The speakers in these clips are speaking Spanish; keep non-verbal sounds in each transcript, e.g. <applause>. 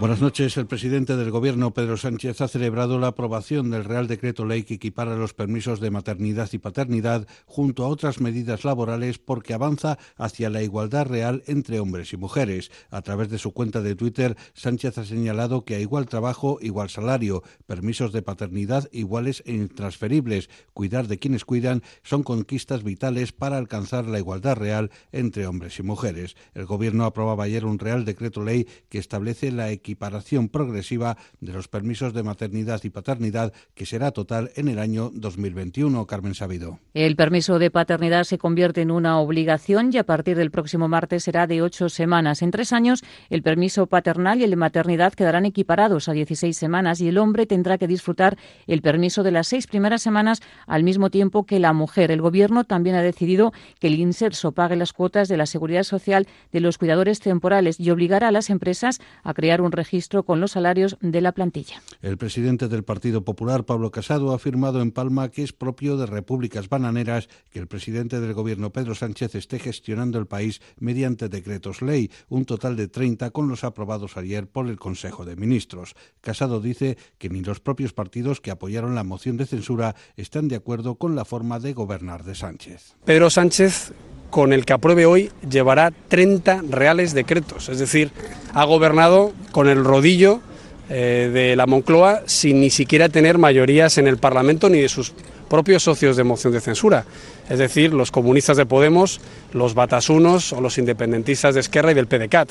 Buenas noches. El presidente del Gobierno, Pedro Sánchez, ha celebrado la aprobación del Real Decreto Ley que equipara los permisos de maternidad y paternidad junto a otras medidas laborales porque avanza hacia la igualdad real entre hombres y mujeres. A través de su cuenta de Twitter, Sánchez ha señalado que a igual trabajo, igual salario, permisos de paternidad iguales e intransferibles, cuidar de quienes cuidan, son conquistas vitales para alcanzar la igualdad real entre hombres y mujeres. El Gobierno aprobaba ayer un Real Decreto Ley que establece la equidad equiparación progresiva de los permisos de maternidad y paternidad, que será total en el año 2021. Carmen Sabido. El permiso de paternidad se convierte en una obligación y a partir del próximo martes será de ocho semanas. En tres años, el permiso paternal y el de maternidad quedarán equiparados a 16 semanas y el hombre tendrá que disfrutar el permiso de las seis primeras semanas al mismo tiempo que la mujer. El Gobierno también ha decidido que el INSERSO pague las cuotas de la seguridad social de los cuidadores temporales y obligará a las empresas a crear un registro con los salarios de la plantilla. El presidente del Partido Popular, Pablo Casado, ha afirmado en Palma que es propio de repúblicas bananeras que el presidente del gobierno, Pedro Sánchez, esté gestionando el país mediante decretos ley, un total de 30 con los aprobados ayer por el Consejo de Ministros. Casado dice que ni los propios partidos que apoyaron la moción de censura están de acuerdo con la forma de gobernar de Sánchez. Pedro Sánchez con el que apruebe hoy llevará 30 reales decretos, es decir, ha gobernado con el rodillo eh, de la Moncloa sin ni siquiera tener mayorías en el Parlamento ni de sus propios socios de moción de censura, es decir, los comunistas de Podemos, los batasunos o los independentistas de Esquerra y del PDCAT.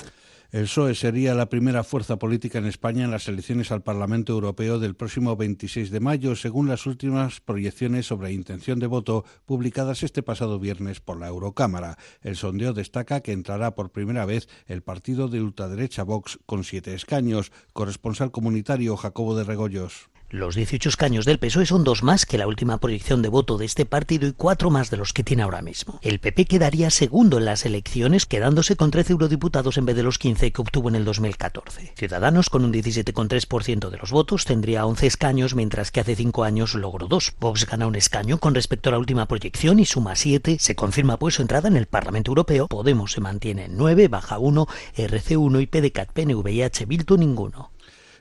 El PSOE sería la primera fuerza política en España en las elecciones al Parlamento Europeo del próximo 26 de mayo, según las últimas proyecciones sobre intención de voto publicadas este pasado viernes por la Eurocámara. El sondeo destaca que entrará por primera vez el partido de ultraderecha Vox con siete escaños. Corresponsal comunitario Jacobo de Regoyos. Los 18 escaños del PSOE son dos más que la última proyección de voto de este partido y cuatro más de los que tiene ahora mismo. El PP quedaría segundo en las elecciones, quedándose con 13 eurodiputados en vez de los 15 que obtuvo en el 2014. Ciudadanos, con un 17,3% de los votos, tendría 11 escaños, mientras que hace 5 años logró dos. Vox gana un escaño con respecto a la última proyección y suma 7. Se confirma pues su entrada en el Parlamento Europeo. Podemos se mantiene en 9, baja 1, RC1 y PDCAT, PNV y ninguno.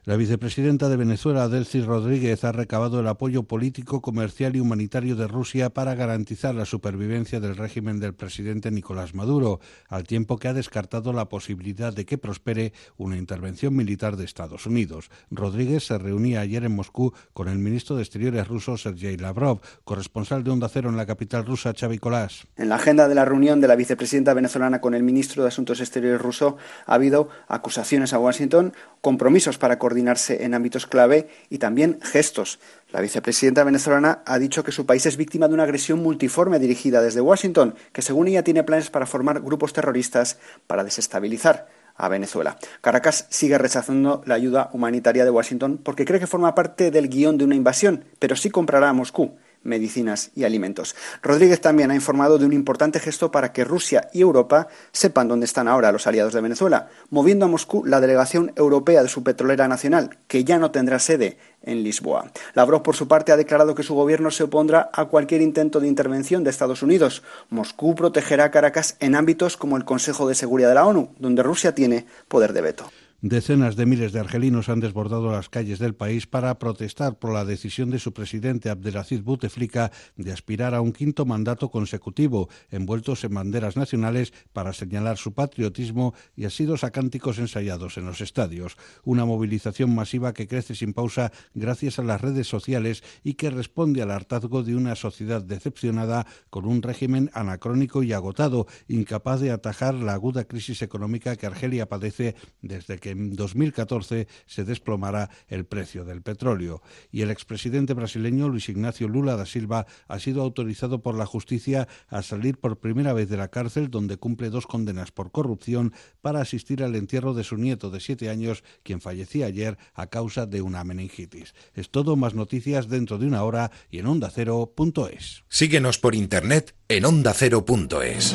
La vicepresidenta de Venezuela, Delcy Rodríguez, ha recabado el apoyo político, comercial y humanitario de Rusia para garantizar la supervivencia del régimen del presidente Nicolás Maduro, al tiempo que ha descartado la posibilidad de que prospere una intervención militar de Estados Unidos. Rodríguez se reunía ayer en Moscú con el ministro de Exteriores ruso, Sergei Lavrov, corresponsal de Onda Cero en la capital rusa, Xavi Colás. En la agenda de la reunión de la vicepresidenta venezolana con el ministro de Asuntos Exteriores ruso ha habido acusaciones a Washington, compromisos para coordinar coordinarse en ámbitos clave y también gestos. La vicepresidenta venezolana ha dicho que su país es víctima de una agresión multiforme dirigida desde Washington, que según ella tiene planes para formar grupos terroristas para desestabilizar a Venezuela. Caracas sigue rechazando la ayuda humanitaria de Washington porque cree que forma parte del guion de una invasión, pero sí comprará a Moscú medicinas y alimentos. Rodríguez también ha informado de un importante gesto para que Rusia y Europa sepan dónde están ahora los aliados de Venezuela, moviendo a Moscú la delegación europea de su petrolera nacional, que ya no tendrá sede en Lisboa. Lavrov, por su parte, ha declarado que su gobierno se opondrá a cualquier intento de intervención de Estados Unidos. Moscú protegerá a Caracas en ámbitos como el Consejo de Seguridad de la ONU, donde Rusia tiene poder de veto. Decenas de miles de argelinos han desbordado las calles del país para protestar por la decisión de su presidente Abdelaziz Bouteflika de aspirar a un quinto mandato consecutivo, envueltos en banderas nacionales para señalar su patriotismo y así dos acánticos ensayados en los estadios. Una movilización masiva que crece sin pausa gracias a las redes sociales y que responde al hartazgo de una sociedad decepcionada con un régimen anacrónico y agotado, incapaz de atajar la aguda crisis económica que Argelia padece desde que en 2014 se desplomará el precio del petróleo. Y el expresidente brasileño Luis Ignacio Lula da Silva ha sido autorizado por la justicia a salir por primera vez de la cárcel, donde cumple dos condenas por corrupción, para asistir al entierro de su nieto de siete años, quien fallecía ayer a causa de una meningitis. Es todo, más noticias dentro de una hora y en ondacero.es. Síguenos por internet en ondacero.es.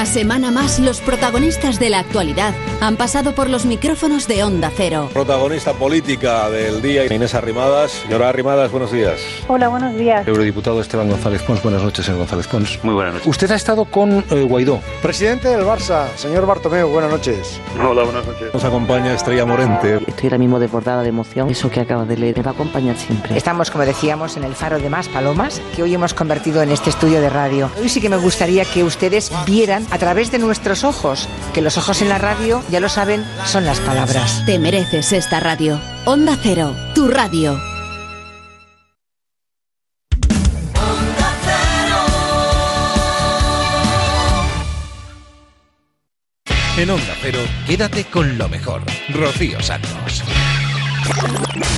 Una semana más, los protagonistas de la actualidad han pasado por los micrófonos de Onda Cero. Protagonista política del día, Inés Arrimadas. Señora Arrimadas, buenos días. Hola, buenos días. Eurodiputado Esteban González Pons. Buenas noches, señor González Pons. Muy buenas noches. Usted ha estado con eh, Guaidó. Presidente del Barça, señor Bartomeu, buenas noches. Hola, buenas noches. Nos acompaña Estrella Morente. Estoy ahora mismo desbordada de emoción. Eso que acaba de leer me va a acompañar siempre. Estamos, como decíamos, en el faro de Más Palomas, que hoy hemos convertido en este estudio de radio. Hoy sí que me gustaría que ustedes vieran a través de nuestros ojos, que los ojos en la radio, ya lo saben, son las palabras. Te mereces esta radio. Onda Cero, tu radio. En Onda Cero, quédate con lo mejor. Rocío Santos.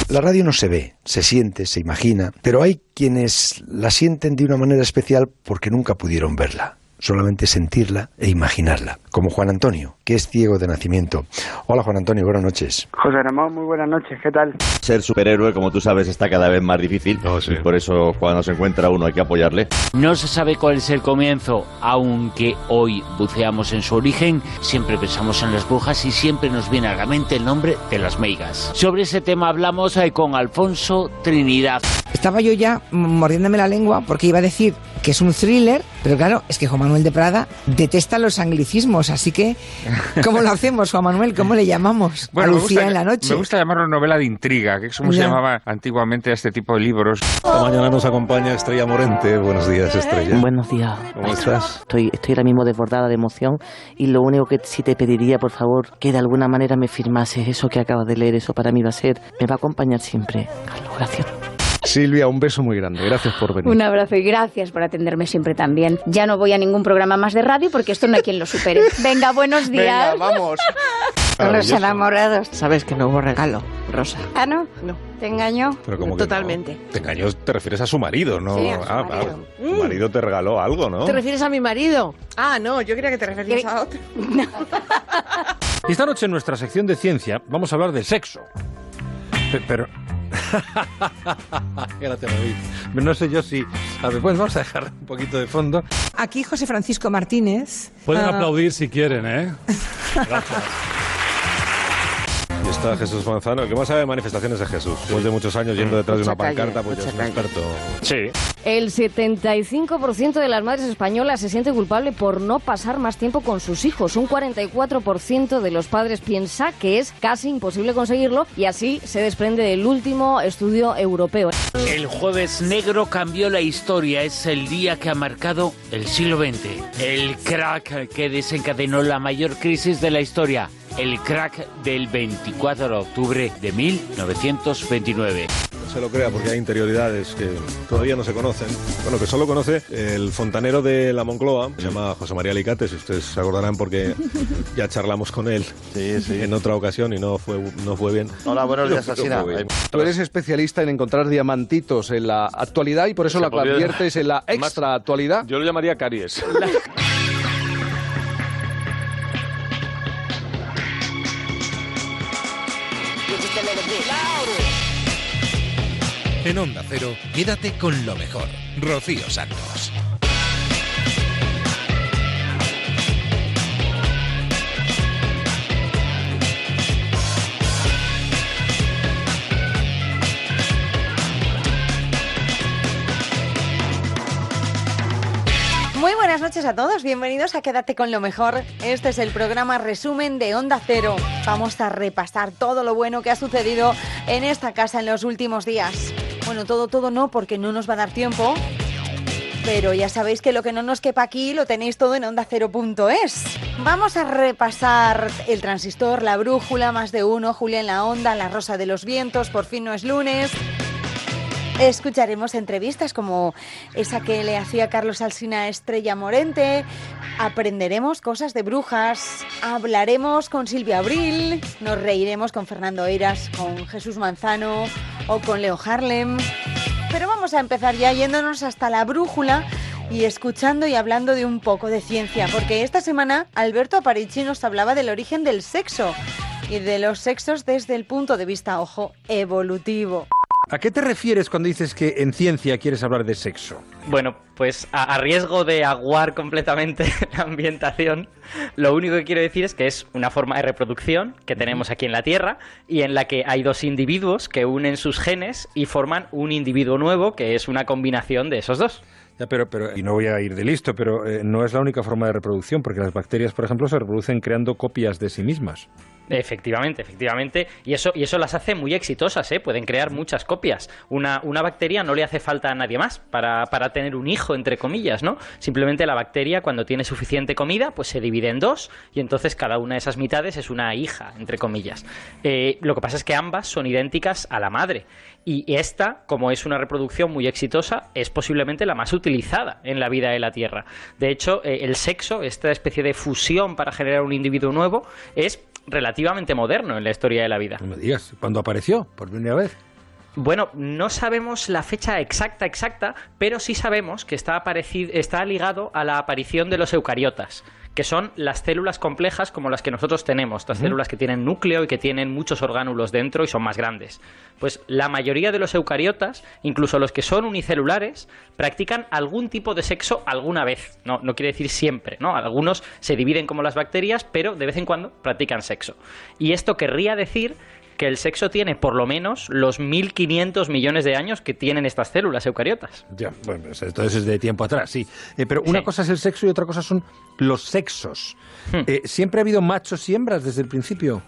La radio no se ve, se siente, se imagina, pero hay quienes la sienten de una manera especial porque nunca pudieron verla solamente sentirla e imaginarla, como Juan Antonio, que es ciego de nacimiento. Hola Juan Antonio, buenas noches. José Ramón, muy buenas noches, ¿qué tal? Ser superhéroe, como tú sabes, está cada vez más difícil, Oh, sí. por eso cuando se encuentra uno hay que apoyarle. No se sabe cuál es el comienzo, aunque hoy buceamos en su origen, siempre pensamos en las brujas y siempre nos viene a la mente el nombre de las meigas. Sobre ese tema hablamos eh, con Alfonso Trinidad. Estaba yo ya mordiéndome la lengua porque iba a decir que es un thriller, pero claro, es que Juan Manuel de Prada detesta los anglicismos, así que <laughs> ¿cómo lo hacemos, Juan Manuel? ¿Cómo le llamamos? Bueno, a me Lucía gusta, en la noche. Me gusta llamarlo novela de intriga, que es como se Ya. llamaba antiguamente a este tipo de libros. Esta mañana nos acompaña Estrella Morente. Buenos días, Estrella. Buenos días. ¿Cómo estás? Estoy, estoy ahora mismo desbordada de emoción y lo único que sí te pediría, por favor, que de alguna manera me firmases eso que acabas de leer. Eso para mí va a ser, me va a acompañar siempre. Carlos, gracias. Silvia, un beso muy grande. Gracias por venir. Un abrazo y gracias por atenderme siempre tan bien. Ya no voy a ningún programa más de radio porque esto no hay quien lo supere. <laughs> Venga, buenos días. Venga, vamos. <laughs> Los Maravilloso. enamorados. Sabes que no hubo regalo, Rosa. ¿Ah, no? No. ¿Te engañó? Pero como que Totalmente. no? Te engañó, te refieres a su marido, ¿no? Sí, a su ah, marido. ah, tu marido te regaló algo, ¿no? ¿Te refieres a mi marido? Ah, no, yo creía que te referías a otro. Y <laughs> esta noche en nuestra sección de ciencia vamos a hablar del sexo. Pe- Pero... <laughs> Gracias, David. No sé yo si... A ver, pues vamos a dejar un poquito de fondo. Aquí José Francisco Martínez. Pueden ah, aplaudir si quieren, ¿eh? <laughs> Y está Jesús Manzano, que más sabe de manifestaciones de Jesús. Después de muchos años yendo detrás de una Mucha calle, pancarta, pues ya es mucha un calle. experto. Sí. El 75% de las madres españolas se siente culpable por no pasar más tiempo con sus hijos. Un 44% de los padres piensa que es casi imposible conseguirlo y así se desprende del último estudio europeo. El jueves negro cambió la historia, es el día que ha marcado el siglo XX. El crack que desencadenó la mayor crisis de la historia. El crack del 24 de octubre de 1929. No se lo crea porque hay interioridades que todavía no se conocen. Bueno, que solo conoce el fontanero de la Moncloa, se llama José María Alicate, si ustedes se acordarán porque ya charlamos con él en otra ocasión y no fue, no fue bien. Hola, buenos días, bien. Tú eres especialista en encontrar diamantitos en la actualidad y por eso Se la conviertes en la extra actualidad. Yo lo llamaría caries. <laughs> En Onda Cero, quédate con lo mejor. Rocío Santos. Muy buenas noches a todos, bienvenidos a Quédate con lo mejor. Este es el programa resumen de Onda Cero. Vamos a repasar todo lo bueno que ha sucedido en esta casa en los últimos días. Bueno, todo, todo no, porque no nos va a dar tiempo. Pero ya sabéis que lo que no nos quepa aquí lo tenéis todo en ondacero.es. Vamos a repasar el transistor, la brújula, más de uno, Julia en la onda, la rosa de los vientos, por fin no es lunes. Escucharemos entrevistas como esa que le hacía Carlos Alsina a Estrella Morente. Aprenderemos cosas de brujas. Hablaremos con Silvia Abril. Nos reiremos con Fernando Eiras, con Jesús Manzano o con Leo Harlem. Pero vamos a empezar ya yéndonos hasta la brújula y escuchando y hablando de un poco de ciencia, porque esta semana Alberto Aparici nos hablaba del origen del sexo y de los sexos desde el punto de vista, ojo, evolutivo. ¿A qué te refieres cuando dices que en ciencia quieres hablar de sexo? Bueno, pues a, a, riesgo de aguar completamente <laughs> la ambientación, lo único que quiero decir es que es una forma de reproducción que tenemos aquí en la Tierra y en la que hay dos individuos que unen sus genes y forman un individuo nuevo que es una combinación de esos dos. Ya, pero, pero, y no voy a ir de listo, pero eh, no es la única forma de reproducción, porque las bacterias, por ejemplo, se reproducen creando copias de sí mismas. Efectivamente, efectivamente. Y eso, y eso las hace muy exitosas, ¿eh? Pueden crear muchas copias. Una, una bacteria no le hace falta a nadie más para, para, tener un hijo, entre comillas, ¿no? Simplemente la bacteria, cuando tiene suficiente comida, pues se divide en dos y entonces cada una de esas mitades es una hija, entre comillas. Eh, lo que pasa es que ambas son idénticas a la madre. Y esta, como es una reproducción muy exitosa, es posiblemente la más utilizada en la vida de la Tierra. De hecho, eh, el sexo, esta especie de fusión para generar un individuo nuevo, es relativamente moderno en la historia de la vida. No me digas, ¿cuándo apareció? ¿Por primera vez? Bueno, no sabemos la fecha exacta, exacta, pero sí sabemos que está, está ligado a la aparición de los eucariotas, que son las células complejas como las que nosotros tenemos, estas uh -huh. células que tienen núcleo y que tienen muchos orgánulos dentro y son más grandes. Pues la mayoría de los eucariotas, incluso los que son unicelulares, practican algún tipo de sexo alguna vez. No, no quiere decir siempre, ¿no? Algunos se dividen como las bacterias, pero de vez en cuando practican sexo. Y esto querría decir que el sexo tiene por lo menos los 1.500 millones de años que tienen estas células eucariotas. Ya, bueno, entonces es de tiempo atrás, sí. Eh, pero una sí. cosa es el sexo y otra cosa son los sexos. Hmm. Eh, ¿Siempre ha habido machos y hembras desde el principio?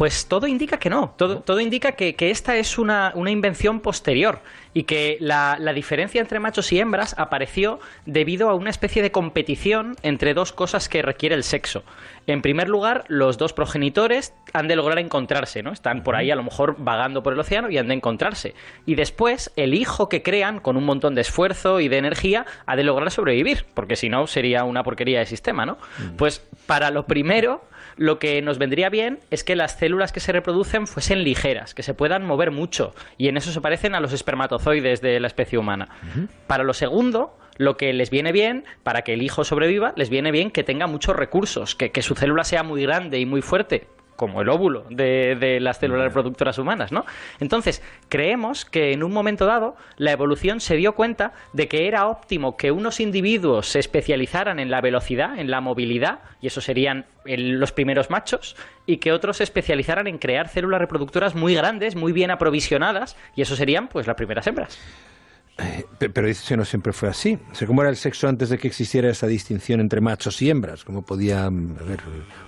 Pues todo indica que no, todo, todo indica que, que, esta es una, una, invención posterior y que la, la, diferencia entre machos y hembras apareció debido a una especie de competición entre dos cosas que requiere el sexo. En primer lugar, los dos progenitores han de lograr encontrarse, ¿no? Están por ahí a lo mejor vagando por el océano y han de encontrarse. Y después, el hijo que crean, con un montón de esfuerzo y de energía, ha de lograr sobrevivir, porque si no sería una porquería de sistema, ¿no? Pues para lo primero lo que nos vendría bien es que las células que se reproducen fuesen ligeras, que se puedan mover mucho, y en eso se parecen a los espermatozoides de la especie humana. Uh -huh. Para lo segundo, lo que les viene bien, para que el hijo sobreviva, les viene bien que tenga muchos recursos, que, que su célula sea muy grande y muy fuerte, como el óvulo de, de, las células reproductoras humanas, ¿no? Entonces, creemos que en un momento dado la evolución se dio cuenta de que era óptimo que unos individuos se especializaran en la velocidad, en la movilidad, y eso serían el, los primeros machos, y que otros se especializaran en crear células reproductoras muy grandes, muy bien aprovisionadas, y eso serían pues las primeras hembras. Eh, pero eso no siempre fue así. O sea, ¿Cómo era el sexo antes de que existiera esa distinción entre machos y hembras? ¿Cómo podía, a ver,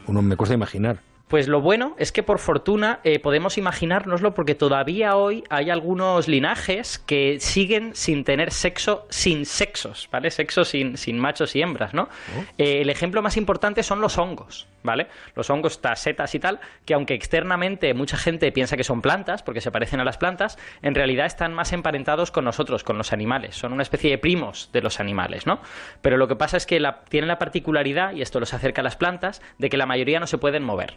uno me cuesta imaginar? Pues lo bueno es que por fortuna eh, podemos imaginárnoslo porque todavía hoy hay algunos linajes que siguen sin tener sexo sin sexos, ¿vale? Sexo sin, sin machos y hembras, ¿no? Oh. Eh, el ejemplo más importante son los hongos, ¿vale? Los hongos, setas y tal, que aunque externamente mucha gente piensa que son plantas, porque se parecen a las plantas, en realidad están más emparentados con nosotros, con los animales. Son una especie de primos de los animales, ¿no? Pero lo que pasa es que tienen la particularidad, y esto los acerca a las plantas, de que la mayoría no se pueden mover.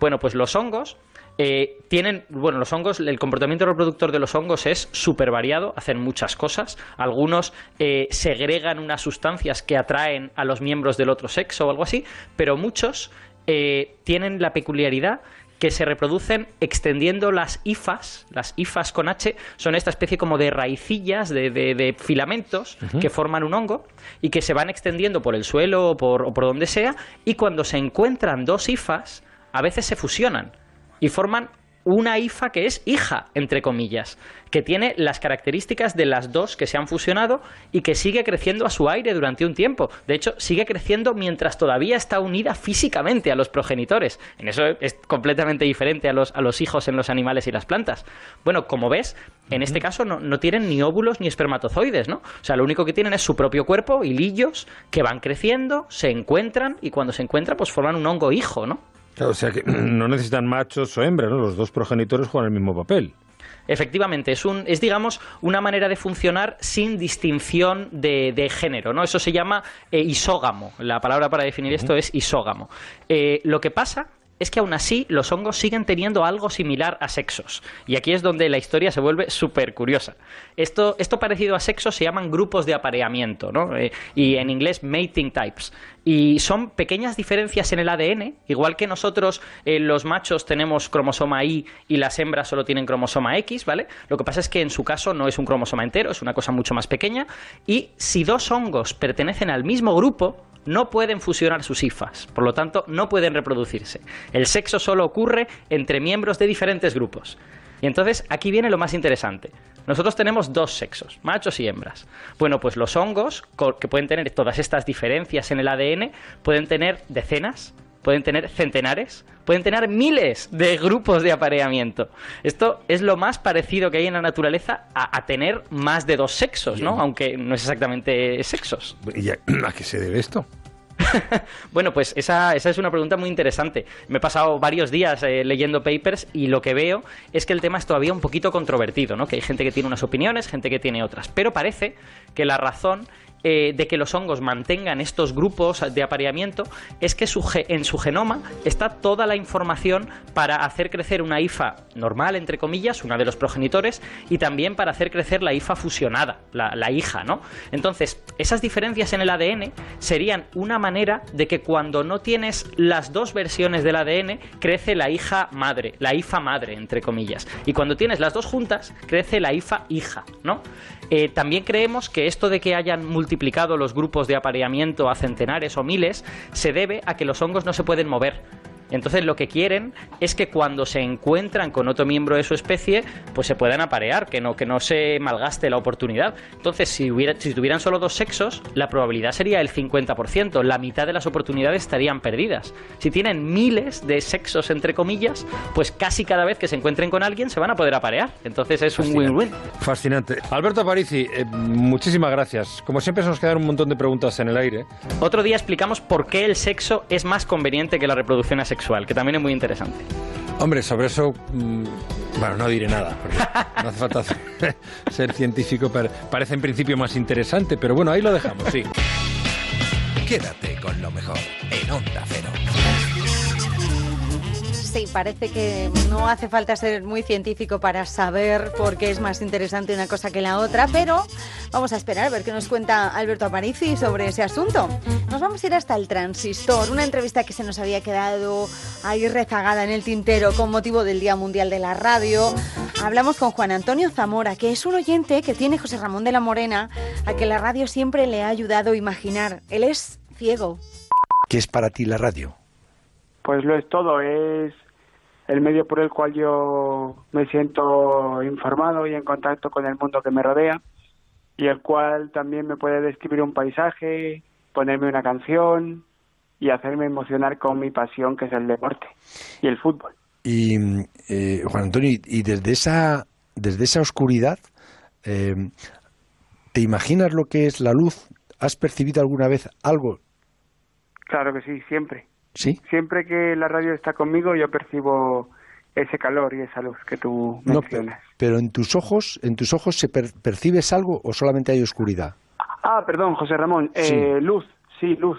Bueno, pues los hongos eh, tienen, bueno, los hongos, el comportamiento reproductor de los hongos es súper variado, hacen muchas cosas. Algunos eh, segregan unas sustancias que atraen a los miembros del otro sexo o algo así, pero muchos eh, tienen la peculiaridad que se reproducen extendiendo las hifas, las hifas con H, son esta especie como de raicillas, de, de, de filamentos uh -huh. que forman un hongo y que se van extendiendo por el suelo o por, o por donde sea, y cuando se encuentran dos hifas, a veces se fusionan y forman una IFA que es hija, entre comillas, que tiene las características de las dos que se han fusionado y que sigue creciendo a su aire durante un tiempo. De hecho, sigue creciendo mientras todavía está unida físicamente a los progenitores. En eso es completamente diferente a los, a los hijos en los animales y las plantas. Bueno, como ves, en este caso no, no tienen ni óvulos ni espermatozoides, ¿no? O sea, lo único que tienen es su propio cuerpo, hilillos, que van creciendo, se encuentran y cuando se encuentran, pues forman un hongo hijo, ¿no? Claro, o sea que <clears throat> no necesitan machos o hembras, ¿no? Los dos progenitores juegan el mismo papel. Efectivamente, es, un, es digamos una manera de funcionar sin distinción de, de género, ¿no? Eso se llama eh, isógamo. La palabra para definir esto es isógamo. Eh, lo que pasa es que aún así los hongos siguen teniendo algo similar a sexos. Y aquí es donde la historia se vuelve súper curiosa. Esto, esto parecido a sexos se llaman grupos de apareamiento, ¿no? Eh, y en inglés mating types. Y son pequeñas diferencias en el ADN, igual que nosotros eh, los machos tenemos cromosoma Y y las hembras solo tienen cromosoma X, ¿vale? Lo que pasa es que en su caso no es un cromosoma entero, es una cosa mucho más pequeña. Y si dos hongos pertenecen al mismo grupo, no pueden fusionar sus hifas, por lo tanto no pueden reproducirse. El sexo solo ocurre entre miembros de diferentes grupos. Y entonces aquí viene lo más interesante. Nosotros tenemos dos sexos, machos y hembras. Bueno, pues los hongos, que pueden tener todas estas diferencias en el ADN, pueden tener decenas, pueden tener centenares, pueden tener miles de grupos de apareamiento. Esto es lo más parecido que hay en la naturaleza a, tener más de dos sexos, ¿no? Aunque no es exactamente sexos. ¿Y <clears throat> a qué se debe esto? <laughs> bueno, pues esa, esa, es una pregunta muy interesante. Me he pasado varios días eh, leyendo papers y lo que veo es que el tema es todavía un poquito controvertido, ¿no? Que hay gente que tiene unas opiniones, gente que tiene otras. Pero parece que la razón eh, de que los hongos mantengan estos grupos de apareamiento es que en su genoma está toda la información para hacer crecer una hifa normal, entre comillas, una de los progenitores, y también para hacer crecer la hifa fusionada, la, hija, ¿no? Entonces, esas diferencias en el ADN serían una manera de que cuando no tienes las dos versiones del ADN, crece la hija madre, la hifa madre, entre comillas. Y cuando tienes las dos juntas, crece la hifa hija, ¿no? Eh, también creemos que esto de que hayan multiplicado los grupos de apareamiento a centenares o miles se debe a que los hongos no se pueden mover. Entonces lo que quieren es que cuando se encuentran con otro miembro de su especie, pues se puedan aparear, que no, que no se malgaste la oportunidad. Entonces, si, hubiera, si tuvieran solo dos sexos, la probabilidad sería el 50%, la mitad de las oportunidades estarían perdidas. Si tienen miles de sexos, entre comillas, pues casi cada vez que se encuentren con alguien se van a poder aparear. Entonces es un win-win. Fascinante. Alberto Aparici, eh, muchísimas gracias. Como siempre se nos quedan un montón de preguntas en el aire. Otro día explicamos por qué el sexo es más conveniente que la reproducción asexual que también es muy interesante. Hombre, sobre eso, mm, bueno, no diré nada, porque no hace falta <laughs> ser científico, pero parece en principio más interesante, pero bueno, ahí lo dejamos, sí. Quédate con lo mejor en Onda Cero. Sí, parece que no hace falta ser muy científico para saber por qué es más interesante una cosa que la otra, pero vamos a esperar a ver qué nos cuenta Alberto Aparici sobre ese asunto. Nos vamos a ir hasta el transistor, una entrevista que se nos había quedado ahí rezagada en el tintero con motivo del Día Mundial de la Radio. Hablamos con Juan Antonio Zamora, que es un oyente que tiene José Ramón de la Morena, a que la radio siempre le ha ayudado a imaginar. Él es ciego. ¿Qué es para ti la radio? Pues lo es todo, es el medio por el cual yo me siento informado y en contacto con el mundo que me rodea y el cual también me puede describir un paisaje, ponerme una canción y hacerme emocionar con mi pasión que es el deporte y el fútbol. Y eh, Juan Antonio, y desde esa desde esa oscuridad, eh, ¿te imaginas lo que es la luz? ¿Has percibido alguna vez algo? Claro que sí, siempre. Siempre que la radio está conmigo yo percibo ese calor y esa luz que tú mencionas. pero, en tus ojos, en tus ojos se percibes algo o solamente hay oscuridad? Ah, perdón, José Ramón, eh, luz, sí, luz,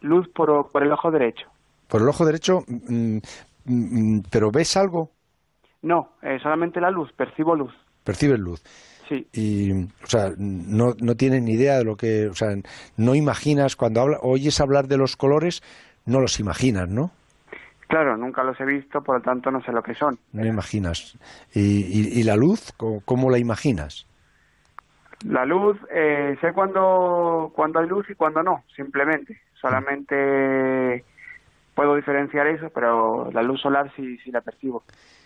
luz por, por el ojo derecho. Por el ojo derecho, mm, mm, mm, pero ¿ves algo? No, eh, solamente la luz, percibo luz. Percibes luz. Sí. Y, o sea, no, no tienes ni idea de lo que, o sea, no imaginas cuando habla, oyes hablar de los colores, no los imaginas, ¿no? Claro, nunca los he visto, por lo tanto no sé lo que son. No imaginas. ¿Y, la luz, ¿cómo, la imaginas? La luz, eh, sé cuándo, cuando hay luz y cuándo no, simplemente. Solamente puedo diferenciar eso, pero la luz solar sí, sí la percibo.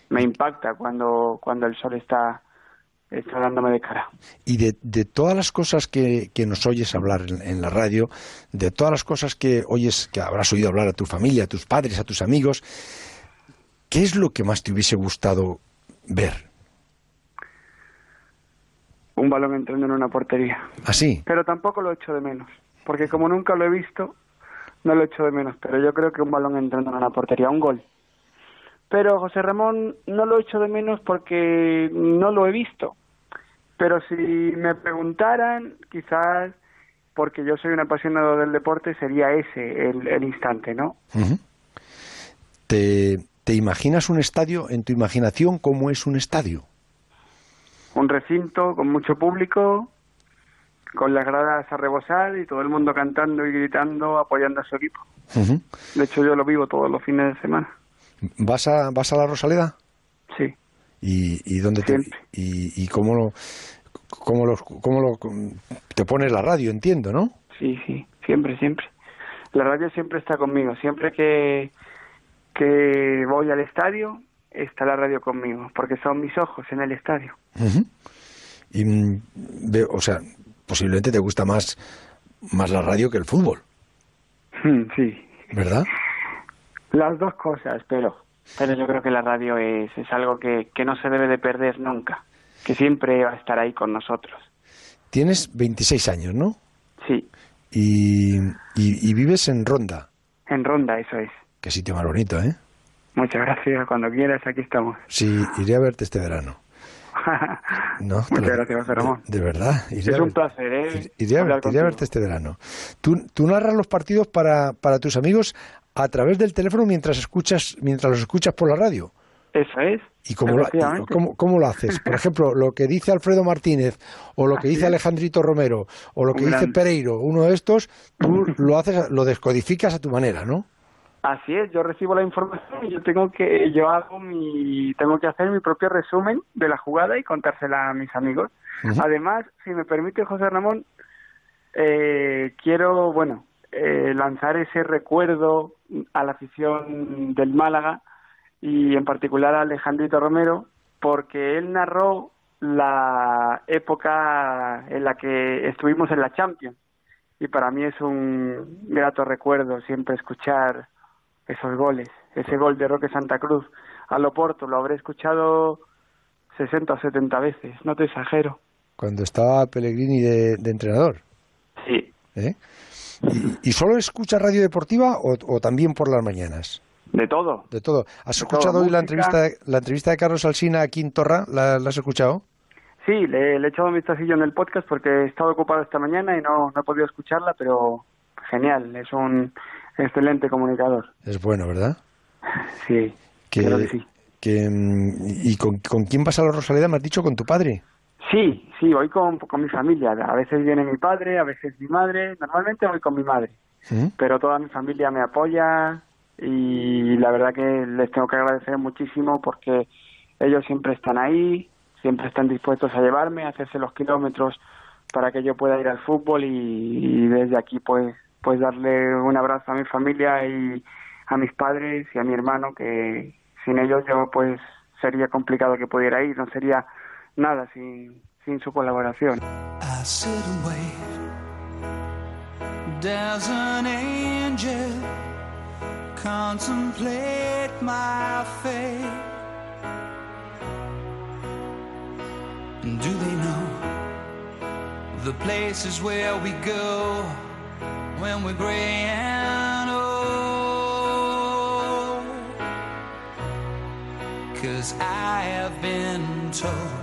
Me impacta cuando, cuando el sol está está dándome de cara. Y de, de todas las cosas que, que nos oyes hablar en, la radio, de todas las cosas que oyes, que habrás oído hablar a tu familia, a tus padres, a tus amigos, ¿qué es lo que más te hubiese gustado ver? Un balón entrando en una portería. ¿Así? ¿Ah, pero tampoco lo echo de menos, porque como nunca lo he visto, no lo echo de menos, pero yo creo que un balón entrando en una portería, un gol. Pero José Ramón no lo echo de menos porque no lo he visto. Pero si me preguntaran, quizás porque yo soy un apasionado del deporte, sería ese el, instante, ¿no? ¿Te, ¿Te imaginas un estadio en tu imaginación cómo es un estadio? Un recinto con mucho público, con las gradas a rebosar y todo el mundo cantando y gritando, apoyando a su equipo. De hecho, yo lo vivo todos los fines de semana. ¿Vas a, vas a la Rosaleda? ¿Y, y dónde te, y, y cómo lo, cómo lo, cómo lo, te pones la radio, entiendo, ¿no? Sí, sí, siempre, siempre. La radio siempre está conmigo. Siempre que, que voy al estadio, está la radio conmigo, porque son mis ojos en el estadio. Ujú. Y mm, veo, o sea, posiblemente te gusta más, más la radio que el fútbol, <laughs> Sí, ¿verdad? las dos cosas, pero, pero yo creo que la radio es, es algo que, que no se debe de perder nunca, que siempre va a estar ahí con nosotros. Tienes 26 años, ¿no? Sí, Y, y, y vives en Ronda. en Ronda, eso es. Qué sitio más bonito, ¿eh? Muchas gracias, cuando quieras, aquí estamos. Sí, iré a verte este verano. <laughs> No, Muchas lo- gracias, Ramón. De, de verdad. iré Es a un ver- placer, ¿eh? Iré a, iré a verte este verano. ¿Tú, tú narras los partidos para, para tus amigos a través del teléfono mientras escuchas mientras los escuchas por la radio. Eso es. ¿Y cómo, lo, cómo- cómo lo haces? Por ejemplo, lo que dice Alfredo Martínez, o lo que Así dice es. Alejandrito Romero, o lo que Un dice Pereiro, uno de estos, tú lo haces, lo descodificas a tu manera, ¿no? Así es, yo recibo la información y yo tengo que, yo hago mi, tengo que hacer mi propio resumen de la jugada y contársela a mis amigos. Además, si me permite, José Ramón, eh, quiero, bueno, eh, lanzar ese recuerdo a la afición del Málaga y en particular a Alejandrito Romero, porque él narró la época en la que estuvimos en la Champions y para mí es un grato recuerdo siempre escuchar esos goles, ese gol de Roque Santa Cruz a Loporto, lo habré escuchado 60 o 70 veces, no te exagero. Cuando estaba Pellegrini de, de entrenador. Sí. ¿eh? ¿Y, y solo escuchas radio deportiva o, o también por las mañanas? De todo. De todo. ¿Has De escuchado todo, hoy la entrevista, la entrevista de Carlos Alsina aquí en Torra? ¿La, la has escuchado? Sí, le, le he echado un vistacillo en el podcast porque he estado ocupado esta mañana y no, no he podido escucharla, pero genial, es un excelente comunicador. Es bueno, ¿verdad? Sí, Que, que sí. que, mm, ¿Y con, con quién vas a la Rosaleda? Me has dicho con tu padre. Sí, sí, voy con, con mi familia. A veces viene mi padre, a veces mi madre. Normalmente voy con mi madre, pero toda mi familia me apoya y la verdad que les tengo que agradecer muchísimo porque ellos siempre están ahí, siempre están dispuestos a llevarme, a hacerse los kilómetros para que yo pueda ir al fútbol y, y desde aquí pues pues darle un abrazo a mi familia y a mis padres y a mi hermano que sin ellos yo pues sería complicado que pudiera ir, no sería nada sin, sin su colaboración. Do they know the places where we go when we're gray and old? Cause I have been told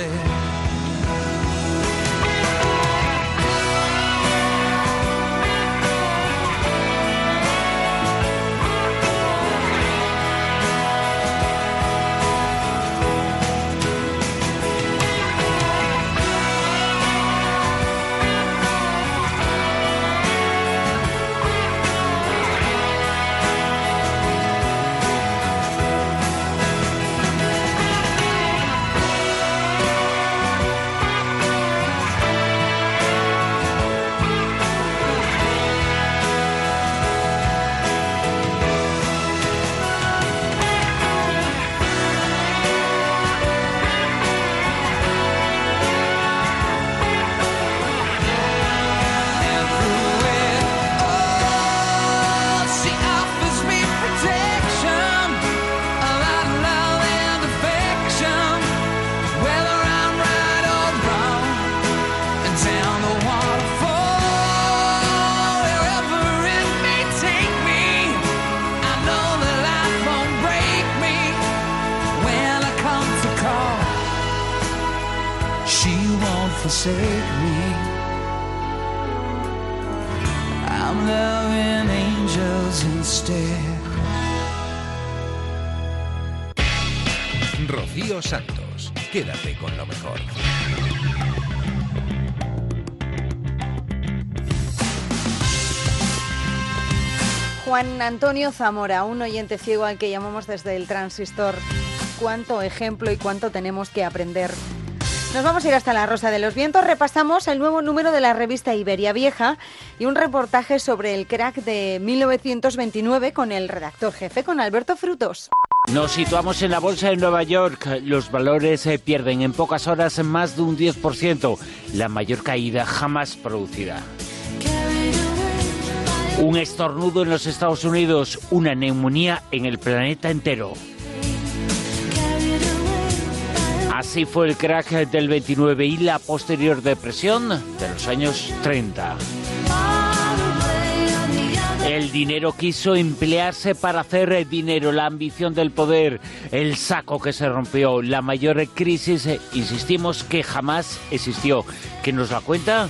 angels Antonio Zamora, un oyente ciego al que llamamos desde el transistor. Cuánto ejemplo y cuánto tenemos que aprender. Nos vamos a ir hasta la Rosa de los Vientos. Repasamos el nuevo número de la revista Iberia Vieja y un reportaje sobre el crack de 1929 con el redactor jefe, con Alberto Frutos. Nos situamos en la bolsa de Nueva York. Los valores se pierden en pocas horas más de un 10%, la mayor caída jamás producida. Un estornudo en los Estados Unidos, una neumonía en el planeta entero. Así fue el crack del 29 y la posterior depresión de los años 30. El dinero quiso emplearse para hacer dinero, la ambición del poder, el saco que se rompió, la mayor crisis, insistimos, que jamás existió. Que nos la cuenta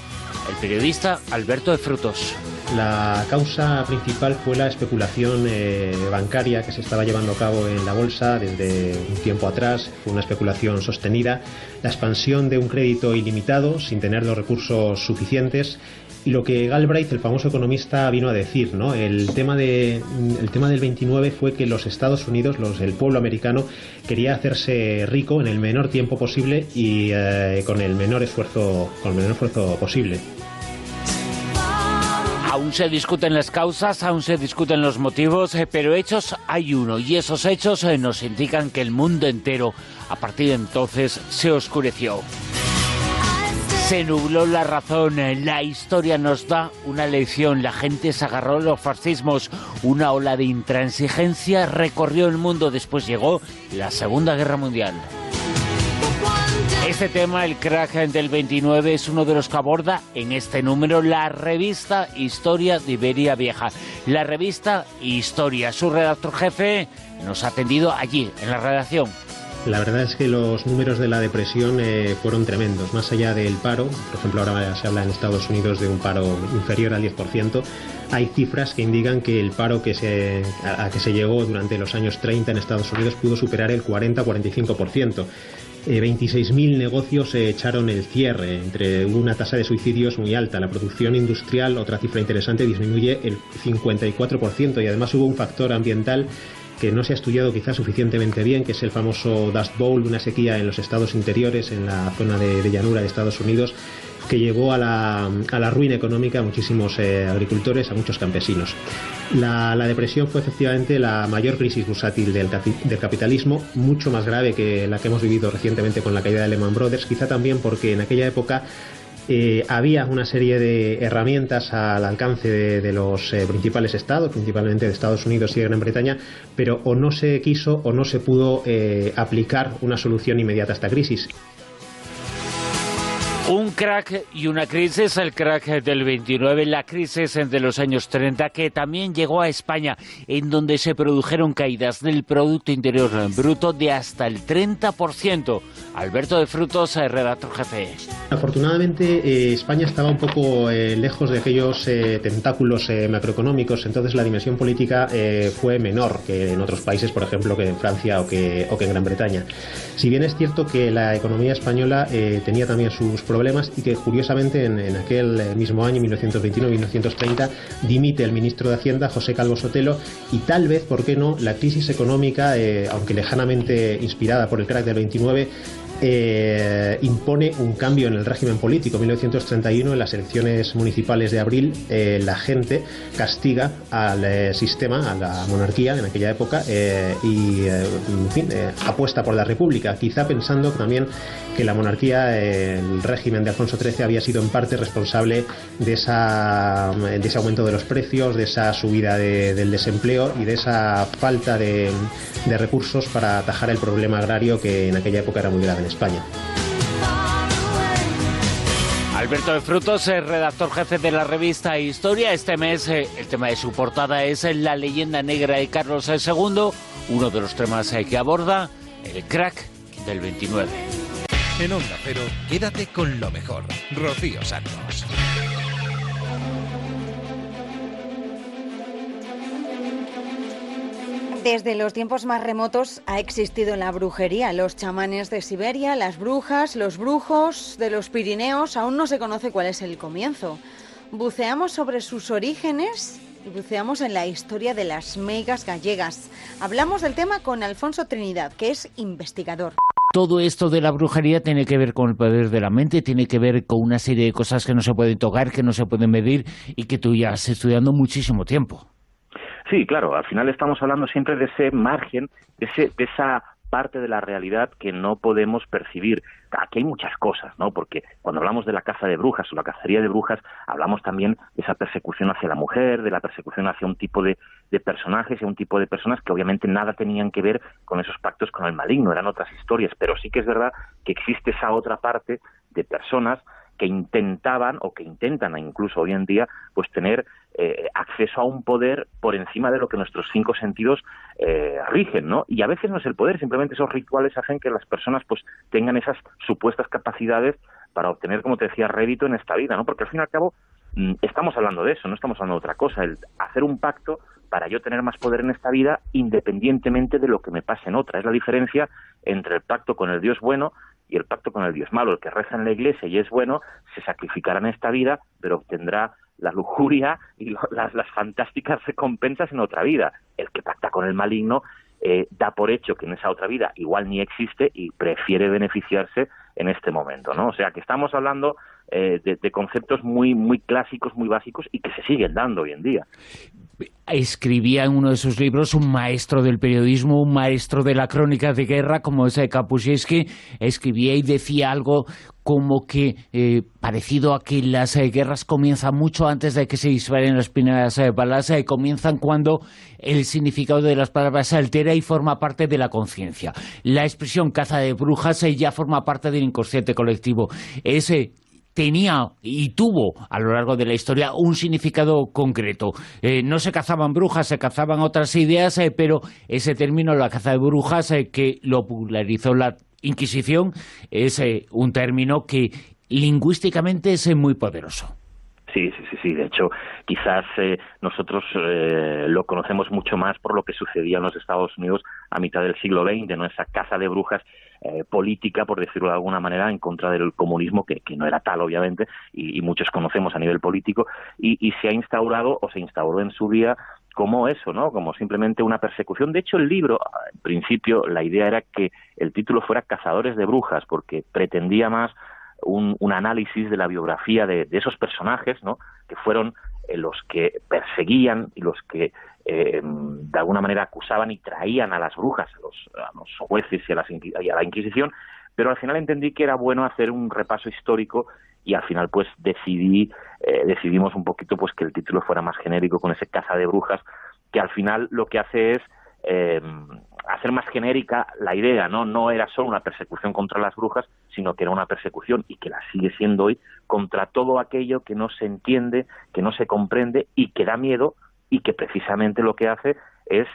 el periodista Alberto de Frutos. La causa principal fue la especulación eh, bancaria que se estaba llevando a cabo en la bolsa desde un tiempo atrás. Fue una especulación sostenida. La expansión de un crédito ilimitado sin tener los recursos suficientes. Y lo que Galbraith, el famoso economista, vino a decir, ¿no? El tema, de, el tema del 29 fue que los Estados Unidos, el pueblo americano, quería hacerse rico en el menor tiempo posible y eh, con el menor esfuerzo, con el menor esfuerzo posible. Aún se discuten las causas, aún se discuten los motivos, eh, pero hechos hay uno y esos hechos eh, nos indican que el mundo entero a partir de entonces se oscureció. Se nubló la razón, eh, la historia nos da una lección, la gente se agarró a los fascismos, una ola de intransigencia recorrió el mundo, después llegó la Segunda Guerra Mundial. Este tema, el crack del 29, es uno de los que aborda en este número la revista Historia de Iberia Vieja. La revista Historia. Su redactor jefe nos ha atendido allí, en la redacción. La verdad es que los números de la depresión eh, fueron tremendos. Más allá del paro, por ejemplo, ahora se habla en Estados Unidos de un paro inferior al 10%, hay cifras que indican que el paro a que se llegó durante los años 30 en Estados Unidos pudo superar el 40-45%. Eh, 26.000 negocios se echaron el cierre, entre una tasa de suicidios muy alta. La producción industrial, otra cifra interesante, disminuye el 54% y además hubo un factor ambiental que no se ha estudiado quizás suficientemente bien, que es el famoso Dust Bowl, una sequía en los estados interiores, en la zona de, de llanura de Estados Unidos, que llevó a la, a la ruina económica a muchísimos eh, agricultores, a muchos campesinos. La, la, depresión fue efectivamente la mayor crisis bursátil del, del, capitalismo, mucho más grave que la que hemos vivido recientemente con la caída de Lehman Brothers, quizá también porque en aquella época eh, había una serie de herramientas al alcance de, los eh, principales estados, principalmente de Estados Unidos y de Gran Bretaña, pero o no se quiso o no se pudo aplicar una solución inmediata a esta crisis. Un crack y una crisis, el crack del 29, la crisis de los años 30, que también llegó a España, en donde se produjeron caídas del Producto Interior Bruto de hasta el 30%. Alberto de Frutos, redactor jefe. Afortunadamente, eh, España estaba un poco eh, lejos de aquellos eh, tentáculos eh, macroeconómicos, entonces la dimensión política eh, fue menor que en otros países, por ejemplo, que en Francia o que, o que en Gran Bretaña. Si bien es cierto que la economía española eh, tenía también sus problemas y que curiosamente en, aquel mismo año, 1929-1930, dimite el ministro de Hacienda, José Calvo Sotelo, y tal vez, ¿por qué no?, la crisis económica, eh, aunque lejanamente inspirada por el crack del 29, eh, impone un cambio en el régimen político. En 1931, en las elecciones municipales de abril, eh, la gente castiga al eh, sistema, a la monarquía en aquella época, y, en fin, apuesta por la república, quizá pensando también que la monarquía, el régimen de Alfonso XIII, había sido en parte responsable de, ese aumento de los precios, de esa subida de, del desempleo y de esa falta de, recursos para atajar el problema agrario que en aquella época era muy grave España. Alberto de Frutos es redactor jefe de la revista Historia. Este mes eh, el tema de su portada es la leyenda negra de Carlos II, uno de los temas eh, que aborda el crack del 29. En Onda Cero, quédate con lo mejor. Rocío Santos. Desde los tiempos más remotos ha existido la brujería, los chamanes de Siberia, las brujas, los brujos de los Pirineos, aún no se conoce cuál es el comienzo. Buceamos sobre sus orígenes y buceamos en la historia de las megas gallegas. Hablamos del tema con Alfonso Trinidad, que es investigador. Todo esto de la brujería tiene que ver con el poder de la mente, tiene que ver con una serie de cosas que no se pueden tocar, que no se pueden medir y que tú ya has estudiando muchísimo tiempo. Sí, claro, al final estamos hablando siempre de ese margen, de, ese, de esa parte de la realidad que no podemos percibir. Aquí hay muchas cosas, ¿no? Porque cuando hablamos de la caza de brujas o la cacería de brujas, hablamos también de esa persecución hacia la mujer, de la persecución hacia un tipo de, de personajes y un tipo de personas que obviamente nada tenían que ver con esos pactos con el maligno, eran otras historias, pero sí que es verdad que existe esa otra parte de personas que intentaban o que intentan incluso hoy en día pues tener eh, acceso a un poder por encima de lo que nuestros cinco sentidos eh, rigen, ¿no? Y a veces no es el poder, simplemente esos rituales hacen que las personas pues tengan esas supuestas capacidades para obtener, como te decía, rédito en esta vida, ¿no? Porque al fin y al cabo mm, estamos hablando de eso, no estamos hablando de otra cosa, el hacer un pacto para yo tener más poder en esta vida independientemente de lo que me pase en otra. Es la diferencia entre el pacto con el Dios bueno y el pacto con el Dios malo. El que reza en la iglesia y es bueno, se sacrificará en esta vida, pero obtendrá la lujuria y lo, las, las, fantásticas recompensas en otra vida. El que pacta con el maligno eh, da por hecho que en esa otra vida igual ni existe y prefiere beneficiarse en este momento, ¿no? O sea que estamos hablando eh, de, de, conceptos muy muy clásicos, muy básicos y que se siguen dando hoy en día. Escribía en uno de sus libros un maestro del periodismo, un maestro de la crónica de guerra, como es Kapuscinski, escribía y decía algo como que eh, parecido a que las eh, guerras comienzan mucho antes de que se disparen las primeras eh, balas, comienzan cuando el significado de las palabras se altera y forma parte de la conciencia. La expresión caza de brujas ya forma parte del inconsciente colectivo. Ese tenía y tuvo a lo largo de la historia un significado concreto. Eh, no se cazaban brujas, se cazaban otras ideas, eh, pero ese término, la caza de brujas, eh, que lo popularizó la Inquisición, es un término que lingüísticamente es muy poderoso. Sí, sí, sí, sí. De hecho, quizás eh, nosotros eh, lo conocemos mucho más por lo que sucedía en los Estados Unidos a mitad del siglo XX, ¿no? Esa caza de brujas eh, política, por decirlo de alguna manera, en contra del comunismo, que, que no era tal, obviamente, y, y, muchos conocemos a nivel político, y, y se ha instaurado o se instauró en su día como eso, ¿no? Como simplemente una persecución. De hecho, el libro, en principio, la idea era que el título fuera Cazadores de Brujas, porque pretendía más un, un análisis de la biografía de, esos personajes, ¿no? Que fueron eh, los que perseguían y los que eh, de alguna manera acusaban y traían a las brujas, a los, a los jueces y a, las a la Inquisición, pero al final entendí que era bueno hacer un repaso histórico y al final pues decidí eh, decidimos un poquito pues que el título fuera más genérico con ese caza de brujas que al final lo que hace es eh, hacer más genérica la idea, ¿no? No era solo una persecución contra las brujas, sino que era una persecución, y que la sigue siendo hoy, contra todo aquello que no se entiende, que no se comprende y que da miedo y que precisamente lo que hace es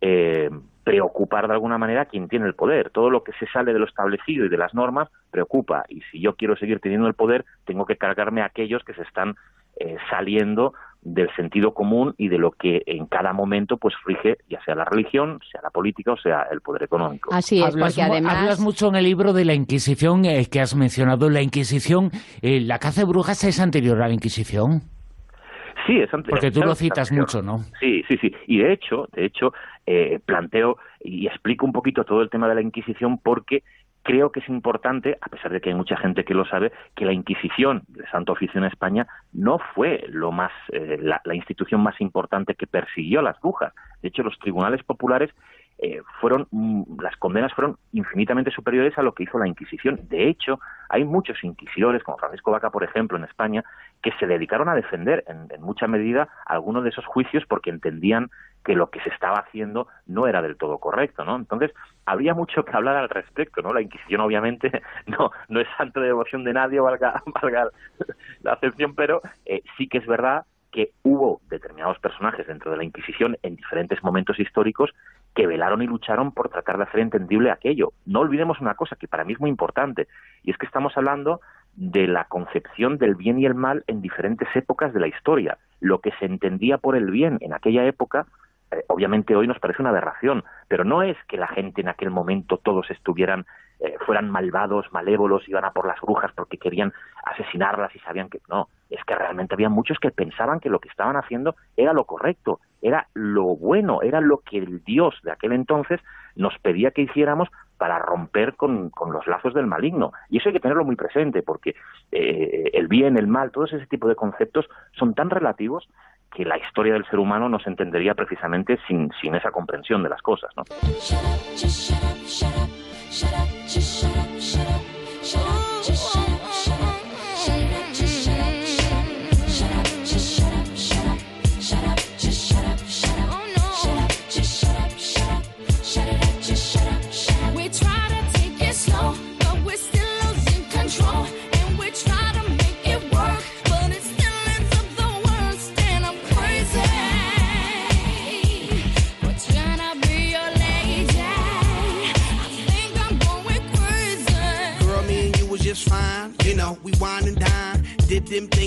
eh, preocupar de alguna manera a quien tiene el poder. Todo lo que se sale de lo establecido y de las normas preocupa. Y si yo quiero seguir teniendo el poder, tengo que cargarme a aquellos que se están eh, saliendo del sentido común y de lo que en cada momento pues rige ya sea la religión, sea la política o sea el poder económico. Así es, hablas, porque además... hablas mucho en el libro de la Inquisición eh, que has mencionado. La Inquisición, eh, la caza de brujas es anterior a la Inquisición. Sí, es ante- Porque tú lo citas mucho, ¿no? Sí, sí, sí. Y de hecho, de hecho, eh, planteo y explico un poquito todo el tema de la Inquisición porque creo que es importante, a pesar de que hay mucha gente que lo sabe, que la Inquisición del Santo Oficio en España no fue lo más eh, la, la institución más importante que persiguió a las brujas. De hecho, los tribunales populares eh, fueron mm, las condenas fueron infinitamente superiores a lo que hizo la Inquisición. De hecho, hay muchos inquisidores, como Francisco Vaca, por ejemplo, en España, que se dedicaron a defender en, en mucha medida algunos de esos juicios porque entendían que lo que se estaba haciendo no era del todo correcto, ¿no? Entonces, habría mucho que hablar al respecto, ¿no? La Inquisición, obviamente, <laughs> no, no es santo de devoción de nadie, valga, <laughs> valga la acepción, pero eh, sí que es verdad que hubo determinados personajes dentro de la Inquisición en diferentes momentos históricos que velaron y lucharon por tratar de hacer entendible aquello. No olvidemos una cosa que para mí es muy importante, y es que estamos hablando de la concepción del bien y el mal en diferentes épocas de la historia. Lo que se entendía por el bien en aquella época, eh, obviamente hoy nos parece una aberración, pero no es que la gente en aquel momento todos estuvieran eh, fueran malvados, malévolos, iban a por las brujas porque querían asesinarlas y sabían que no, es que realmente había muchos que pensaban que lo que estaban haciendo era lo correcto, era lo bueno, era lo que el Dios de aquel entonces nos pedía que hiciéramos para romper con, con los lazos del maligno. Y eso hay que tenerlo muy presente, porque eh, el bien, el mal, todos ese tipo de conceptos son tan relativos que la historia del ser humano no se entendería precisamente sin, sin esa comprensión de las cosas, ¿no?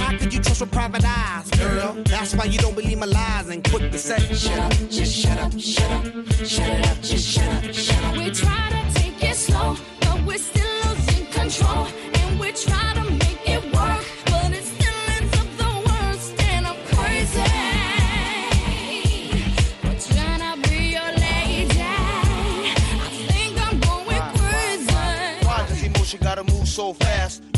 How could you trust with private eyes, girl? That's why you don't believe my lies and quick to say, shut up, just shut up, shut up, shut it up, just shut up, shut up. We try to take it slow, but we're still losing control. And we try to make it work, but it still ends up the worst. And I'm crazy. We're trying to be your lady. I think I'm going crazy. Why does emotion gotta move so fast?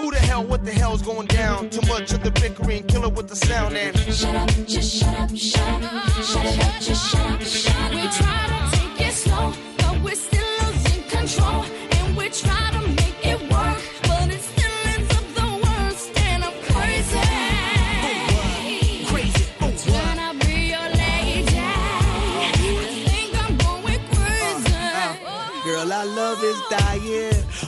who the hell, what the hell's going down? Too much of the bickering, kill it with the sound and Shut up, just shut up, shut up, shut up, just shut up, shut up. We try to take it slow, but we're still losing control. And we try to make it work, but it still ends up the worst. And I'm crazy. Crazy. To be your lady. I think I'm going crazy. Girl, love is dying.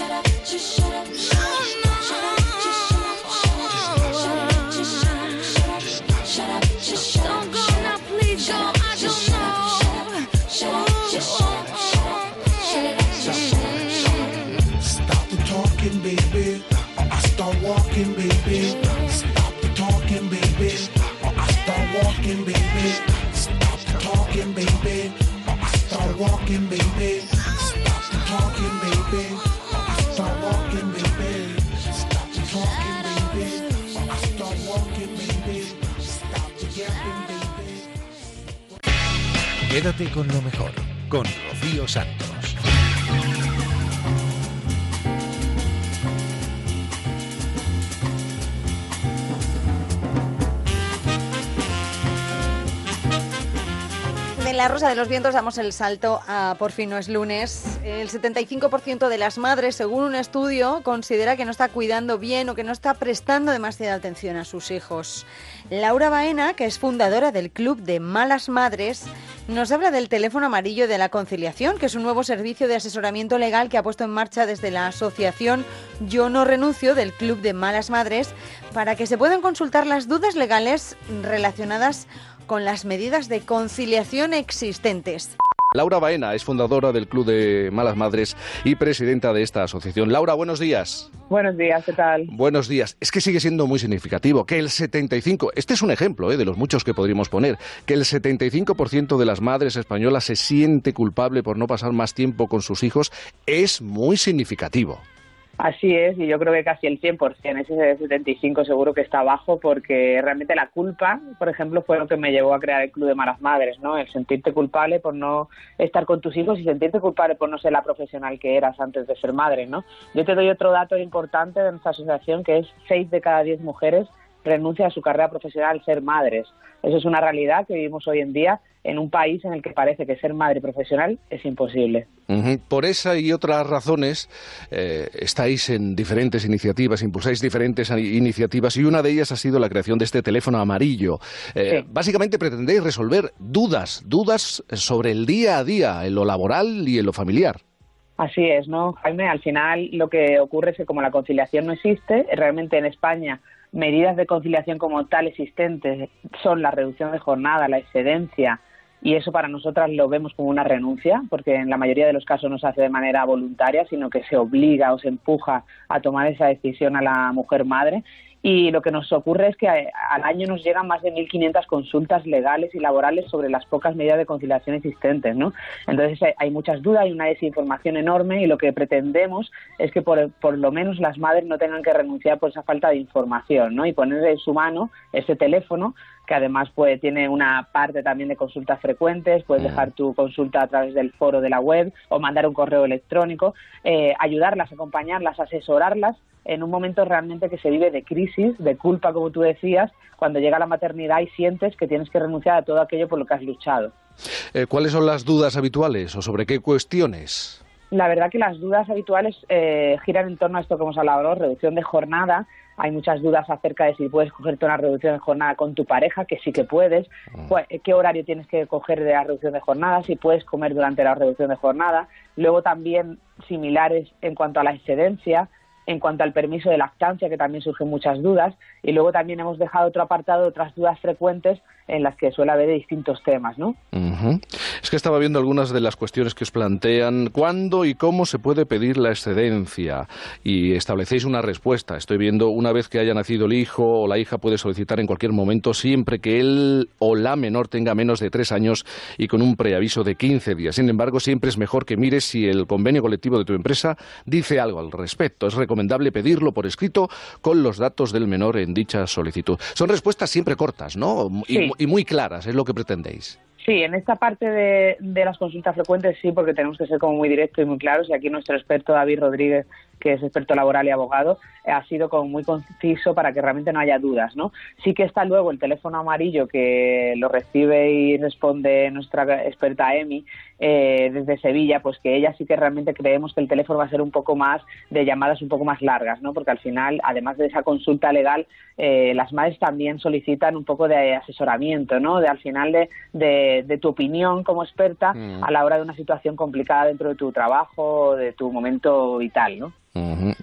Shut up, just shut up. Shut up, Quédate con lo mejor, con Rocío Santos. De la Rosa de los Vientos damos el salto a Por fin no es lunes. El 75% de las madres, según un estudio, considera que no está cuidando bien o que no está prestando demasiada atención a sus hijos. Laura Baena, que es fundadora del Club de Malas Madres, nos habla del teléfono amarillo de la conciliación, que es un nuevo servicio de asesoramiento legal que ha puesto en marcha desde la asociación Yo no renuncio del Club de Malas Madres para que se puedan consultar las dudas legales relacionadas con las medidas de conciliación existentes. Laura Baena es fundadora del Club de Malas Madres y presidenta de esta asociación. Laura, buenos días. Buenos días, ¿qué tal? Buenos días. Es que sigue siendo muy significativo que el 75, este es un ejemplo ¿eh? de los muchos que podríamos poner, que el 75% de las madres españolas se siente culpable por no pasar más tiempo con sus hijos es muy significativo. Así es, y yo creo que casi el 100%, ese 75 seguro que está bajo, porque realmente la culpa, por ejemplo, fue lo que me llevó a crear el Club de Malas Madres, ¿no? El sentirte culpable por no estar con tus hijos y sentirte culpable por no ser la profesional que eras antes de ser madre, ¿no? Yo te doy otro dato importante de nuestra asociación, que es 6 de cada 10 mujeres renuncia a su carrera profesional al ser madres. Eso es una realidad que vivimos hoy en día en un país en el que parece que ser madre profesional es imposible. Por esa y otras razones eh, estáis en diferentes iniciativas, impulsáis diferentes iniciativas y una de ellas ha sido la creación de este teléfono amarillo. Eh, Sí. Básicamente pretendéis resolver dudas, dudas sobre el día a día, en lo laboral y en lo familiar. Así es, ¿no, Jaime? Al final lo que ocurre es que como la conciliación no existe, realmente en España medidas de conciliación como tal existentes son la reducción de jornada, la excedencia, y eso para nosotras lo vemos como una renuncia, porque en la mayoría de los casos no se hace de manera voluntaria, sino que se obliga o se empuja a tomar esa decisión a la mujer madre. Y lo que nos ocurre es que a- al año nos llegan más de 1.500 consultas legales y laborales sobre las pocas medidas de conciliación existentes, ¿no? Entonces hay- muchas dudas, hay una desinformación enorme y lo que pretendemos es que por, por lo menos las madres no tengan que renunciar por esa falta de información, ¿no? Y poner en su mano ese teléfono que además pues, tiene una parte también de consultas frecuentes, puedes dejar tu consulta a través del foro de la web o mandar un correo electrónico, eh, ayudarlas, acompañarlas, asesorarlas en un momento realmente que se vive de crisis, de culpa, como tú decías, cuando llega la maternidad y sientes que tienes que renunciar a todo aquello por lo que has luchado. Eh, ¿Cuáles son las dudas habituales o sobre qué cuestiones? La verdad que las dudas habituales eh, giran en torno a esto que hemos hablado, ¿no? reducción de jornada. Hay muchas dudas acerca de si puedes cogerte una reducción de jornada con tu pareja, que sí que puedes. Cu- ¿Qué horario tienes que coger de la reducción de jornada? Si puedes comer durante la reducción de jornada. Luego también similares en cuanto a la excedencia, en cuanto al permiso de lactancia, que también surgen muchas dudas. Y luego también hemos dejado otro apartado de otras dudas frecuentes en las que suele haber de distintos temas, ¿no? Es que estaba viendo algunas de las cuestiones que os plantean. ¿Cuándo y cómo se puede pedir la excedencia? Y establecéis una respuesta. Estoy viendo una vez que haya nacido el hijo o la hija puede solicitar en cualquier momento siempre que él o la menor tenga menos de tres años y con un preaviso de 15 días. Sin embargo, siempre es mejor que mires si el convenio colectivo de tu empresa dice algo al respecto. Es recomendable pedirlo por escrito con los datos del menor en dicha solicitud. Son respuestas siempre cortas, ¿no? Sí. Y muy claras, es lo que pretendéis. Sí, en esta parte de, las consultas frecuentes sí, porque tenemos que ser como muy directos y muy claros. Y aquí nuestro experto David Rodríguez, que es experto laboral y abogado, eh, ha sido como muy conciso para que realmente no haya dudas, ¿no? Sí que está luego el teléfono amarillo que lo recibe y responde nuestra experta Emi eh, desde Sevilla, pues que ella sí que realmente creemos que el teléfono va a ser un poco más de llamadas un poco más largas, ¿no? Porque al final, además de esa consulta legal, eh, las madres también solicitan un poco de asesoramiento, ¿no? De al final de, de, de tu opinión como experta Mm. a la hora de una situación complicada dentro de tu trabajo, de tu momento vital, ¿no?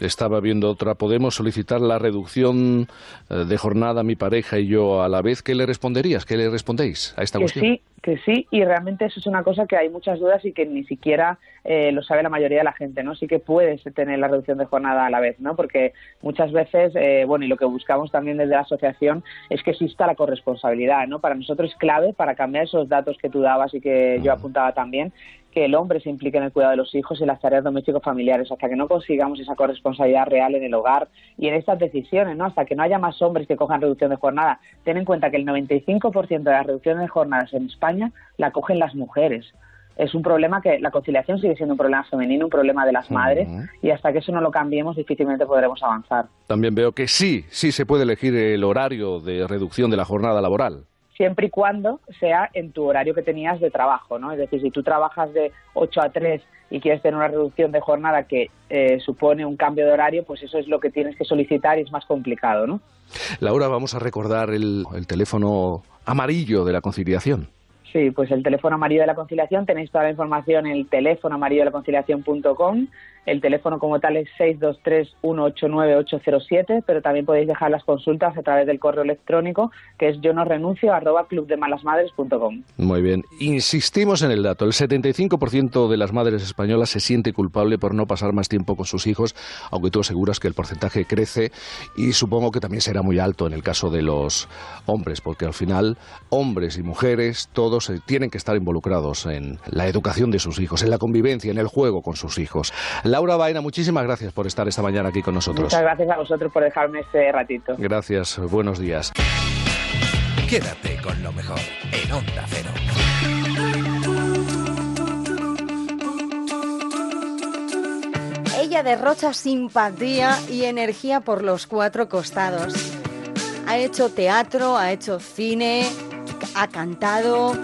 Estaba viendo otra. ¿Podemos solicitar la reducción eh, de jornada mi pareja y yo a la vez? ¿Qué le responderías? ¿Qué le respondéis a esta que cuestión? sí, que sí, y realmente eso es una cosa que hay muchas dudas y que ni siquiera eh, lo sabe la mayoría de la gente, ¿no? Sí que puedes tener la reducción de jornada a la vez, ¿no? Porque muchas veces, eh, bueno, y lo que buscamos también desde la asociación es que exista la corresponsabilidad, ¿no? Para nosotros es clave para cambiar esos datos que tú dabas y que yo apuntaba también, que el hombre se implique en el cuidado de los hijos y las tareas domésticos familiares, hasta que no consigamos esa corresponsabilidad real en el hogar y en estas decisiones, ¿no? Hasta que no haya más hombres que cojan reducción de jornada. Ten en cuenta que el 95% de las reducciones de jornadas en España la cogen las mujeres. Es un problema que la conciliación sigue siendo un problema femenino, un problema de las madres, y hasta que eso no lo cambiemos difícilmente podremos avanzar. También veo que sí, sí se puede elegir el horario de reducción de la jornada laboral. Siempre y cuando sea en tu horario que tenías de trabajo, ¿no? Es decir, si tú trabajas de 8 a 3 y quieres tener una reducción de jornada que eh, supone un cambio de horario, pues eso es lo que tienes que solicitar y es más complicado, ¿no? Laura, vamos a recordar el, el teléfono amarillo de la conciliación. Sí, pues el teléfono amarillo de la conciliación, tenéis toda la información en el teléfono amarillo de la conciliación.com. El teléfono como tal es 623-189-807, pero también podéis dejar las consultas a través del correo electrónico que es yo no renuncio arroba clubdemalasmadres.com. Muy bien. Insistimos en el dato. El 75% de las madres españolas se siente culpable por no pasar más tiempo con sus hijos, aunque tú aseguras que el porcentaje crece y supongo que también será muy alto en el caso de los hombres, porque al final hombres y mujeres todos eh, tienen que estar involucrados en la educación de sus hijos, en la convivencia, en el juego con sus hijos. Laura Baena, muchísimas gracias por estar esta mañana aquí con nosotros. Muchas gracias a vosotros por dejarme este ratito. Gracias, buenos días. Quédate con lo mejor en Onda Cero. Ella derrocha simpatía y energía por los cuatro costados. Ha hecho teatro, ha hecho cine, ha cantado.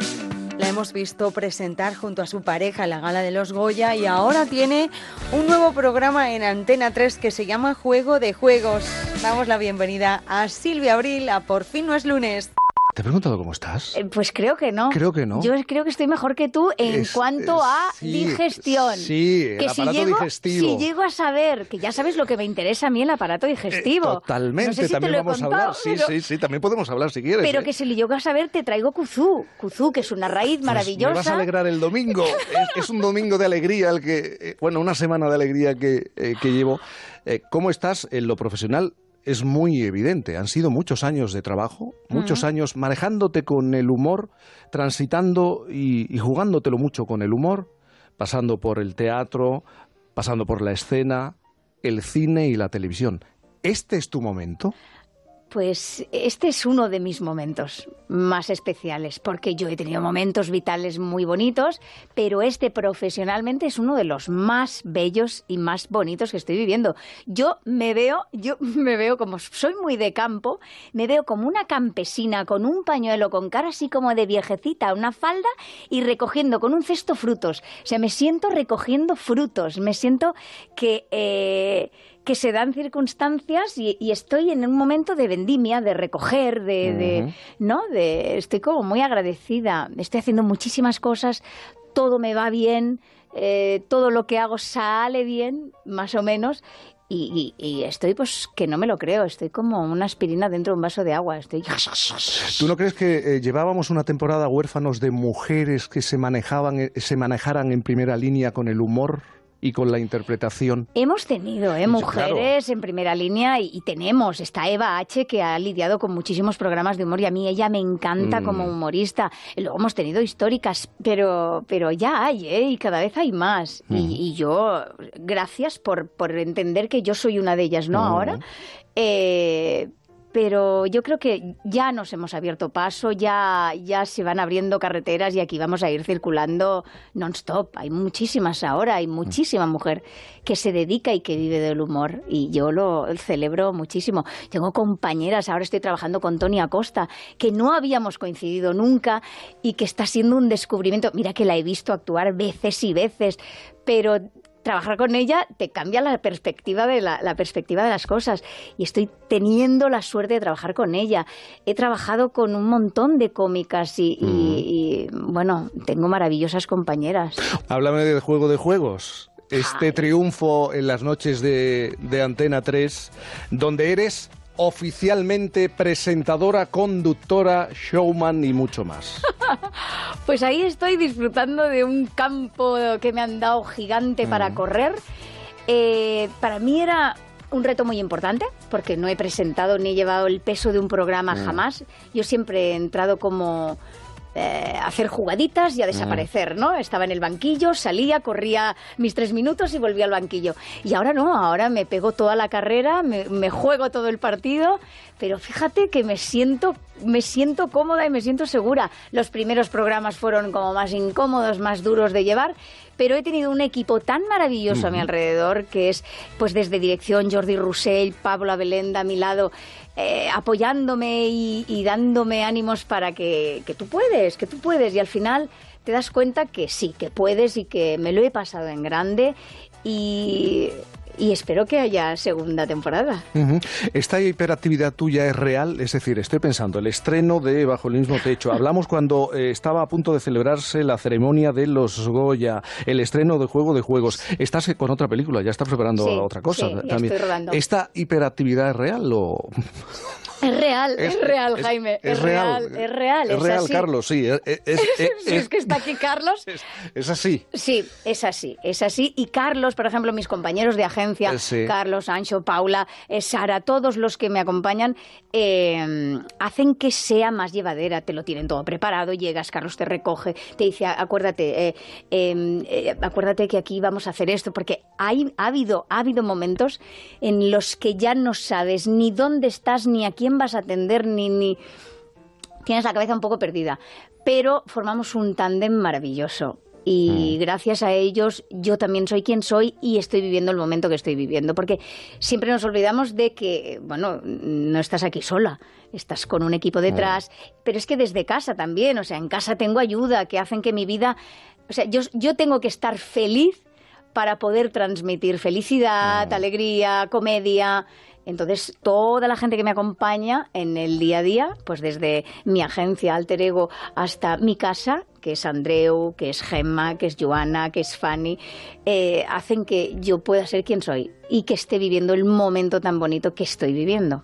La hemos visto presentar junto a su pareja en la gala de los Goya y ahora tiene un nuevo programa en Antena 3 que se llama Juego de Juegos. Damos la bienvenida a Silvia Abril a Por fin no es lunes. ¿Te he preguntado cómo estás? Eh, Pues creo que no. Creo que no. Yo creo que estoy mejor que tú en Es- cuanto es- a sí, digestión. sí, el que si aparato llego, digestivo. Si llego a saber, que ya sabes lo que me interesa a mí el aparato digestivo. Eh, Totalmente, No sé si te también vamos a hablar. Sí, pero- sí, sí, también podemos hablar si quieres. Pero ¿eh? que si le llego a saber, te traigo kuzú. Kuzú, que es una raíz Pues maravillosa. Me vas a alegrar el domingo. <laughs> es, es un domingo de alegría, el que, bueno, una semana de alegría que, que llevo. ¿Cómo estás en lo profesional? Es muy evidente. Han sido muchos años de trabajo, muchos años manejándote con el humor, transitando y, y jugándotelo mucho con el humor, pasando por el teatro, pasando por la escena, el cine y la televisión. ¿Este es tu momento? Pues este es uno de mis momentos más especiales, porque yo he tenido momentos vitales muy bonitos, pero este profesionalmente es uno de los más bellos y más bonitos que estoy viviendo. Yo me veo, yo <laughs> me veo como soy muy de campo, me veo como una campesina con un pañuelo con cara así como de viejecita, una falda y recogiendo con un cesto frutos. O sea, me siento recogiendo frutos, me siento que eh, que se dan circunstancias y, y estoy en un momento de vendimia, de recoger, de, de-. ¿no? De, estoy como muy agradecida. Estoy haciendo muchísimas cosas, todo me va bien, eh, todo lo que hago sale bien, más o menos. Y, y- y estoy, pues, que no me lo creo. Estoy como una aspirina dentro de un vaso de agua. Estoy. <laughs> ¿Tú no crees que eh, llevábamos una temporada huérfanos de mujeres que se manejaban, eh, se manejaran en primera línea con el humor y con la interpretación? Hemos tenido ¿eh? Mujeres en primera línea y, y tenemos. Está Eva H., que ha lidiado con muchísimos programas de humor y a mí ella me encanta Mm. como humorista. Luego hemos tenido históricas, pero, pero ya hay, ¿eh? y cada vez hay más. Mm. Y, y yo, gracias por, por entender que yo soy una de ellas, ¿no? Mm. Ahora. Eh, pero yo creo que ya nos hemos abierto paso, ya, ya se van abriendo carreteras y aquí vamos a ir circulando non-stop. Hay muchísimas ahora, hay muchísima mujer que se dedica y que vive del humor y yo lo celebro muchísimo. Tengo compañeras, ahora estoy trabajando con Tony Acosta, que no habíamos coincidido nunca y que está siendo un descubrimiento. Mira que la he visto actuar veces y veces, pero trabajar con ella te cambia la perspectiva de la, la perspectiva de las cosas. Y estoy teniendo la suerte de trabajar con ella. He trabajado con un montón de cómicas y, y- y, bueno tengo maravillosas compañeras. Háblame del juego de juegos. Este triunfo en las noches de, de Antena 3, donde eres oficialmente presentadora, conductora, showman y mucho más. <laughs> Pues ahí estoy disfrutando de un campo que me han dado gigante para Mm. correr. Eh, para mí era un reto muy importante porque no he presentado ni he llevado el peso de un programa Mm. jamás. Yo siempre he entrado como eh, hacer jugaditas y a desaparecer, ¿no? Estaba en el banquillo, salía, corría mis tres minutos y volvía al banquillo. Y ahora no, ahora me pego toda la carrera, me, me juego todo el partido, pero fíjate que me siento, me siento cómoda y me siento segura. Los primeros programas fueron como más incómodos, más duros de llevar, pero he tenido un equipo tan maravilloso a mi alrededor que es, pues desde dirección, Jordi Roussel, Pablo Abelenda a mi lado, eh, apoyándome y, y dándome ánimos para que, que tú puedes, que tú puedes. Y al final te das cuenta que sí, que puedes y que me lo he pasado en grande y, y espero que haya segunda temporada. ¿Esta hiperactividad tuya es real? Es decir, estoy pensando, el estreno de Bajo el mismo techo. Hablamos cuando eh, estaba a punto de celebrarse la ceremonia de los Goya, el estreno de Juego de Juegos. Estás con otra película, ya estás preparando Sí, otra cosa sí, también. estoy. ¿Esta hiperactividad es real o...? Es real, Es- es, real, es- Jaime. es Es, real. real, es real. Es real, así. Carlos, sí. Es, es- <laughs> es- Sí, es- es que está aquí Carlos. <laughs> es así. Sí, es así, es así. Y Carlos, por ejemplo, mis compañeros de agencia, Eh, sí. Carlos, Ancho, Paula, eh, Sara, todos los que me acompañan, eh, hacen que sea más llevadera. Te lo tienen todo preparado, llegas, Carlos te recoge, te dice, acuérdate, eh, eh, acuérdate que aquí vamos a hacer esto, porque hay, ha, habido, ha habido momentos en los que ya no sabes ni dónde estás, ni a quién vas a atender, ni... ni tienes la cabeza un poco perdida. Pero formamos un tándem maravilloso. Y gracias a ellos yo también soy quien soy y estoy viviendo el momento que estoy viviendo. Porque siempre nos olvidamos de que, bueno, no estás aquí sola, estás con un equipo detrás, pero es que desde casa también, o sea, en casa tengo ayuda que hacen que mi vida, o sea, yo, yo tengo que estar feliz para poder transmitir felicidad, alegría, comedia. Entonces, toda la gente que me acompaña en el día a día, pues desde mi agencia Alter Ego hasta mi casa, que es Andreu, que es Gemma, que es Joana, que es Fanny, eh, hacen que yo pueda ser quien soy y que esté viviendo el momento tan bonito que estoy viviendo.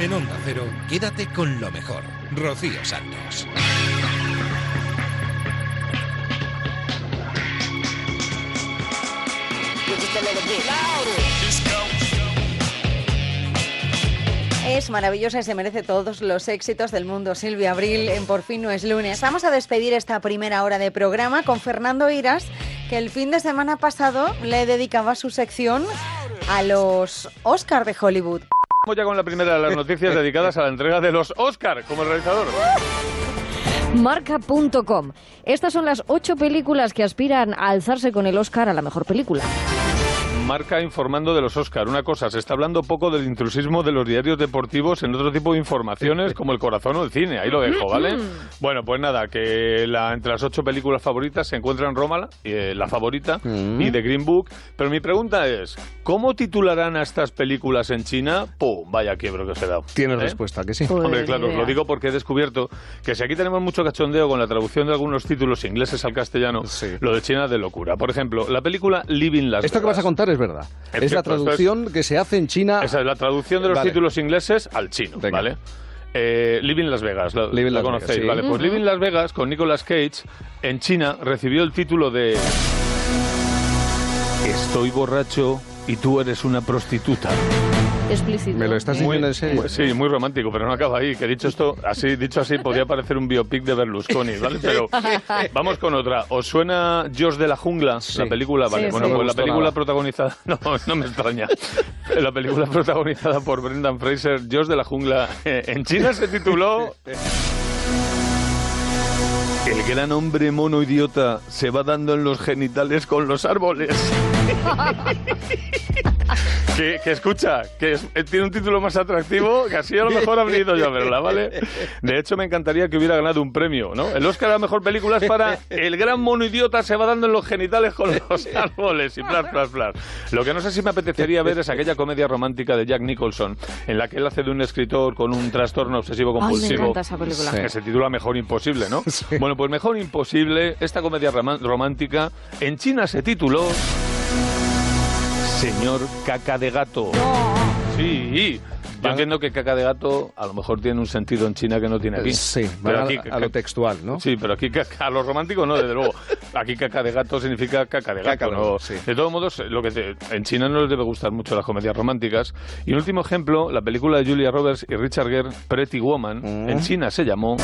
En Onda Cero, quédate con lo mejor. Rocío Santos. Es maravillosa y se merece todos los éxitos del mundo. Silvia Abril en Por fin no es lunes. Vamos a despedir esta primera hora de programa con Fernando Iras, que el fin de semana pasado le dedicaba su sección a los Oscar de Hollywood. Vamos ya con la primera de las noticias dedicadas a la entrega de los Oscar como el realizador. Marca.com. Estas son las ocho películas que aspiran a alzarse con el Oscar a la mejor película. Marca informando de los Oscar. Una cosa, se está hablando poco del intrusismo de los diarios deportivos en otro tipo de informaciones como el corazón o el cine. Ahí lo dejo, ¿vale? Bueno, pues nada, que la, entre las ocho películas favoritas se encuentran Rómala, eh, la favorita, y The Green Book. Pero mi pregunta es, ¿cómo titularán a estas películas en China? ¡Pum! Vaya quiebro que os he dado. Tienes ¿Eh? respuesta, que sí. Hombre, claro, os lo digo porque he descubierto que si aquí tenemos mucho cachondeo con la traducción de algunos títulos ingleses al castellano, lo de China es de locura. Por ejemplo, la película Living Las Esto que vas a contar es verdad. Es Es la traducción que se hace en China. Esa es la traducción de los Vale. títulos ingleses al chino, ¿vale? Eh, Living Las Vegas, la, Living la Las conocéis, Vegas, sí. ¿vale? Pues. Living Las Vegas con Nicolas Cage en China recibió el título de Estoy borracho y tú eres una prostituta. Explícito. ¿Me lo estás Muy- diciendo en serio? sí, muy romántico, pero no acaba ahí. Que dicho esto, así, dicho así, podría parecer un biopic de Berlusconi, ¿vale? Pero <laughs> vamos con otra. ¿Os suena George de la jungla? La película, vale. Sí, bueno, sí. pues la película nada. protagonizada, <laughs> no, no me extraña. La película protagonizada por Brendan Fraser, George de la jungla, eh, en China se tituló El gran hombre mono idiota se va dando en los genitales con los árboles. <laughs> que, que escucha, que es- eh, tiene un título más atractivo, que así a lo mejor habría ido yo a verla, ¿vale? De hecho, me encantaría que hubiera ganado un premio, ¿no? El Oscar a la mejor película es para El gran mono idiota se va dando en los genitales con los <laughs> árboles y plas, plas, plas. Lo que no sé si me apetecería ver es aquella comedia romántica de Jack Nicholson, en la que él hace de un escritor con un trastorno obsesivo Ay, me compulsivo. encanta esa película. Que se titula Mejor Imposible, ¿no? Bueno, pues Mejor Imposible, esta comedia romántica, en China se tituló Señor Caca de Gato. Sí. Yo entiendo que caca de gato a lo mejor tiene un sentido en China que no tiene aquí. Sí, Pero aquí a, lo textual, ¿no? Sí, pero aquí caca- a lo romántico no, desde luego. Aquí caca de gato significa caca de gato. Caca ¿no? sí. De todos modos, lo que te- en China no les debe gustar mucho las comedias románticas. Y un último ejemplo, la película de Julia Roberts y Richard Gere, Pretty Woman, Mm. en China se llamó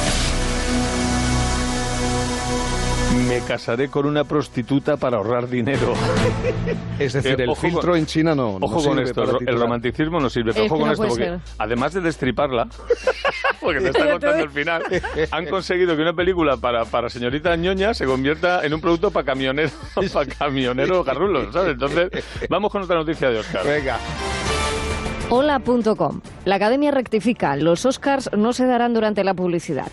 Me casaré con una prostituta para ahorrar dinero. <laughs> Es decir, Eh, el filtro con- en China no. no Ojo con esto, para el, romanticismo no sirve. Pero Es ojo con no esto, porque ser. además de destriparla, <laughs> porque te está <laughs> contando el final, han conseguido que una película para, para señorita ñoña se convierta en un producto para camionero, para camionero garrulos, ¿sabes? Entonces, vamos con otra noticia de Oscar. Venga. Hola.com. La Academia rectifica. Los Oscars no se darán durante la publicidad.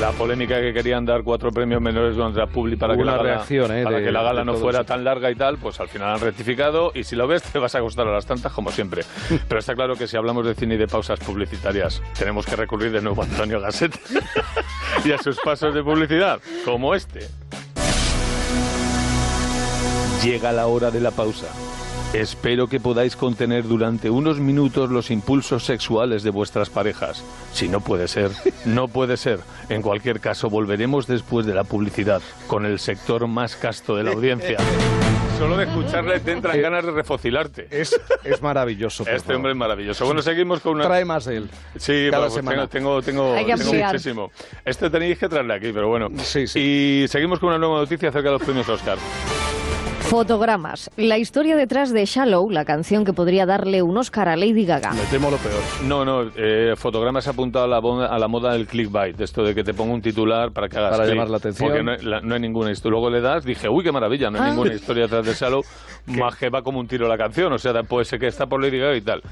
La polémica que querían dar cuatro premios menores durante la publi para, Hubo que la, una gala, reacción, ¿eh? para de- que la gala no fuera tan larga y tal, pues al final han rectificado y si lo ves <laughs> te vas a gustar a las tantas como siempre. <laughs> Pero está claro que si hablamos de cine y de pausas publicitarias tenemos que recurrir de nuevo a Antonio Gasset <laughs> y a sus pasos de publicidad, como este. Llega la hora de la pausa. Espero que podáis contener durante unos minutos los impulsos sexuales de vuestras parejas. Si no puede ser, <laughs> no puede ser. En cualquier caso, volveremos después de la publicidad con el sector más casto de la audiencia. <laughs> Solo de escucharle te entran ganas de refocilarte. Es, es maravilloso. por Este favor. hombre es maravilloso. Bueno, seguimos con una... Trae más de él. Sí, cada bueno, pues semana. tengo, tengo, Hay que tengo muchísimo. Este tenéis que traerle aquí, pero bueno. Y seguimos con una nueva noticia acerca de los premios Oscar. Fotogramas. La historia detrás de Shallow, la canción que podría darle un Oscar a Lady Gaga. Me temo lo peor. No, no, eh, fotogramas apuntado a la, moda, a la moda del clickbait, esto de que te ponga un titular para que hagas Para clic, llamar la atención. Porque no, hay- la- no hay ninguna historia. Luego le das, dije, uy, qué maravilla, no hay Ah. ninguna historia detrás de Shallow, <laughs> más que va como un tiro la canción, o sea, puede ser que está por Lady Gaga y tal.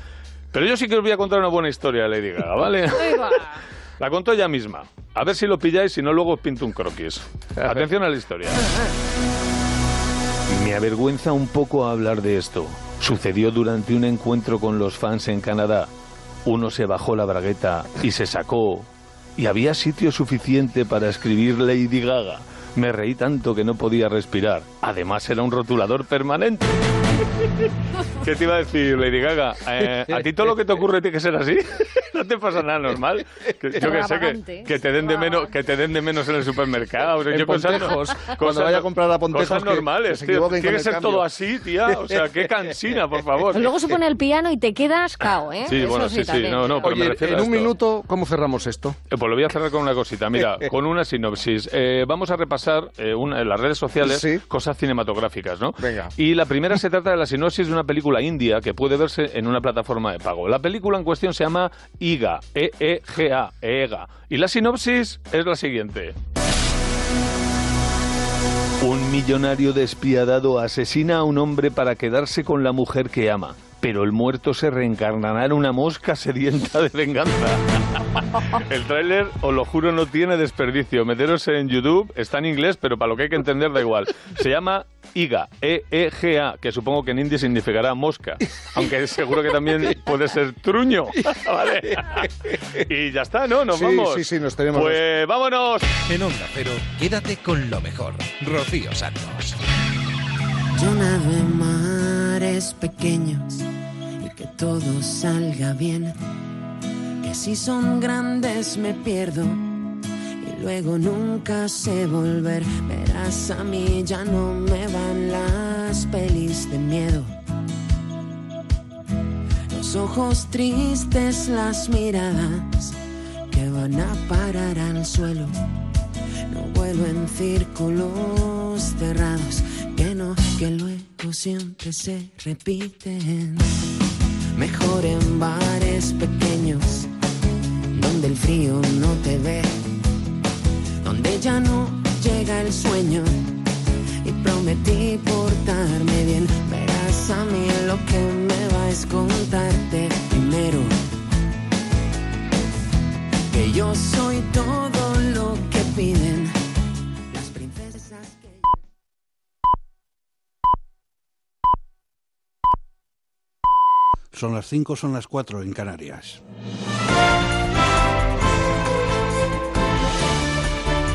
Pero yo sí que os voy a contar una buena historia de Lady Gaga, ¿vale? <laughs> <laughs> La contó ella misma. A ver si lo pilláis, si no, luego os pinto un croquis. Atención a la historia. Me avergüenza un poco hablar de esto. Sucedió durante un encuentro con los fans en Canadá. Uno se bajó la bragueta y se sacó. Y había sitio suficiente para escribir Lady Gaga. Me reí tanto que no podía respirar. Además era un rotulador permanente. ¿Qué te iba a decir, Lady Gaga? Eh, ¿A ti todo lo que te ocurre tiene que ser así? <laughs> ¿No te pasa nada normal? Que- yo que sé, que, que te den de menos que te den de menos en el supermercado. O sea, En yo cosas, Pontejos, cosas cuando vaya a comprar a Pontejos, Cosas normales, que tío. Tiene que ser todo así, tía. O sea, qué cansina, por favor. Luego se pone el piano y te quedas cao, ¿eh? Sí, Eso bueno, sí, sí, también. no, no, pero Oye, en un minuto, ¿cómo cerramos esto? Eh, Pues lo voy a cerrar con una cosita. Mira, <laughs> con una sinopsis. Eh, vamos a repasar eh, una- en las redes sociales cosas cinematográficas, ¿no? Venga. Y la primera se trata de la sinopsis de una película india que puede verse en una plataforma de pago. La película en cuestión se llama IGA, E-E-G-A, EGA. Y la sinopsis es la siguiente. Un millonario despiadado asesina a un hombre para quedarse con la mujer que ama, pero el muerto se reencarnará en una mosca sedienta de venganza. El tráiler, os lo juro, no tiene desperdicio. Meteros en YouTube, está en inglés, pero para lo que hay que entender da igual. Se llama IGA, E-E-G-A, que supongo que en hindi significará mosca, aunque seguro que también <laughs> puede ser truño. <laughs> ¿Vale? Y ya está, ¿no? Nos Sí, vamos. sí, sí, nos tenemos. Pues vámonos. En Onda Cero, quédate con lo mejor. Rocío Santos. Yo nado en mares pequeños y que todo salga bien. Que si son grandes me pierdo luego nunca sé volver. Verás, a mí ya no me van las pelis de miedo. Tus ojos tristes, las miradas que van a parar al suelo. No vuelo en círculos cerrados, que no, que luego siempre se repiten. Mejor en bares pequeños, donde el frío no te ve, donde ya no llega el sueño. Y prometí portarme bien, verás a mí lo que me va es contarte primero. Que yo soy todo lo que piden las princesas que... Son las 5, son las 4 en Canarias.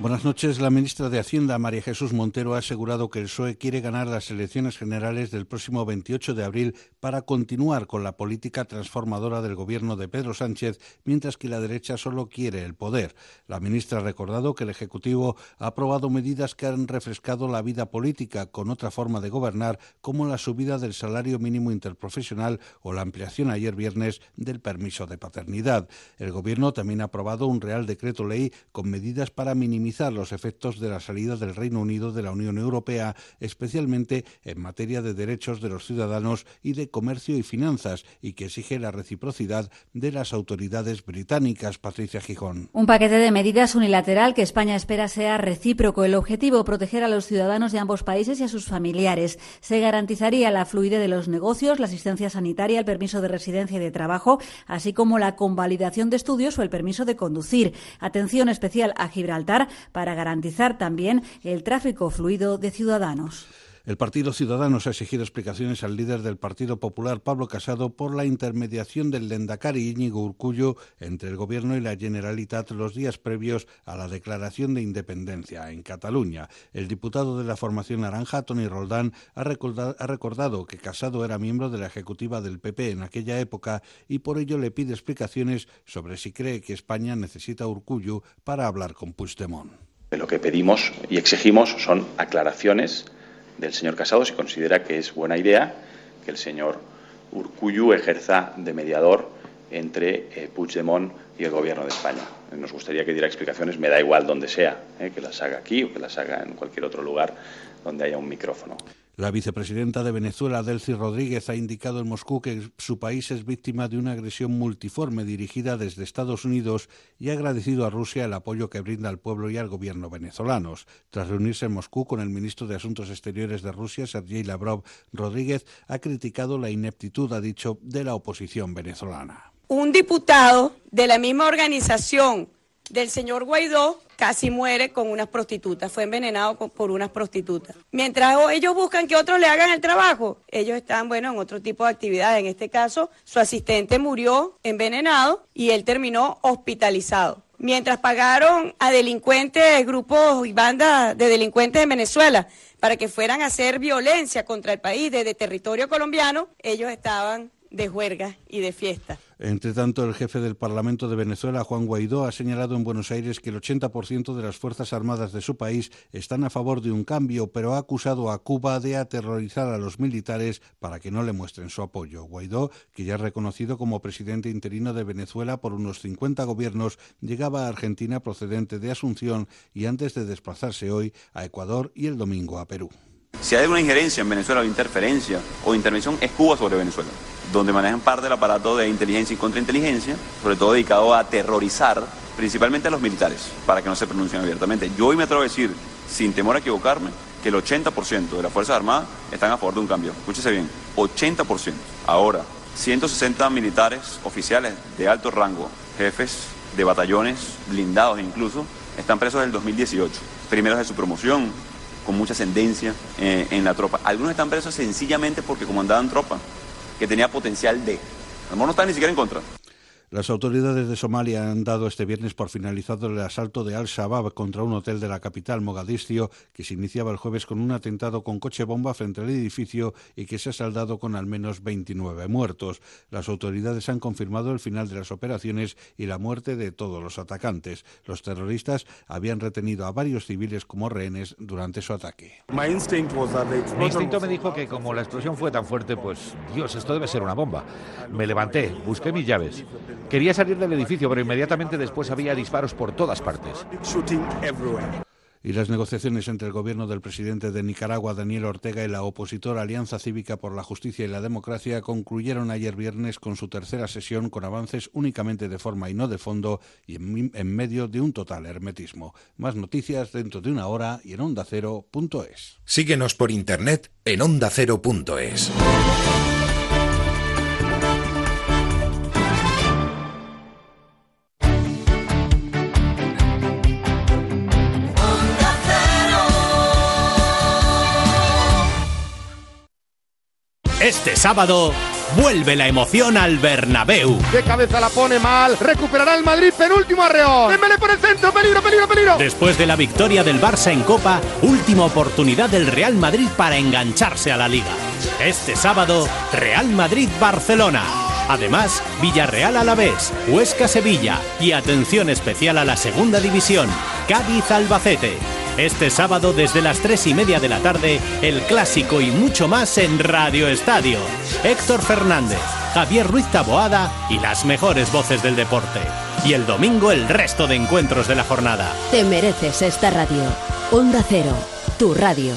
Buenas noches. La ministra de Hacienda, María Jesús Montero, ha asegurado que el PSOE quiere ganar las elecciones generales del próximo 28 de abril para continuar con la política transformadora del gobierno de Pedro Sánchez, mientras que la derecha solo quiere el poder. La ministra ha recordado que el Ejecutivo ha aprobado medidas que han refrescado la vida política con otra forma de gobernar, como la subida del salario mínimo interprofesional o la ampliación ayer viernes del permiso de paternidad. El Gobierno también ha aprobado un Real Decreto Ley con medidas para minimizar los efectos de la salida del Reino Unido de la Unión Europea, especialmente en materia de derechos de los ciudadanos y de comercio y finanzas, y que exige la reciprocidad de las autoridades británicas. Patricia Gijón. Un paquete de medidas unilateral que España espera sea recíproco. El objetivo, proteger a los ciudadanos de ambos países y a sus familiares. Se garantizaría la fluidez de los negocios, la asistencia sanitaria, el permiso de residencia y de trabajo, así como la convalidación de estudios o el permiso de conducir. Atención especial a Gibraltar para garantizar también el tráfico fluido de ciudadanos. El Partido Ciudadanos ha exigido explicaciones al líder del Partido Popular, Pablo Casado, por la intermediación del Lendakari Íñigo Urcullo entre el Gobierno y la Generalitat los días previos a la declaración de independencia en Cataluña. El diputado de la formación naranja, Tony Roldán, ha recordado, que Casado era miembro de la ejecutiva del PP en aquella época y por ello le pide explicaciones sobre si cree que España necesita Urcullo para hablar con Puigdemont. Lo que pedimos y exigimos son aclaraciones del señor Casado si considera que es buena idea que el señor Urcullu ejerza de mediador entre eh, Puigdemont y el gobierno de España. Nos gustaría que diera explicaciones, me da igual donde sea, eh, que las haga aquí o que las haga en cualquier otro lugar donde haya un micrófono. La vicepresidenta de Venezuela, Delcy Rodríguez, ha indicado en Moscú que su país es víctima de una agresión multiforme dirigida desde Estados Unidos y ha agradecido a Rusia el apoyo que brinda al pueblo y al gobierno venezolanos. Tras reunirse en Moscú con el ministro de Asuntos Exteriores de Rusia, Sergei Lavrov, Rodríguez ha criticado la ineptitud, ha dicho, de la oposición venezolana. Un diputado de la misma organización del señor Guaidó casi muere con unas prostitutas, fue envenenado por unas prostitutas. Mientras ellos buscan que otros le hagan el trabajo, ellos están, bueno, en otro tipo de actividades. En este caso, su asistente murió envenenado y él terminó hospitalizado. Mientras pagaron a delincuentes, grupos y bandas de delincuentes de Venezuela para que fueran a hacer violencia contra el país desde territorio colombiano, ellos estaban de juerga y de fiesta. Entre tanto, el jefe del Parlamento de Venezuela, Juan Guaidó, ha señalado en Buenos Aires que el 80% de las Fuerzas Armadas de su país están a favor de un cambio, pero ha acusado a Cuba de aterrorizar a los militares para que no le muestren su apoyo. Guaidó, que ya es reconocido como presidente interino de Venezuela por unos 50 gobiernos, llegaba a Argentina procedente de Asunción y antes de desplazarse hoy a Ecuador y el domingo a Perú. Si hay alguna injerencia en Venezuela o interferencia o intervención es Cuba sobre Venezuela, donde manejan parte del aparato de inteligencia y contrainteligencia, sobre todo dedicado a aterrorizar principalmente a los militares, para que no se pronuncien abiertamente. Yo hoy me atrevo a decir, sin temor a equivocarme, que el 80% de las Fuerzas Armadas están a favor de un cambio. Escúchese bien, 80%. Ahora, 160 militares oficiales de alto rango, jefes de batallones, blindados incluso, están presos desde el 2018. Primeros de su promoción, con mucha ascendencia eh, en la tropa. Algunos están presos sencillamente porque comandaban tropa, que tenía potencial de. A no están ni siquiera en contra. Las autoridades de Somalia han dado este viernes por finalizado el asalto de Al-Shabaab contra un hotel de la capital, Mogadiscio, que se iniciaba el jueves con un atentado con coche bomba frente al edificio y que se ha saldado con al menos 29 muertos. Las autoridades han confirmado el final de las operaciones y la muerte de todos los atacantes. Los terroristas habían retenido a varios civiles como rehenes durante su ataque. Mi instinto me dijo que como la explosión fue tan fuerte, pues Dios, esto debe ser una bomba. Me levanté, busqué mis llaves. Quería salir del edificio, pero inmediatamente después había disparos por todas partes. Y las negociaciones entre el gobierno del presidente de Nicaragua, Daniel Ortega, y la opositora Alianza Cívica por la Justicia y la Democracia concluyeron ayer viernes con su tercera sesión con avances únicamente de forma y no de fondo y en, en medio de un total hermetismo. Más noticias dentro de una hora y en ondacero.es. Síguenos por internet en ondacero.es. Este sábado vuelve la emoción al Bernabéu. De cabeza la pone mal, recuperará el Madrid, penúltimo arreón. Dembélé por el centro, peligro, peligro, peligro. Después de la victoria del Barça en Copa, última oportunidad del Real Madrid para engancharse a la Liga. Este sábado, Real Madrid-Barcelona. Además, Villarreal Alavés, Huesca Sevilla y atención especial a la Segunda División, Cádiz Albacete. Este sábado desde las tres y media de la tarde, el clásico y mucho más en Radio Estadio. Héctor Fernández, Javier Ruiz Taboada y las mejores voces del deporte. Y el domingo el resto de encuentros de la jornada. Te mereces esta radio. Onda Cero, tu radio.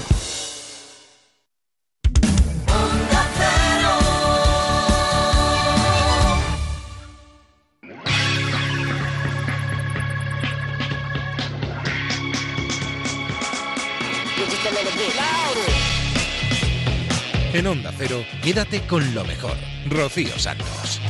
En Onda Cero, quédate con lo mejor. Rocío Santos.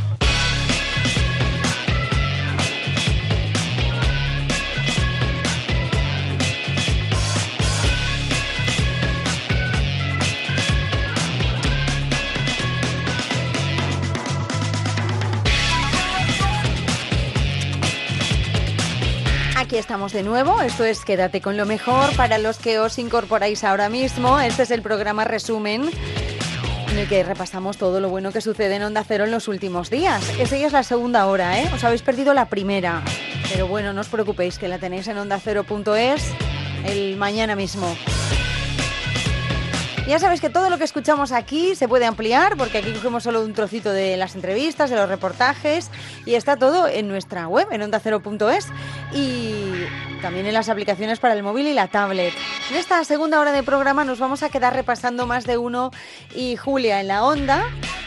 Aquí estamos de nuevo, esto es Quédate con lo mejor para los que os incorporáis ahora mismo. Este es el programa resumen el que repasamos todo lo bueno que sucede en Onda Cero en los últimos días. Esa ya es la segunda hora, ¿eh? Os habéis perdido la primera. Pero bueno, no os preocupéis que la tenéis en ondacero.es el mañana mismo. Ya sabéis que todo lo que escuchamos aquí se puede ampliar porque aquí cogemos solo un trocito de las entrevistas, de los reportajes y está todo en nuestra web, en ondacero.es y también en las aplicaciones para el móvil y la tablet. En esta segunda hora de programa nos vamos a quedar repasando más de uno y Julia en la onda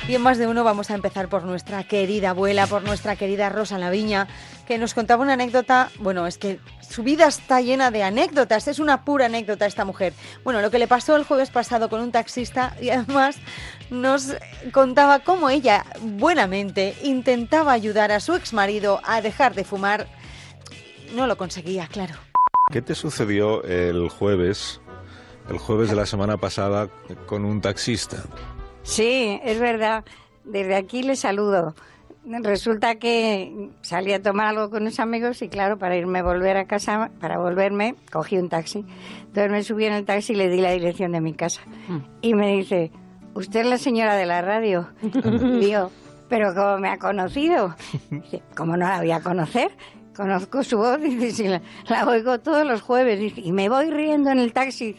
y en más de uno vamos a empezar por nuestra querida abuela, por nuestra querida Rosa Laviña, que nos contaba una anécdota, bueno, es que su vida está llena de anécdotas, es una pura anécdota esta mujer. Bueno, lo que le pasó el jueves pasado con un taxista y además nos contaba cómo ella buenamente intentaba ayudar a su exmarido a dejar de fumar. No lo conseguía, claro. ¿Qué te sucedió el jueves, el jueves de la semana pasada con un taxista? Sí, es verdad. Desde aquí le saludo. Resulta que salí a tomar algo con unos amigos y claro, para irme a volver a casa, para volverme, cogí un taxi. Entonces me subí en el taxi y le di la dirección de mi casa. Y me dice, ¿usted es la señora de la radio? Y <laughs> digo, ¿pero cómo me ha conocido? Dice, ¿Cómo no la voy a conocer? Conozco su voz <laughs> dice, "Sí, la, la oigo todos los jueves Dice, y me voy riendo en el taxi.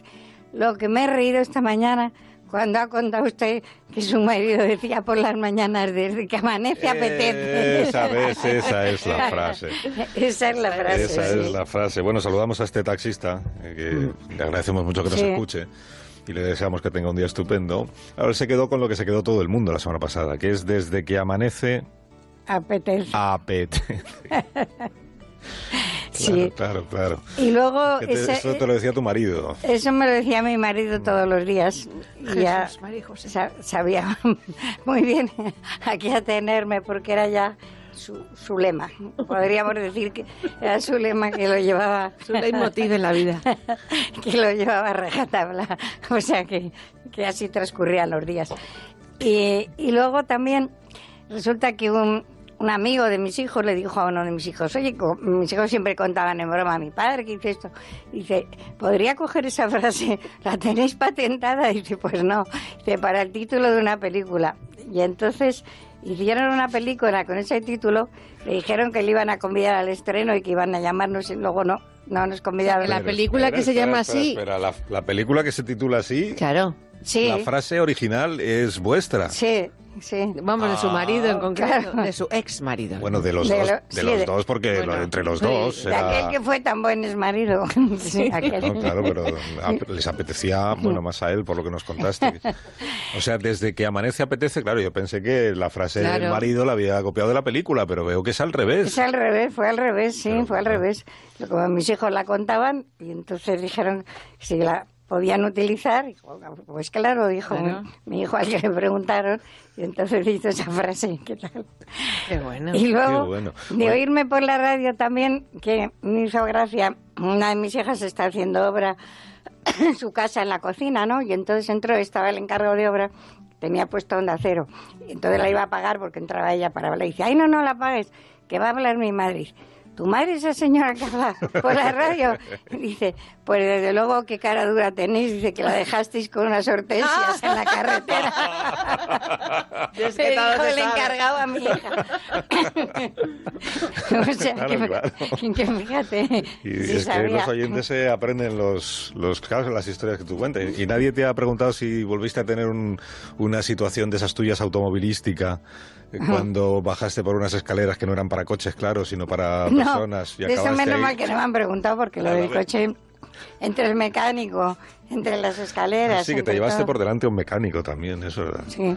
Lo que me he reído esta mañana cuando ha contado usted que su marido decía por las mañanas desde que amanece apetece. Esa, ves, esa es la frase. Esa es la frase. Esa sí. es la frase. Bueno, saludamos a este taxista, eh, que le agradecemos mucho que nos Sí. escuche y le deseamos que tenga un día estupendo. Ahora se quedó con lo que se quedó todo el mundo la semana pasada, que es desde que amanece, Apetece. apetece. <laughs> Sí. Claro, claro. Y luego Que te- ese- eso te lo decía tu marido. Eso me lo decía mi marido todos los días. Y ya Jesús, María José. sabía <laughs> muy bien a qué atenerme porque era ya su, su lema. Podríamos decir que era su lema que lo llevaba... <laughs> Su leitmotiv en la vida. <laughs> que lo llevaba a rajatabla. O sea que, que así transcurrían los días. Y, y luego también resulta que un, un amigo de mis hijos le dijo a uno de mis hijos, oye, mis hijos siempre contaban en broma a mi padre que dice esto. Dice, ¿podría coger esa <laughs> frase? ¿La tenéis patentada? <laughs> Dice, pues no. Dice, para el título de una película. Y entonces hicieron una película con ese título, le dijeron que le iban a convidar al estreno y que iban a llamarnos y luego no, no nos convidaron. La película que se llama así. Espera, la, la película que se titula así. Claro. Sí. La frase original es vuestra. Sí, sí. Vamos, de su marido en concreto, de su ex marido. Bueno, de los De dos, lo- de sí, los de- dos porque lo- entre los dos De era... aquel que fue tan buen ex marido. <laughs> <laughs> Sí, aquel. No, claro, pero les apetecía, bueno, más a él por lo que nos contaste. O sea, desde que amanece apetece, claro, yo pensé que la frase del Claro. marido la había copiado de la película, pero veo que es al revés. Es al revés, fue al revés, sí, fue al revés. Como mis hijos la contaban y entonces dijeron si la podían utilizar, y, pues claro, dijo Claro. Mi, mi hijo al que le preguntaron y entonces hizo esa frase. ¿qué tal? Qué bueno. Y luego, Qué bueno. de oírme por la radio también, que me hizo gracia, una de mis hijas está haciendo obra en su casa, en la cocina, ¿no? Y entonces entró, estaba el encargo de obra, tenía puesto onda cero. Entonces la iba a pagar porque entraba ella para hablar. Y dice, ay, no, no la pagues, que va a hablar mi madre. ¿Tu madre es esa señora que habla por la radio? Dice, pues desde luego qué cara dura tenéis. Dice que la dejasteis con unas hortensias en la carretera. <laughs> Es Se que dijo el encargado a mi hija. <laughs> o sea, Claro, que, claro. que fíjate. Y es que los oyentes se aprenden los, los casos, las historias que tú cuentas. Y nadie te ha preguntado si volviste a tener un- una situación de esas tuyas automovilística Ajá. cuando bajaste por unas escaleras que no eran para coches, claro, sino para <laughs> No, personas. Y de eso menos ahí. mal que no me han preguntado porque lo del coche, entre el mecánico, entre las escaleras. Sí, que te llevaste todo. por delante a un mecánico también, eso es verdad. Sí.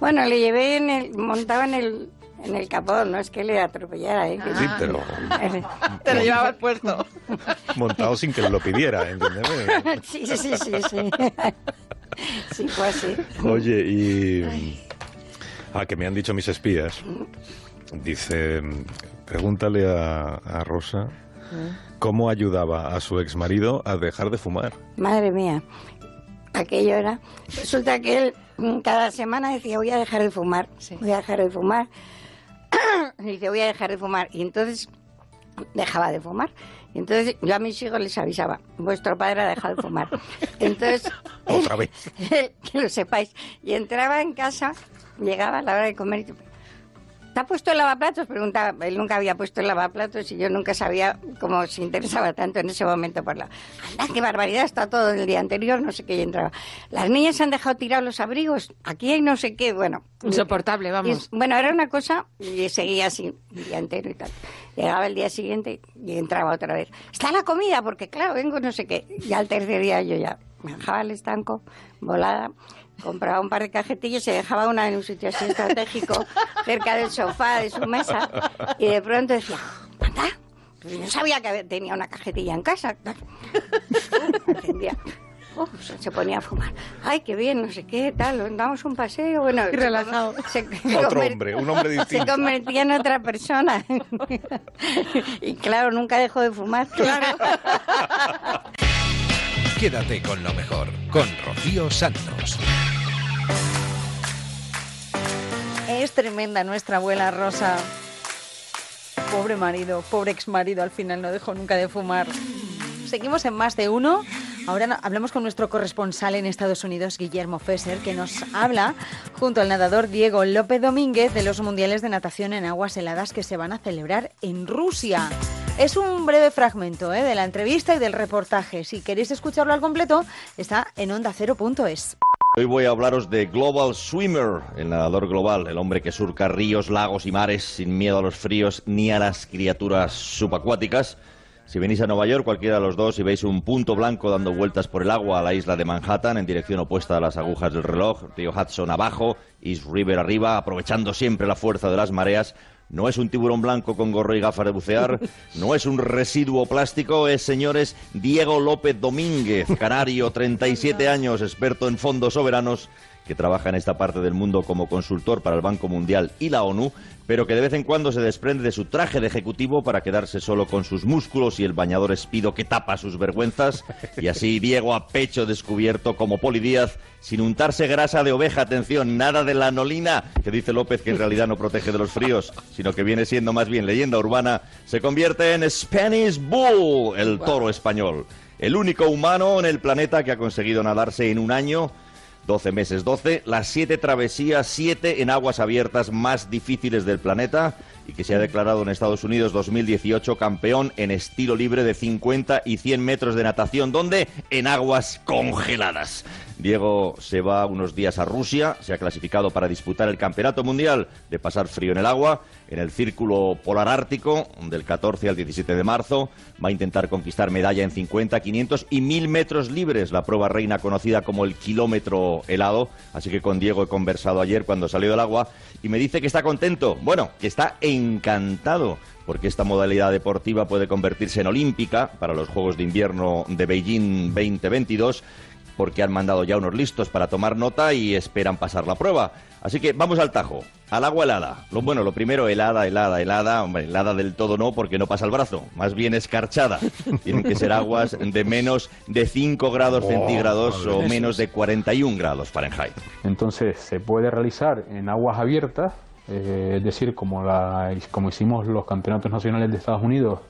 Bueno, le llevé en el, montado en el, en el capó, no es que le atropellara, ¿eh? que- Sí, pero <laughs> Te lo llevabas puesto. montado sin que lo pidiera, ¿entiendes? <laughs> sí, sí, sí, sí, sí. Sí, fue así. Oye, y... Ah, que me han dicho mis espías. Dice, pregúntale a, a Rosa cómo ayudaba a su exmarido a dejar de fumar. Madre mía, aquello era. Resulta que él mm, cada semana decía, voy a dejar de fumar, voy a dejar de fumar. <clears throat> Y dice, voy a dejar de fumar. Y entonces dejaba de fumar. Y entonces yo a mis hijos les avisaba, vuestro padre ha dejado de fumar. <laughs> Entonces, Otra vez. <laughs> que lo sepáis. Y entraba en casa, llegaba a la hora de comer y ¿Te ha puesto el lavaplatos? Preguntaba. Él nunca había puesto el lavaplatos y yo nunca sabía cómo se interesaba tanto en ese momento por la... ¡Anda, qué barbaridad! Está todo el día anterior, no sé qué, y entraba. Las niñas han dejado tirados los abrigos, aquí hay no sé qué, bueno... Insoportable, vamos. Y, bueno, era una cosa y seguía así el día entero y tal. Llegaba el día siguiente y entraba otra vez. Está la comida, porque claro, vengo no sé qué. Y al tercer día yo ya me bajaba al estanco, volada, compraba un par de cajetillas y dejaba una en un sitio así estratégico, cerca del sofá de su mesa. Y de pronto decía, anda, pues no sabía que tenía una cajetilla en casa. Encendía. Oh, se se ponía a fumar. Ay, qué bien, no sé qué, tal, damos un paseo. Bueno, Y relajado. Se, Otro hombre, un hombre se distinto. convertía en otra persona. y claro, nunca dejó de fumar. Claro. <laughs> Quédate con lo mejor, con Rocío Santos. Es tremenda nuestra abuela Rosa. Pobre marido, pobre ex marido, al final no dejó nunca de fumar. Seguimos en más de uno. Ahora hablamos con nuestro corresponsal en Estados Unidos, Guillermo Fesser, que nos habla junto al nadador Diego López Domínguez de los Mundiales de Natación en Aguas Heladas que se van a celebrar en Rusia. Es un breve fragmento ¿eh? de la entrevista y del reportaje. Si queréis escucharlo al completo, está en ondacero.es. Hoy voy a hablaros de Global Swimmer, el nadador global, el hombre que surca ríos, lagos y mares sin miedo a los fríos ni a las criaturas subacuáticas. Si venís a Nueva York, cualquiera de los dos, y veis un punto blanco dando vueltas por el agua a la isla de Manhattan en dirección opuesta a las agujas del reloj, río Hudson abajo, East River arriba, aprovechando siempre la fuerza de las mareas, no es un tiburón blanco con gorro y gafas de bucear, <laughs> no es un residuo plástico, es, señores, Diego López Domínguez, canario, <laughs> 37 años, experto en fondos soberanos que trabaja en esta parte del mundo como consultor para el Banco Mundial y la ONU, pero que de vez en cuando se desprende de su traje de ejecutivo para quedarse solo con sus músculos y el bañador espido que tapa sus vergüenzas, y así <laughs> Diego a pecho descubierto como Polidíaz, sin untarse grasa de oveja, atención, nada de la anolina, que dice López que en realidad no protege de los fríos, sino que viene siendo más bien leyenda urbana, se convierte en Spanish Bull, el toro español. El único humano en el planeta que ha conseguido nadarse en un año 12 meses 12, las siete travesías, siete en aguas abiertas más difíciles del planeta y que se ha declarado en Estados Unidos 2018 campeón en estilo libre de 50 y 100 metros de natación, donde en aguas congeladas. Diego se va unos días a Rusia, se ha clasificado para disputar el Campeonato Mundial de pasar frío en el agua en el Círculo Polar Ártico del 14 al 17 de marzo. Va a intentar conquistar medalla en 50, 500 y 1000 metros libres, la prueba reina conocida como el kilómetro helado. Así que con Diego he conversado ayer cuando salió del agua y me dice que está contento, bueno, que está encantado porque esta modalidad deportiva puede convertirse en olímpica para los Juegos de Invierno de Beijing 2022 porque han mandado ya unos listos para tomar nota y esperan pasar la prueba. Así que vamos al tajo, al agua helada. Lo bueno, lo primero, helada, helada, helada. Hombre, helada del todo no, porque no pasa el brazo. Más bien escarchada. <laughs> Tienen que ser aguas de menos de 5 grados centígrados o menos de 41 grados Fahrenheit. Entonces, se puede realizar en aguas abiertas, eh, es decir, como, la, como hicimos los campeonatos nacionales de Estados Unidos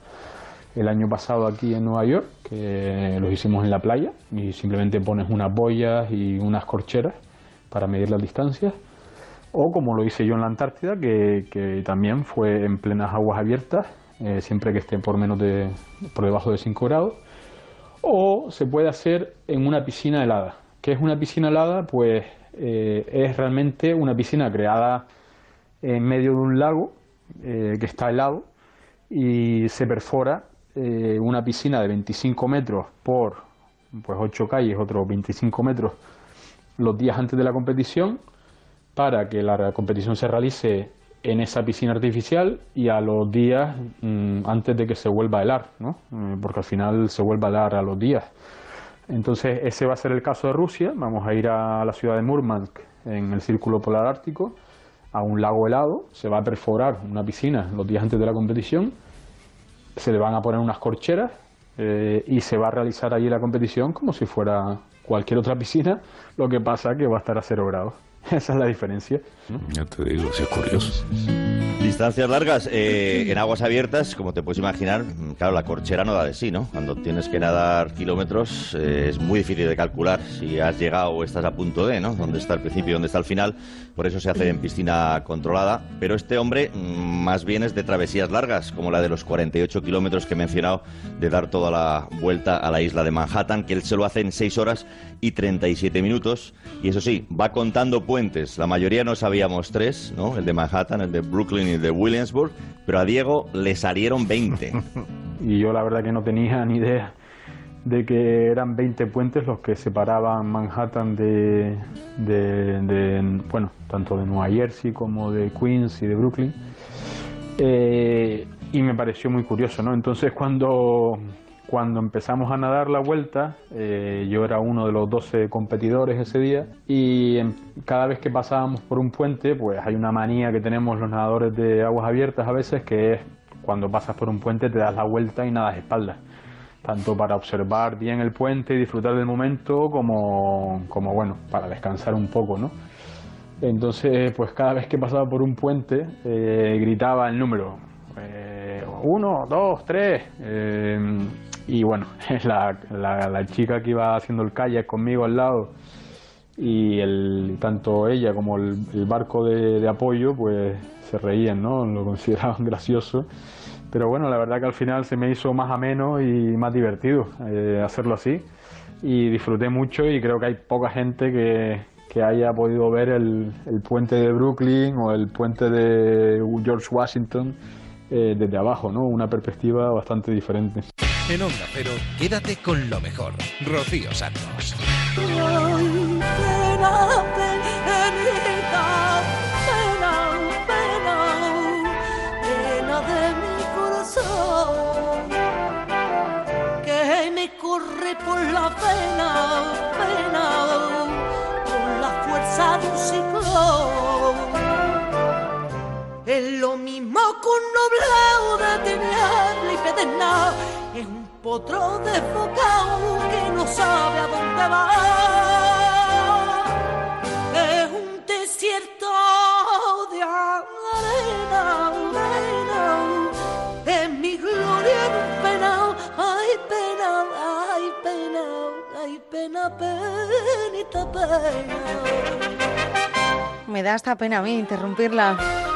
el año pasado aquí en Nueva York, que los hicimos en la playa y simplemente pones unas boyas y unas corcheras para medir las distancias. O como lo hice yo en la Antártida, que, también fue en plenas aguas abiertas, eh, siempre que esté por menos de por debajo de 5 grados. O se puede hacer en una piscina helada. ¿Qué es una piscina helada? Pues eh, es realmente una piscina creada en medio de un lago eh, que está helado y se perfora una piscina de 25 metros por pues 8 calles, otros 25 metros los días antes de la competición para que la competición se realice en esa piscina artificial y a los días mm, antes de que se vuelva a helar, ¿no? Eh, porque al final se vuelva a helar a los días. Entonces ese va a ser el caso de Rusia, vamos a ir a la ciudad de Murmansk en el círculo polar ártico, a un lago helado, se va a perforar una piscina los días antes de la competición, se le van a poner unas corcheras eh, y se va a realizar allí la competición como si fuera cualquier otra piscina, lo que pasa que va a estar a cero grados. <laughs> Esa es la diferencia. Ya te digo, si es curioso. Distancias largas eh, en aguas abiertas, como te puedes imaginar, claro, la corchera no da de sí, ¿no? Cuando tienes que nadar kilómetros eh, es muy difícil de calcular si has llegado o estás a punto de, ¿no? Dónde está el principio y dónde está el final. Por eso se hace en piscina controlada. Pero este hombre mm, más bien es de travesías largas, como la de los 48 kilómetros que he mencionado, de dar toda la vuelta a la isla de Manhattan, que él se lo hace en 6 horas y 37 minutos. Y eso sí, va contando puentes. La mayoría no sabíamos tres, ¿no? El de Manhattan, el de Brooklyn y el de Williamsburg, pero a Diego le salieron 20. <laughs> y yo la verdad que no tenía ni idea de que eran 20 puentes los que separaban Manhattan de, de, bueno, tanto de Nueva Jersey como de Queens y de Brooklyn. Eh, y me pareció muy curioso, ¿no? Entonces cuando cuando empezamos a nadar la vuelta, eh, yo era uno de los 12 competidores ese día y cada vez que pasábamos por un puente, pues hay una manía que tenemos los nadadores de aguas abiertas a veces, que es cuando pasas por un puente te das la vuelta y nadas espaldas, tanto para observar bien el puente y disfrutar del momento como, como bueno, para descansar un poco, ¿no? Entonces, pues cada vez que pasaba por un puente, eh, gritaba el número. Eh, uno, dos, tres. Y bueno, <laughs> la, la, chica que iba haciendo el kayak conmigo al lado y el, tanto ella como el, barco de, apoyo pues se reían, ¿no? Lo consideraban <laughs> gracioso. Pero bueno, la verdad que al final se me hizo más ameno y más divertido eh, hacerlo así. Y disfruté mucho y creo que hay poca gente que, que haya podido ver el, el, puente de Brooklyn o el puente de George Washington eh, desde abajo, ¿no? Una perspectiva bastante diferente. En Onda Pero, quédate con lo mejor. Rocío Santos. Pena, de mi corazón, que me corre por la pena, pena, con la fuerza ciclón. Es lo mismo que un nublado de tiniebla y pedernal, es un potro desbocado que no sabe a dónde va. Es un desierto de arena, arena, es mi gloria en pena, ay pena, ay pena, ay pena, penita pena. Me da hasta pena a mí interrumpirla.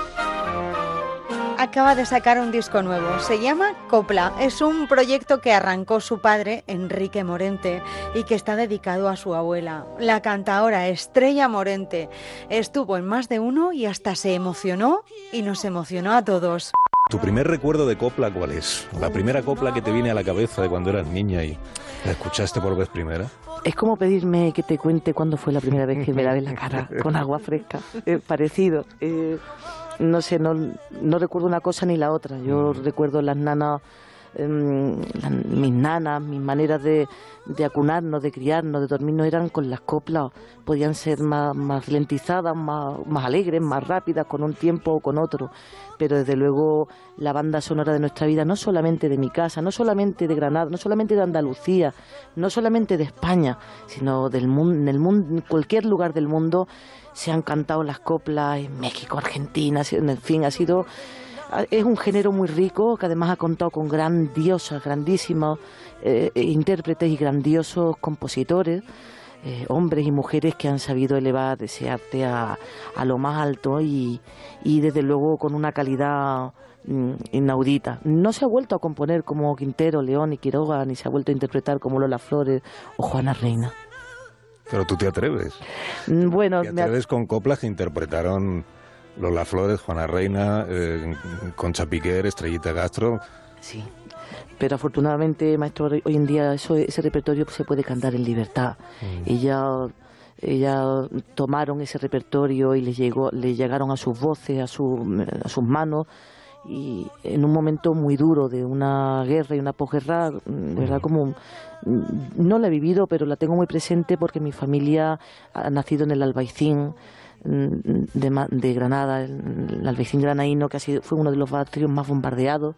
Acaba de sacar un disco nuevo, se llama Copla. Es un proyecto que arrancó su padre, Enrique Morente, y que está dedicado a su abuela, la cantaora Estrella Morente. Estuvo en más de uno y hasta se emocionó y nos emocionó a todos. ¿Tu primer recuerdo de copla cuál es? La primera copla que te viene a la cabeza de cuando eras niña y la escuchaste por vez primera. Es como pedirme que te cuente cuándo fue la primera vez que me lavé la cara con agua fresca. <laughs> Eh, parecido. Eh, no sé, no, no recuerdo una cosa ni la otra. Yo recuerdo las nanas, em, mis nanas, mis maneras de, de acunarnos, de criarnos, de dormirnos eran con las coplas. Podían ser más, más lentizadas, más, más alegres, más rápidas, con un tiempo o con otro. Pero desde luego la banda sonora de nuestra vida, no solamente de mi casa, no solamente de Granada, no solamente de Andalucía, no solamente de España, sino del mundo, en el mundo, en cualquier lugar del mundo se han cantado las coplas en México, Argentina, en fin, ha sido es un género muy rico que además ha contado con grandiosas, grandísimos eh, intérpretes y grandiosos compositores, eh, hombres y mujeres que han sabido elevar ese arte a, a lo más alto y, y desde luego con una calidad mm, inaudita. No se ha vuelto a componer como Quintero, León y Quiroga, ni se ha vuelto a interpretar como Lola Flores o Juana Reina. Pero tú te atreves. Mm, Bueno, Te me atreves con coplas que interpretaron Lola Flores, Juana Reina, eh, Concha Piquer, Estrellita Castro. Sí. Pero afortunadamente, maestro, hoy en día eso, ese repertorio se puede cantar en libertad. Ella, ella tomaron ese repertorio y le llegó, le llegaron a sus voces, a, su, a sus manos y en un momento muy duro de una guerra y una posguerra, mm, verdad como mm, no la he vivido, pero la tengo muy presente porque mi familia ha nacido en el Albaicín mm, de, de Granada, el, el Albaicín granaíno que ha sido, fue uno de los barrios más bombardeados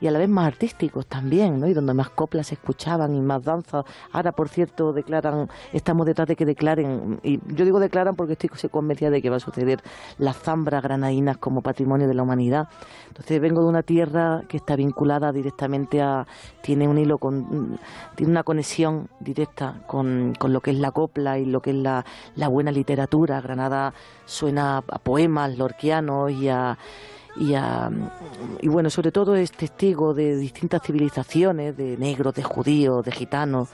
y a la vez más artísticos también, ¿no? Y donde más coplas se escuchaban y más danza. Ahora, por cierto, declaran, estamos detrás de que declaren, y yo digo declaran porque estoy convencida de que va a suceder las zambras granaínas como patrimonio de la humanidad. Entonces vengo de una tierra que está vinculada directamente a, tiene un hilo con, tiene una conexión directa con, con lo que es la copla y lo que es la, la buena literatura. Granada suena a poemas lorquianos y a y, a- y bueno, sobre todo es testigo de distintas civilizaciones, de negros, de judíos, de gitanos.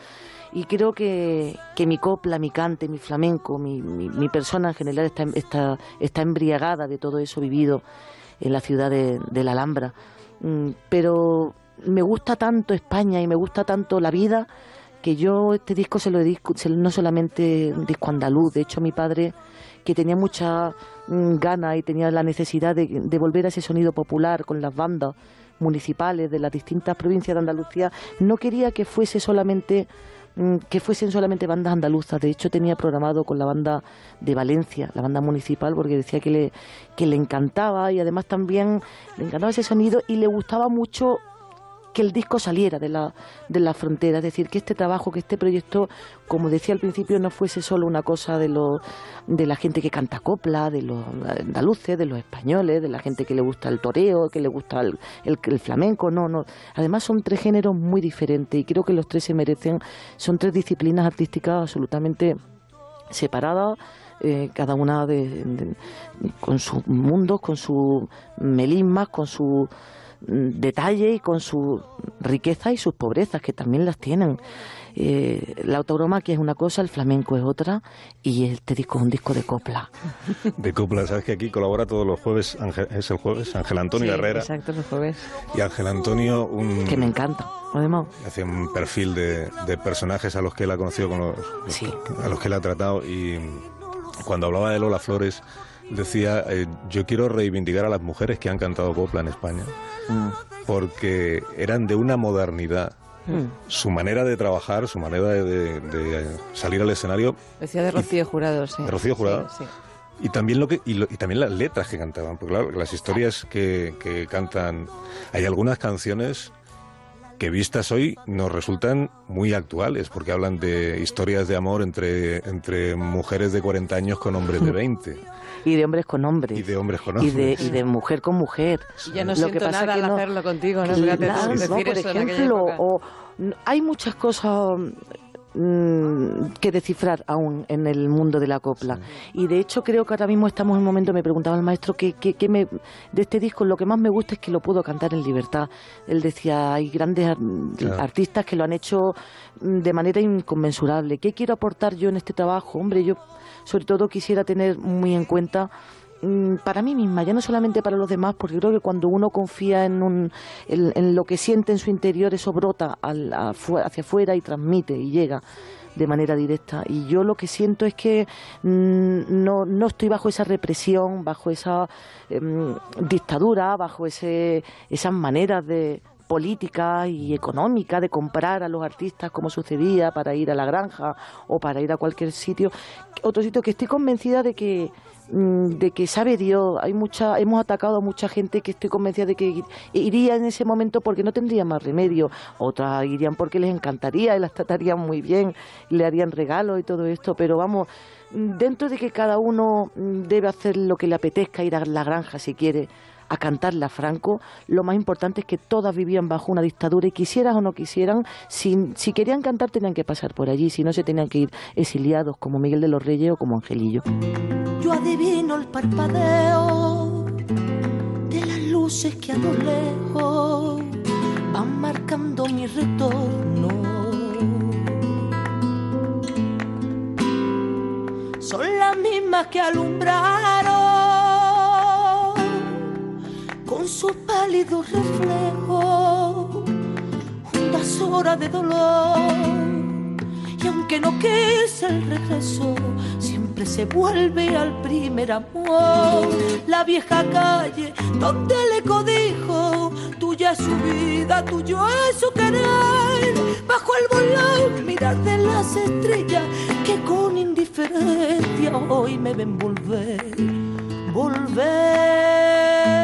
Y creo que, que mi copla, mi cante, mi flamenco, mi, mi, mi persona en general está, está, está embriagada de todo eso vivido en la ciudad de, de la Alhambra. Mm, Pero me gusta tanto España y me gusta tanto la vida que yo este disco se lo dedico, no solamente disco andaluz, de hecho mi padre que tenía mucha mm, gana y tenía la necesidad de, de volver a ese sonido popular con las bandas municipales de las distintas provincias de Andalucía, no quería que fuese solamente mm, que fuesen solamente bandas andaluzas. De hecho, tenía programado con la banda de Valencia, la banda municipal, porque decía que le, que le encantaba y además también le encantaba ese sonido y le gustaba mucho que el disco saliera de la, de la frontera, es decir, que este trabajo, que este proyecto, como decía al principio, no fuese solo una cosa de, lo, de la gente que canta copla, de los andaluces, de los españoles, de la gente que le gusta el toreo, que le gusta el, el- flamenco, no, no. Además son tres géneros muy diferentes y creo que los tres se merecen, son tres disciplinas artísticas absolutamente separadas, eh, cada una de, con sus mundos, con sus melismas, con su mm, detalle y con su riqueza y sus pobrezas, que también las tienen. Eh, la autogromaquia es una cosa, el flamenco es otra, y este disco es un disco de copla. De copla, sabes que aquí colabora todos los jueves, Ángel- es el jueves, Ángel Antonio Sí, Herrera. Exacto, los jueves. Y Ángel Antonio, un, Que me encanta, además. hace un perfil de, de personajes a los que él ha conocido, con los, los- a los que él ha tratado. Y cuando hablaba de Lola Flores, decía, eh, yo quiero reivindicar a las mujeres que han cantado copla en España, porque eran de una modernidad. Mm. Su manera de trabajar, su manera de, de- de salir al escenario, Decía de Rocío Jurado, sí. ¿De Rocío Jurado? Sí, sí. Y también, lo que, y, lo- y también las letras que cantaban, porque claro, las historias que, que cantan, hay algunas canciones que vistas hoy nos resultan muy actuales, porque hablan de historias de amor entre, entre mujeres de 40 años con hombres de 20. Y de hombres con hombres. Y de hombres con Y hombres. de, y de mujer con mujer. Ya no Lo que siento pasa nada que al no- hacerlo contigo, ¿no? que Fíjate nada, decir no, por eso ejemplo, o n- hay muchas cosas mm, que descifrar aún en el mundo de la copla. Y de hecho creo que ahora mismo estamos en un momento, me preguntaba el maestro, que, que, que me, de este disco lo que más me gusta es que lo puedo cantar en libertad. Él decía, hay grandes ar- Claro. artistas que lo han hecho mm, de manera inconmensurable. ¿Qué quiero aportar yo en este trabajo? Hombre, yo sobre todo quisiera tener muy en cuenta mm, para mí misma, ya no solamente para los demás, porque creo que cuando uno confía en, un, en, lo que siente en su interior, eso brota al- hacia afuera y transmite y llega de manera directa. Y yo lo que siento es que mm, no, no estoy bajo esa represión, bajo esa em, dictadura, bajo ese, esas maneras de política y económica de comprar a los artistas como sucedía para ir a la granja o para ir a cualquier sitio. Otro sitio que estoy convencida de que mm, de que sabe Dios hay mucha hemos atacado a mucha gente que estoy convencida de que iría en ese momento porque no tendría más remedio. Otras irían porque les encantaría y las tratarían muy bien le harían regalos y todo esto pero vamos dentro de que cada uno mm, debe hacer lo que le apetezca ir a la granja si quiere a cantarla Franco, lo más importante es que todas vivían bajo una dictadura y quisieras o no quisieran, si, si querían cantar tenían que pasar por allí, si no se tenían que ir exiliados como Miguel de los Reyes o como Angelillo. Yo adivino el parpadeo de las luces que a lo lejos van marcando mi retorno. Son las mismas que alumbraron con su pálido reflejo hondas horas de dolor. Y aunque no quise el regreso, siempre se vuelve al primer amor. La vieja calle donde le codijo, tuya es su vida, tuyo es su querer. Bajo el volón, mirar de las estrellas que con indiferencia hoy me ven volver, volver.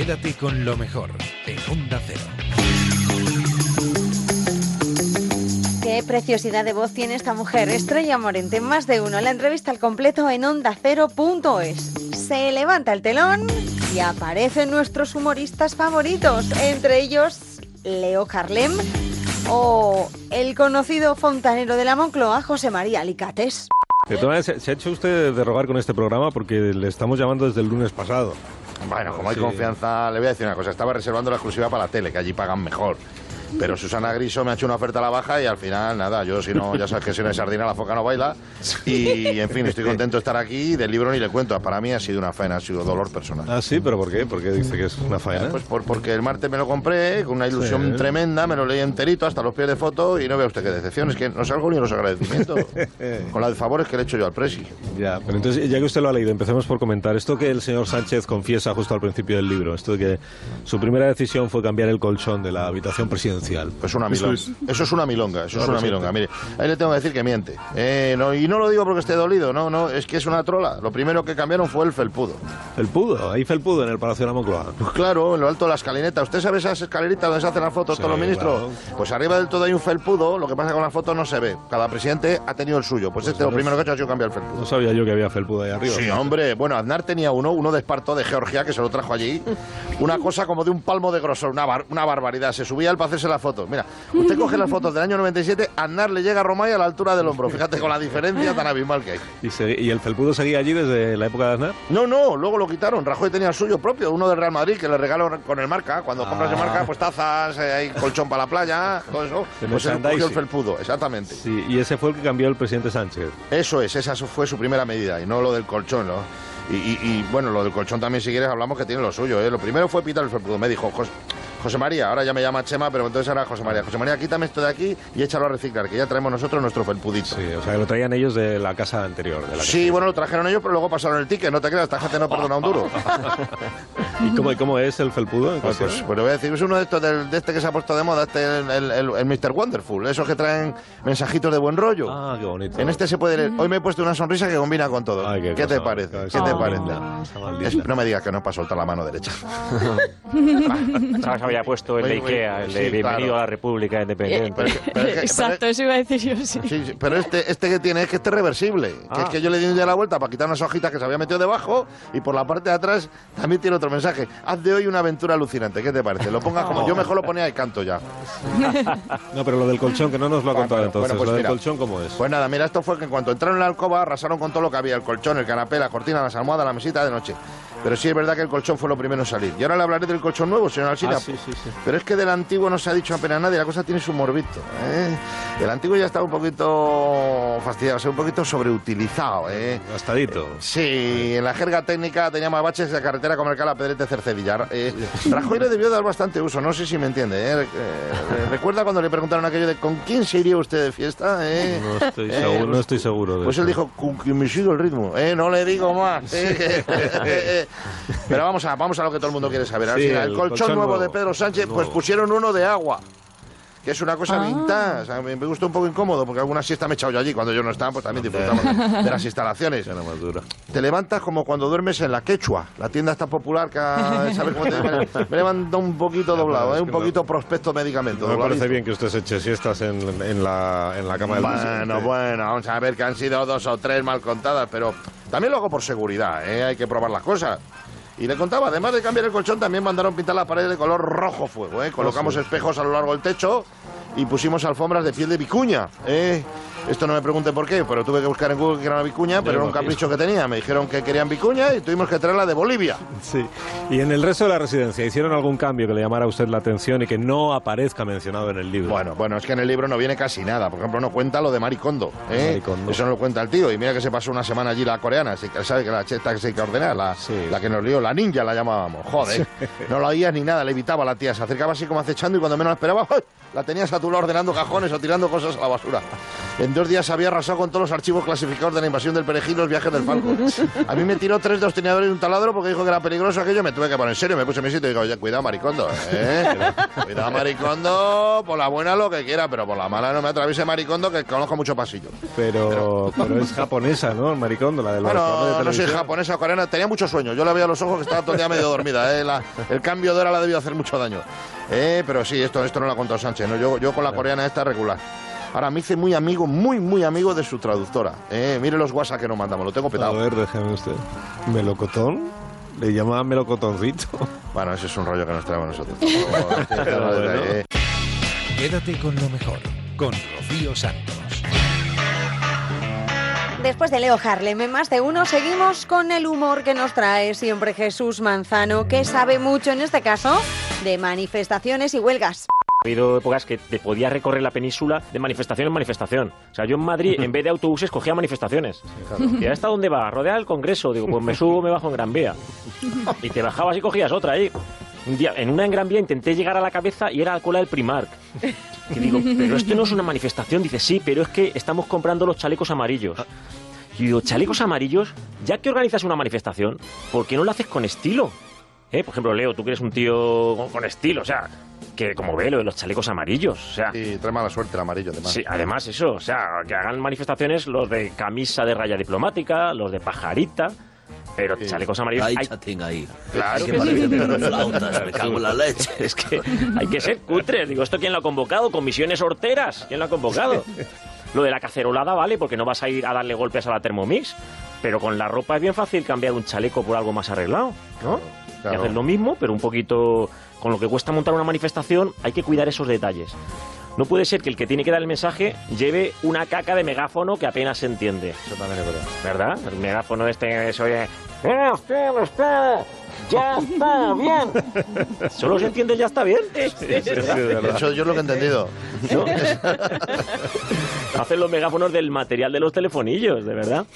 Quédate con lo mejor en Onda Cero. Qué preciosidad de voz tiene esta mujer, Estrella Morente, más de uno. La entrevista al completo en ondacero.es. Se levanta el telón y aparecen nuestros humoristas favoritos, entre ellos Leo Carlem o el conocido fontanero de la Moncloa, José María Alicates. De todas maneras, se ha hecho usted de rogar con este programa porque le estamos llamando desde el lunes pasado. Bueno, como hay Sí. confianza, le voy a decir una cosa. Estaba reservando la exclusiva para la tele, que allí pagan mejor. Pero Susana Griso me ha hecho una oferta a la baja y al final, nada, yo si no, ya sabes que si no hay sardina la foca no baila. Y, en fin, estoy contento de estar aquí. Del libro ni le cuento. Para mí ha sido una faena, ha sido dolor personal. Ah, sí, pero ¿por qué? ¿Por qué dice que es una faena? Pues por- porque el martes me lo compré con una ilusión Sí. tremenda, me lo leí enterito hasta los pies de foto y no vea usted qué decepción. Es que no salgo ni los agradecimientos. <laughs> con la de favores que le he hecho yo al presi. Ya, pero entonces, ya que usted lo ha leído, empecemos por comentar esto que el señor Sánchez confiesa justo al principio del libro, esto de que su primera decisión fue cambiar el colchón de la habitación presidencial. Pues una milonga. es- Eso es una milonga, eso es Claro, una milonga. Mire, ahí le tengo que decir que miente. Eh, no, y no lo digo porque esté dolido, no, no, es que es una trola. Lo primero que cambiaron fue el felpudo. ¿Felpudo? ¿Hay felpudo en el Palacio de la Moncloa? Pues claro, en lo alto de la escalineta. ¿Usted sabe esas escaleritas donde se hacen las fotos Sí, todos los ministros? Pues arriba del todo hay un felpudo, lo que pasa con la foto no se ve. Cada presidente ha tenido el suyo. Pues, este lo no primero que es- ha hecho ha sido cambiar el felpudo. No sabía yo que había felpudo ahí arriba. Sí, hombre. Bueno, Aznar tenía uno, uno de Esparto, de Georgia, que se lo trajo allí. Una cosa como de un palmo de grosor, una, bar- una barbaridad. Se subía él para hacerse las fotos. Mira, usted coge las fotos del año 97, Aznar le llega a Romay a la altura del hombro. Fíjate con la diferencia tan abismal que hay. ¿Y, se- ¿Y el felpudo seguía allí desde la época de Aznar? No, no, luego lo quitaron. Rajoy tenía el suyo propio, uno del Real Madrid, que le regaló con el marca. Cuando compras el Ah. marca, pues tazas, eh, hay colchón para la playa, todo eso. Pues él cogió el felpudo, exactamente. Sí, y ese fue el que cambió el presidente Sánchez. Eso es, esa fue su primera medida y no lo del colchón, ¿no? Y, y- y, bueno, lo del colchón también, si quieres, hablamos que tiene lo suyo, ¿eh? Lo primero fue pitar el felpudo. Me dijo, "Jos- José María, ahora ya me llama Chema, pero entonces ahora José María. José María, quítame esto de aquí y échalo a reciclar, que ya traemos nosotros nuestro felpudito. Sí, o sea, que lo traían ellos de la casa anterior. De la Sí, bueno, lo trajeron ellos, pero luego pasaron el ticket, no te creas, esta gente no perdona un duro. <laughs> ¿Y cómo, y cómo es el felpudo? Pues, pues, pues le voy a decir, es uno de estos del- de este que se ha puesto de moda, este el, el, el- el Mr. Wonderful, esos que traen mensajitos de buen rollo. Ah, qué bonito. En este se puede leer. Hoy me he puesto una sonrisa que combina con todo. Ay, qué qué, te cosa, parece? qué ¿Qué cosa te parece? Es- no me digas que no es para soltar la mano derecha. <laughs> Había puesto el de Ikea, el de sí, Bienvenido claro. a la República Independiente. Pero es que- pero es que- Exacto, eso iba a decir yo, sí. Sí, sí, pero este, este que tiene es que este es reversible. Que es que yo le di un día la vuelta para quitar unas hojitas que se había metido debajo y por la parte de atrás también tiene otro mensaje. Haz de hoy una aventura alucinante. ¿Qué te parece? Lo pongas como yo mejor lo ponía y canto ya. <laughs> No, pero lo del colchón, que no nos lo ha contado Bueno, entonces. bueno, pues lo del colchón, ¿cómo es? Pues nada, mira, esto fue que en cuanto entraron en la alcoba arrasaron con todo lo que había, el colchón, el canapé, la cortina, las almohadas, la mesita de noche. Pero sí es verdad que el colchón fue lo primero en salir. Y ahora le hablaré del colchón nuevo, señor Alsina. Ah, sí, sí, sí. Pero es que del antiguo no se ha dicho apenas nada y la cosa tiene su morbito. ¿eh? El antiguo ya estaba un poquito fastidiado, o sea, un poquito sobreutilizado. ¿eh? Gastadito. Sí, en la jerga técnica tenía más baches de carretera comercial a Pedrete Cercedilla. Eh, Rajoy le debió dar bastante uso, no sé si me entiende. ¿eh? Eh, ¿Recuerda cuando le preguntaron aquello de ¿con quién se iría usted de fiesta? eh? No estoy, Eh, seguro, no pues- estoy seguro de Pues él eso. dijo, con quien me sigo el ritmo. Eh, no le digo más. <laughs> Pero vamos a, vamos a lo que todo el mundo quiere saber. Sí, el, el colchón, colchón nuevo, de. Pedro Sánchez, pues pusieron uno de agua. Que es una cosa Ah. vintage. O sea, me, me gusta un poco incómodo porque alguna siesta me he echado yo allí. Cuando yo no estaba, pues también disfrutamos de, <laughs> de las instalaciones. No más dura. Te levantas como cuando duermes en la Quechua, la tienda está popular que <laughs> ¿sabes cómo te me, levanto un poquito doblado, es ¿eh? un no- poquito prospecto medicamento. No me parece bien que usted se eche siestas en, en la, en la cama del Bueno, bueno, vamos a ver que han sido dos o tres mal contadas, pero también lo hago por seguridad, ¿eh? hay que probar las cosas. Y le contaba, además de cambiar el colchón, también mandaron pintar las paredes de color rojo fuego. ¿eh? Colocamos espejos a lo largo del techo y pusimos alfombras de piel de vicuña. ¿eh? Esto no me pregunte por qué, pero tuve que buscar en Google que era una vicuña, pero era un capricho que tenía. Me dijeron que querían vicuña y tuvimos que traerla de Bolivia. Sí. Y en el resto de la residencia, ¿hicieron algún cambio que le llamara a usted la atención y que no aparezca mencionado en el libro? Bueno, bueno, es que en el libro no viene casi nada. Por ejemplo, no cuenta lo de Maricondo. ¿eh? Maricondo. Eso no lo cuenta el tío. Y mira que se pasó una semana allí la coreana. ¿Sabe que la cheta que se hay que ordenar? La, la que nos lió, la ninja la llamábamos. Joder. No la oías ni nada, le evitaba a la tía. Se acercaba así como acechando y cuando menos la esperaba, ¡ay! la tenías a tu lado ordenando cajones o tirando cosas a la basura. En dos días había arrasado con todos los archivos clasificados de la invasión del perejil y los viajes del falco. A mí me tiró tres destinadores y un taladro porque dijo que era peligroso aquello. Me tuve que poner en serio, me puse en mi sitio y digo, oye, cuidado, maricondo, ¿eh? Cuidado, maricondo, por la buena lo que quiera, pero por la mala no me atraviese maricondo que conozco mucho pasillo. Pero, pero es japonesa, ¿no? El maricondo, la de los programas de Bueno, no soy japonesa o coreana, tenía mucho sueño. Yo le veía los ojos que estaba todo el día medio dormida. ¿eh? La- el cambio de hora la debió hacer mucho daño. Eh, pero sí, esto, esto no lo ha contado Sánchez. ¿no? Yo, yo con la coreana esta regular. Ahora me hice muy amigo, muy, muy amigo de su traductora. Eh, mire los WhatsApp que nos mandamos, lo tengo A petado. ver, déjeme usted. ¿Melocotón? Le llamaban melocotoncito. Bueno, ese es un rollo que nos traemos nosotros. <laughs> Bueno. Quédate con lo mejor, con Rocío Santos. Después de Leo Harlem, en más de uno, seguimos con el humor que nos trae siempre Jesús Manzano, que sabe mucho en este caso de manifestaciones y huelgas. Ha habido épocas que te podías recorrer la península de manifestación en manifestación. O sea, yo en Madrid, en vez de autobuses, cogía manifestaciones. ¿Y a esta dónde va? ¿Rodea el Congreso? Digo, pues me subo, me bajo en Gran Vía. Y te bajabas y cogías otra ahí. Un día, en una en Gran Vía intenté llegar a la cabeza y era la cola del Primark. Y digo, pero esto no es una manifestación. Dice, sí, pero es que estamos comprando los chalecos amarillos. Y digo, chalecos amarillos, ya que organizas una manifestación, ¿por qué no lo haces con estilo? ¿Eh? Por ejemplo, Leo, tú que eres un tío con, con estilo, o sea, que como ve lo de los chalecos amarillos, o sea... Y trae mala suerte el amarillo, además. Sí, además eso, o sea, que hagan manifestaciones los de camisa de raya diplomática, los de pajarita, pero chalecos amarillos... Hay hay- chatín ahí. Claro que sí. flautas, me cago en la leche. <laughs> Es que hay que ser cutres. Digo, ¿esto quién lo ha convocado? ¿Comisiones horteras? ¿Quién lo ha convocado? <laughs> Lo de la cacerolada vale porque no vas a ir a darle golpes a la Thermomix. Pero con la ropa es bien fácil cambiar un chaleco por algo más arreglado, ¿no? Claro. Y hacer lo mismo, pero un poquito... Con lo que cuesta montar una manifestación, hay que cuidar esos detalles. No puede ser que el que tiene que dar el mensaje lleve una caca de megáfono que apenas se entiende. Eso también es verdad. ¿Verdad? El megáfono este que se oye... "Eh, usted, usted, ¡Ya está bien! Solo se entiende ya está bien. ¿Verdad? Eso yo es lo que he entendido. ¿No? Hacen los megáfonos del material de los telefonillos, de verdad.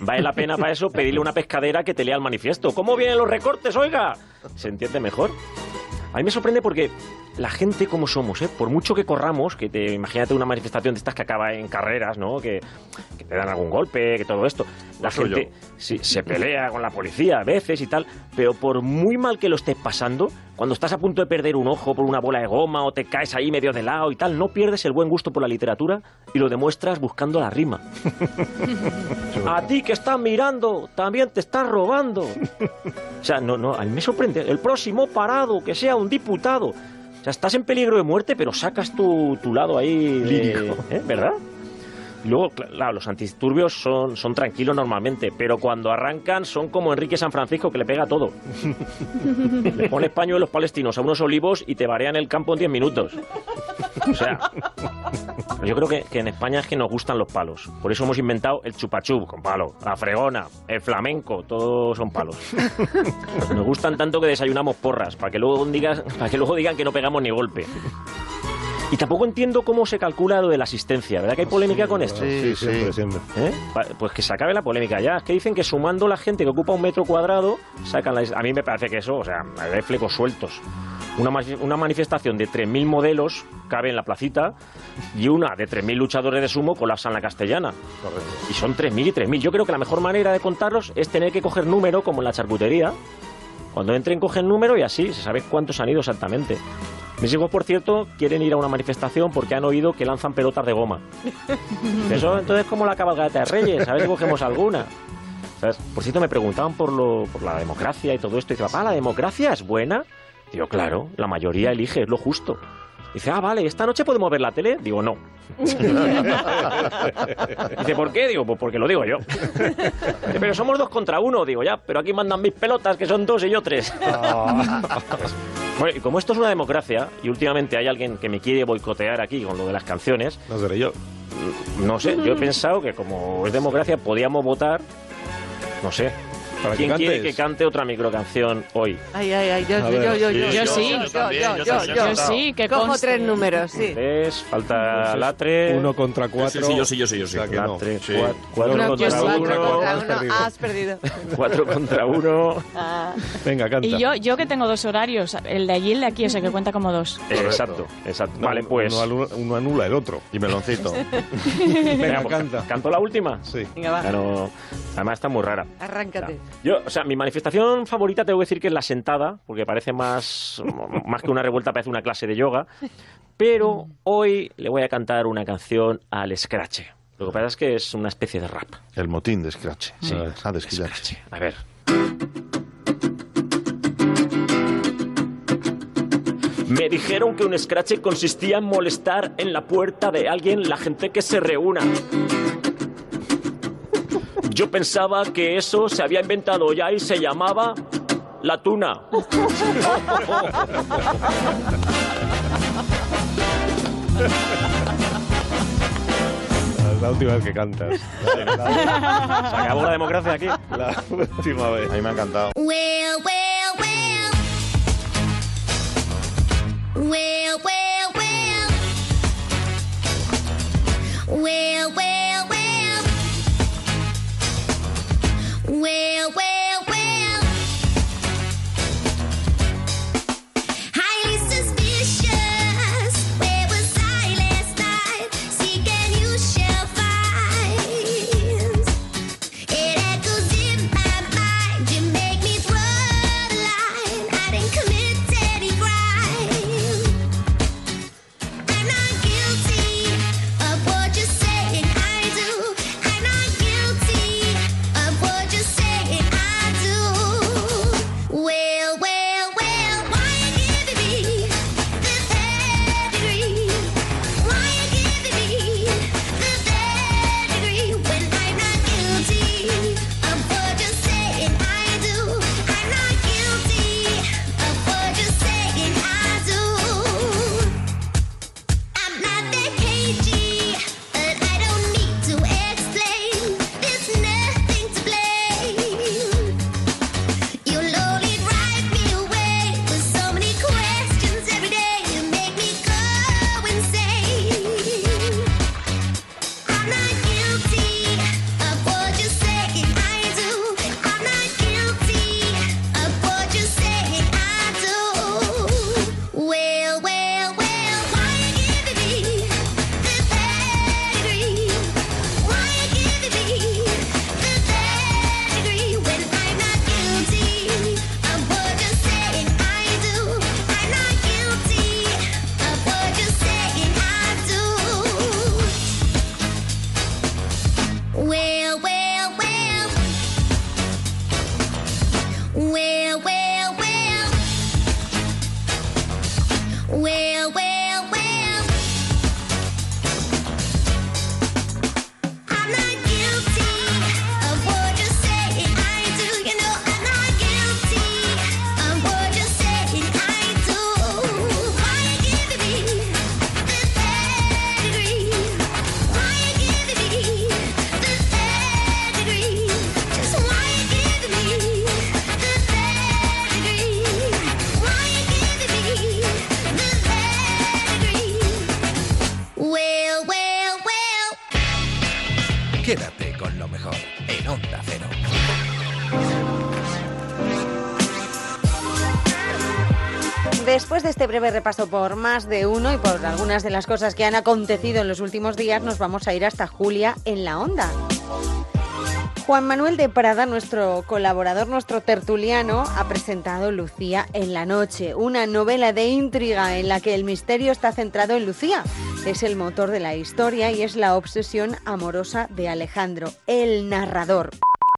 Vale la pena para eso pedirle a una pescadera que te lea el manifiesto. ¿Cómo vienen los recortes, oiga? Se entiende mejor. A mí me sorprende porque la gente como somos, ¿eh? por mucho que corramos, que te imagínate una manifestación de estas que acaba en carreras, ¿no? Que, que te dan algún golpe, que todo esto. La Lo suyo. gente sí, se pelea con la policía a veces y tal, pero por muy mal que lo estés pasando, cuando estás a punto de perder un ojo por una bola de goma o te caes ahí medio de lado y tal, no pierdes el buen gusto por la literatura y lo demuestras buscando la rima. <laughs> a ti que estás mirando, también te estás robando. O sea, no, no, a mí me sorprende. El próximo parado, que sea un diputado. O sea, estás en peligro de muerte, pero sacas tu, tu lado ahí de- Lírico. ¿eh? ¿Verdad? Y luego, cl- claro, los antidisturbios son, son tranquilos normalmente, pero cuando arrancan son como Enrique San Francisco, que le pega todo. <laughs> Le pones pañuelos palestinos a unos olivos y te varean el campo en 10 minutos. O sea, yo creo que, que en España es que nos gustan los palos. Por eso hemos inventado el chupachub con palo, la fregona, el flamenco, todos son palos. Nos gustan tanto que desayunamos porras, para que luego digas, para que luego digan que no pegamos ni golpe. Y tampoco entiendo cómo se calcula lo de la asistencia, ¿verdad que hay polémica con esto? Sí, siempre, siempre. ¿Eh? Pues que se acabe la polémica ya. Es que dicen que sumando la gente que ocupa un metro cuadrado, sacan la... A mí me parece que eso, o sea, hay flecos sueltos. Una, una manifestación de 3.000 modelos cabe en la placita y una de 3.000 luchadores de sumo colapsa en la castellana. Y son 3.000 y 3.000. Yo creo que la mejor manera de contarlos es tener que coger número como en la charcutería. Cuando entren cogen número y así se sabe cuántos han ido exactamente. Mis hijos, por cierto, quieren ir a una manifestación porque han oído que lanzan pelotas de goma. <laughs> Eso entonces es como la cabalgata de Reyes, a ver si cogemos alguna. ¿Sabes? Por cierto, me preguntaban por, lo, por la democracia y todo esto. Y dice, papá, ¿la democracia es buena? Digo, claro, la mayoría elige, es lo justo. Dice, ah, vale, ¿esta noche podemos ver la tele? Digo, no. <laughs> Dice, ¿por qué? Digo, pues porque lo digo yo. Dice, pero somos dos contra uno. Digo, ya, pero aquí mandan mis pelotas, que son dos y yo tres. Bueno, y como esto es una democracia, y últimamente hay alguien que me quiere boicotear aquí con lo de las canciones. No seré yo. No sé, yo he pensado que como es democracia, podíamos votar, no sé. Para que ¿Quién quiere que cante otra microcanción hoy? Ay, ay, ay, yo, yo, yo, yo, yo, Yo sí, yo yo, también, yo, yo yo, también, yo, yo sí, que cojo conste. tres números, sí. Tres, falta Pues es Latre. Uno contra cuatro. Sí, sí, yo sí, yo sí, yo sí. Sí. cua- cuatro contra sí, uno. cuatro contra Has uno, perdido. has perdido. <laughs> Cuatro contra uno. Ah. Venga, canta. Y yo, yo que tengo dos horarios, el de allí y el de aquí, o sea que cuenta como dos. Exacto, exacto. No, vale, pues. Uno anula, el otro. Y meloncito. <laughs> Venga, pues, canta. ¿Canto la última? Sí. Venga, va, además está muy rara. arráncate. Yo, o sea, mi manifestación favorita tengo que decir que es la sentada, porque parece más, <laughs> más que una revuelta, parece una clase de yoga. Pero hoy le voy a cantar una canción al Scratch. Lo que pasa es que es una especie de rap. El motín de Scratch. Sí. Ah, de Scratch. A ver. Me dijeron que un scratch consistía en molestar en la puerta de alguien la gente que se reúna. Yo pensaba que eso se había inventado ya y se llamaba la tuna. Es la última vez que cantas. <laughs> Se acabó la democracia aquí. La última vez. A mí me ha encantado. Well, well, well. Well, well, well. Well, well, well. Well, well, well. Este breve repaso por más de uno y por algunas de las cosas que han acontecido en los últimos días, nos vamos a ir hasta Julia en la onda. Juan Manuel de Prada, nuestro colaborador, nuestro tertuliano, ha presentado Lucía en la noche, una novela de intriga en la que el misterio está centrado en Lucía. Es el motor de la historia y es la obsesión amorosa de Alejandro, el narrador.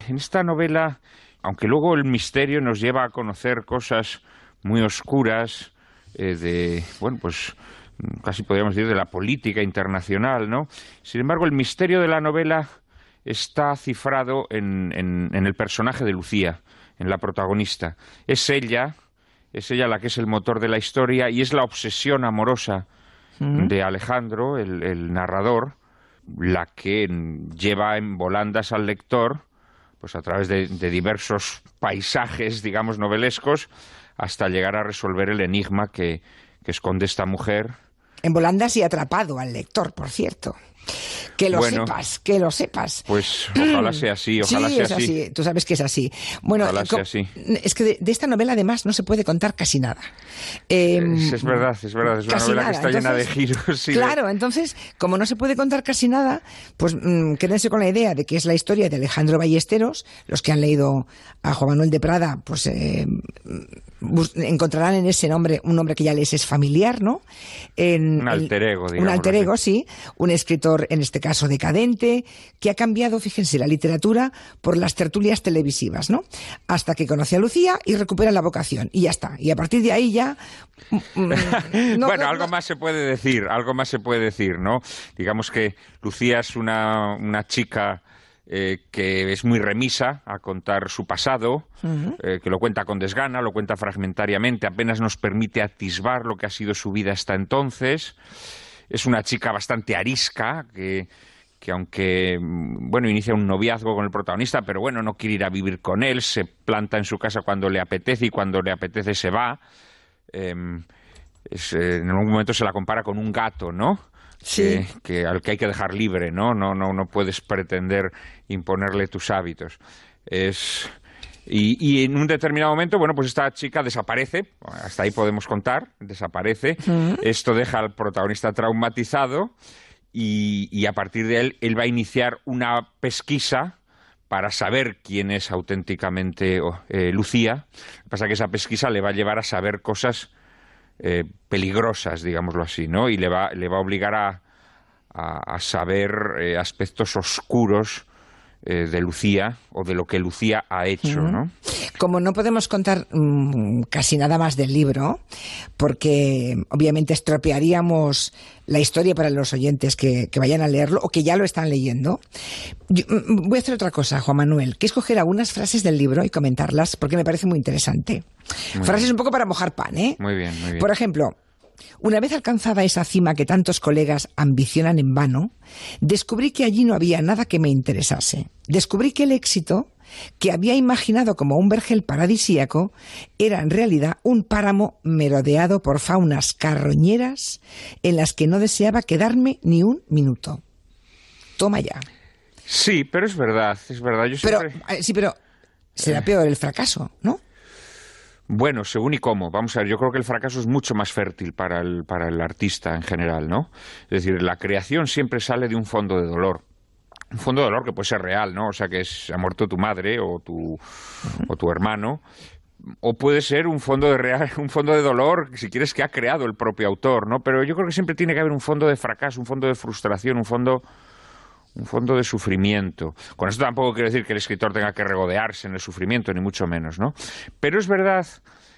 En esta novela, aunque luego el misterio nos lleva a conocer cosas muy oscuras eh, de, bueno, pues casi podríamos decir de la política internacional, ¿no? Sin embargo, el misterio de la novela está cifrado en, en, en el personaje de Lucía, en la protagonista. Es ella, es ella la que es el motor de la historia y es la obsesión amorosa de Alejandro, el, el narrador, la que lleva en volandas al lector, pues a través de, de diversos paisajes, digamos, novelescos, hasta llegar a resolver el enigma que, que esconde esta mujer. En volandas y atrapado al lector, por cierto. Que lo Bueno. sepas, que lo sepas. Pues ojalá sea así, ojalá sí, sea es así. así. Tú sabes que es así. Bueno, Ojalá sea así. es que de, de esta novela además no se puede contar casi nada. Eh, Es, es verdad, es verdad, es una novela nada. que está llena de giros. y de- Claro, entonces, como no se puede contar casi nada, pues mm, quédense con la idea de que es la historia de Alejandro Ballesteros. Los que han leído a Juan Manuel de Prada, pues eh, encontrarán en ese nombre un nombre que ya les es familiar, ¿no? En- Un alter ego, Un digámoslo alter así. ego, sí. Un escritor, en este caso, decadente, que ha cambiado, fíjense, la literatura por las tertulias televisivas, ¿no? Hasta que conoce a Lucía y recupera la vocación. Y ya está. Y a partir de ahí ya... mm, mm, <laughs> no- bueno, no- algo más se puede decir, algo más se puede decir, ¿no? Digamos que Lucía es una, una chica eh, que es muy remisa a contar su pasado, eh, que lo cuenta con desgana, lo cuenta fragmentariamente, apenas nos permite atisbar lo que ha sido su vida hasta entonces. Es una chica bastante arisca, que, que aunque, mm, bueno, inicia un noviazgo con el protagonista, pero bueno, no quiere ir a vivir con él, se planta en su casa cuando le apetece y cuando le apetece se va. Em, es, eh, en algún momento se la compara con un gato, ¿no? Sí. Que, que al que hay que dejar libre, ¿no? No, no, no puedes pretender imponerle tus hábitos. Es y, y en un determinado momento, bueno, pues esta chica desaparece, hasta ahí podemos contar, desaparece. Esto deja al protagonista traumatizado y, y a partir de él, él va a iniciar una pesquisa para saber quién es auténticamente oh, eh, Lucía. Lo que pasa es que esa pesquisa le va a llevar a saber cosas eh, peligrosas, digámoslo así, ¿no? Y le va, le va a obligar a, a- saber eh, aspectos oscuros eh, de Lucía o de lo que Lucía ha hecho. ¿no? Como no podemos contar mm, casi nada más del libro, porque obviamente estropearíamos la historia para los oyentes que, que vayan a leerlo o que ya lo están leyendo, yo, mm, voy a hacer otra cosa, Juan Manuel, que escoger algunas frases del libro y comentarlas porque me parece muy interesante. Muy frases bien. un poco para mojar pan, ¿eh? Muy bien, muy bien. Por ejemplo, una vez alcanzada esa cima que tantos colegas ambicionan en vano, descubrí que allí no había nada que me interesase. Descubrí que el éxito, que había imaginado como un vergel paradisíaco, era en realidad un páramo merodeado por faunas carroñeras en las que no deseaba quedarme ni un minuto. Toma ya. Sí, pero es verdad, es verdad. Yo Pero, siempre... eh, sí, pero será peor el fracaso, ¿no? Bueno, según y cómo. Vamos a ver, yo creo que el fracaso es mucho más fértil para el, para el artista en general, ¿no? Es decir, la creación siempre sale de un fondo de dolor. Un fondo de dolor que puede ser real, ¿no? O sea, que es, ha muerto tu madre o tu, o tu hermano. O puede ser un fondo de real, <laughs> un fondo de dolor, si quieres, que ha creado el propio autor, ¿no? Pero yo creo que siempre tiene que haber un fondo de fracaso, un fondo de frustración, un fondo un fondo de sufrimiento. Con esto tampoco quiero decir que el escritor tenga que regodearse en el sufrimiento, ni mucho menos, ¿no? Pero es verdad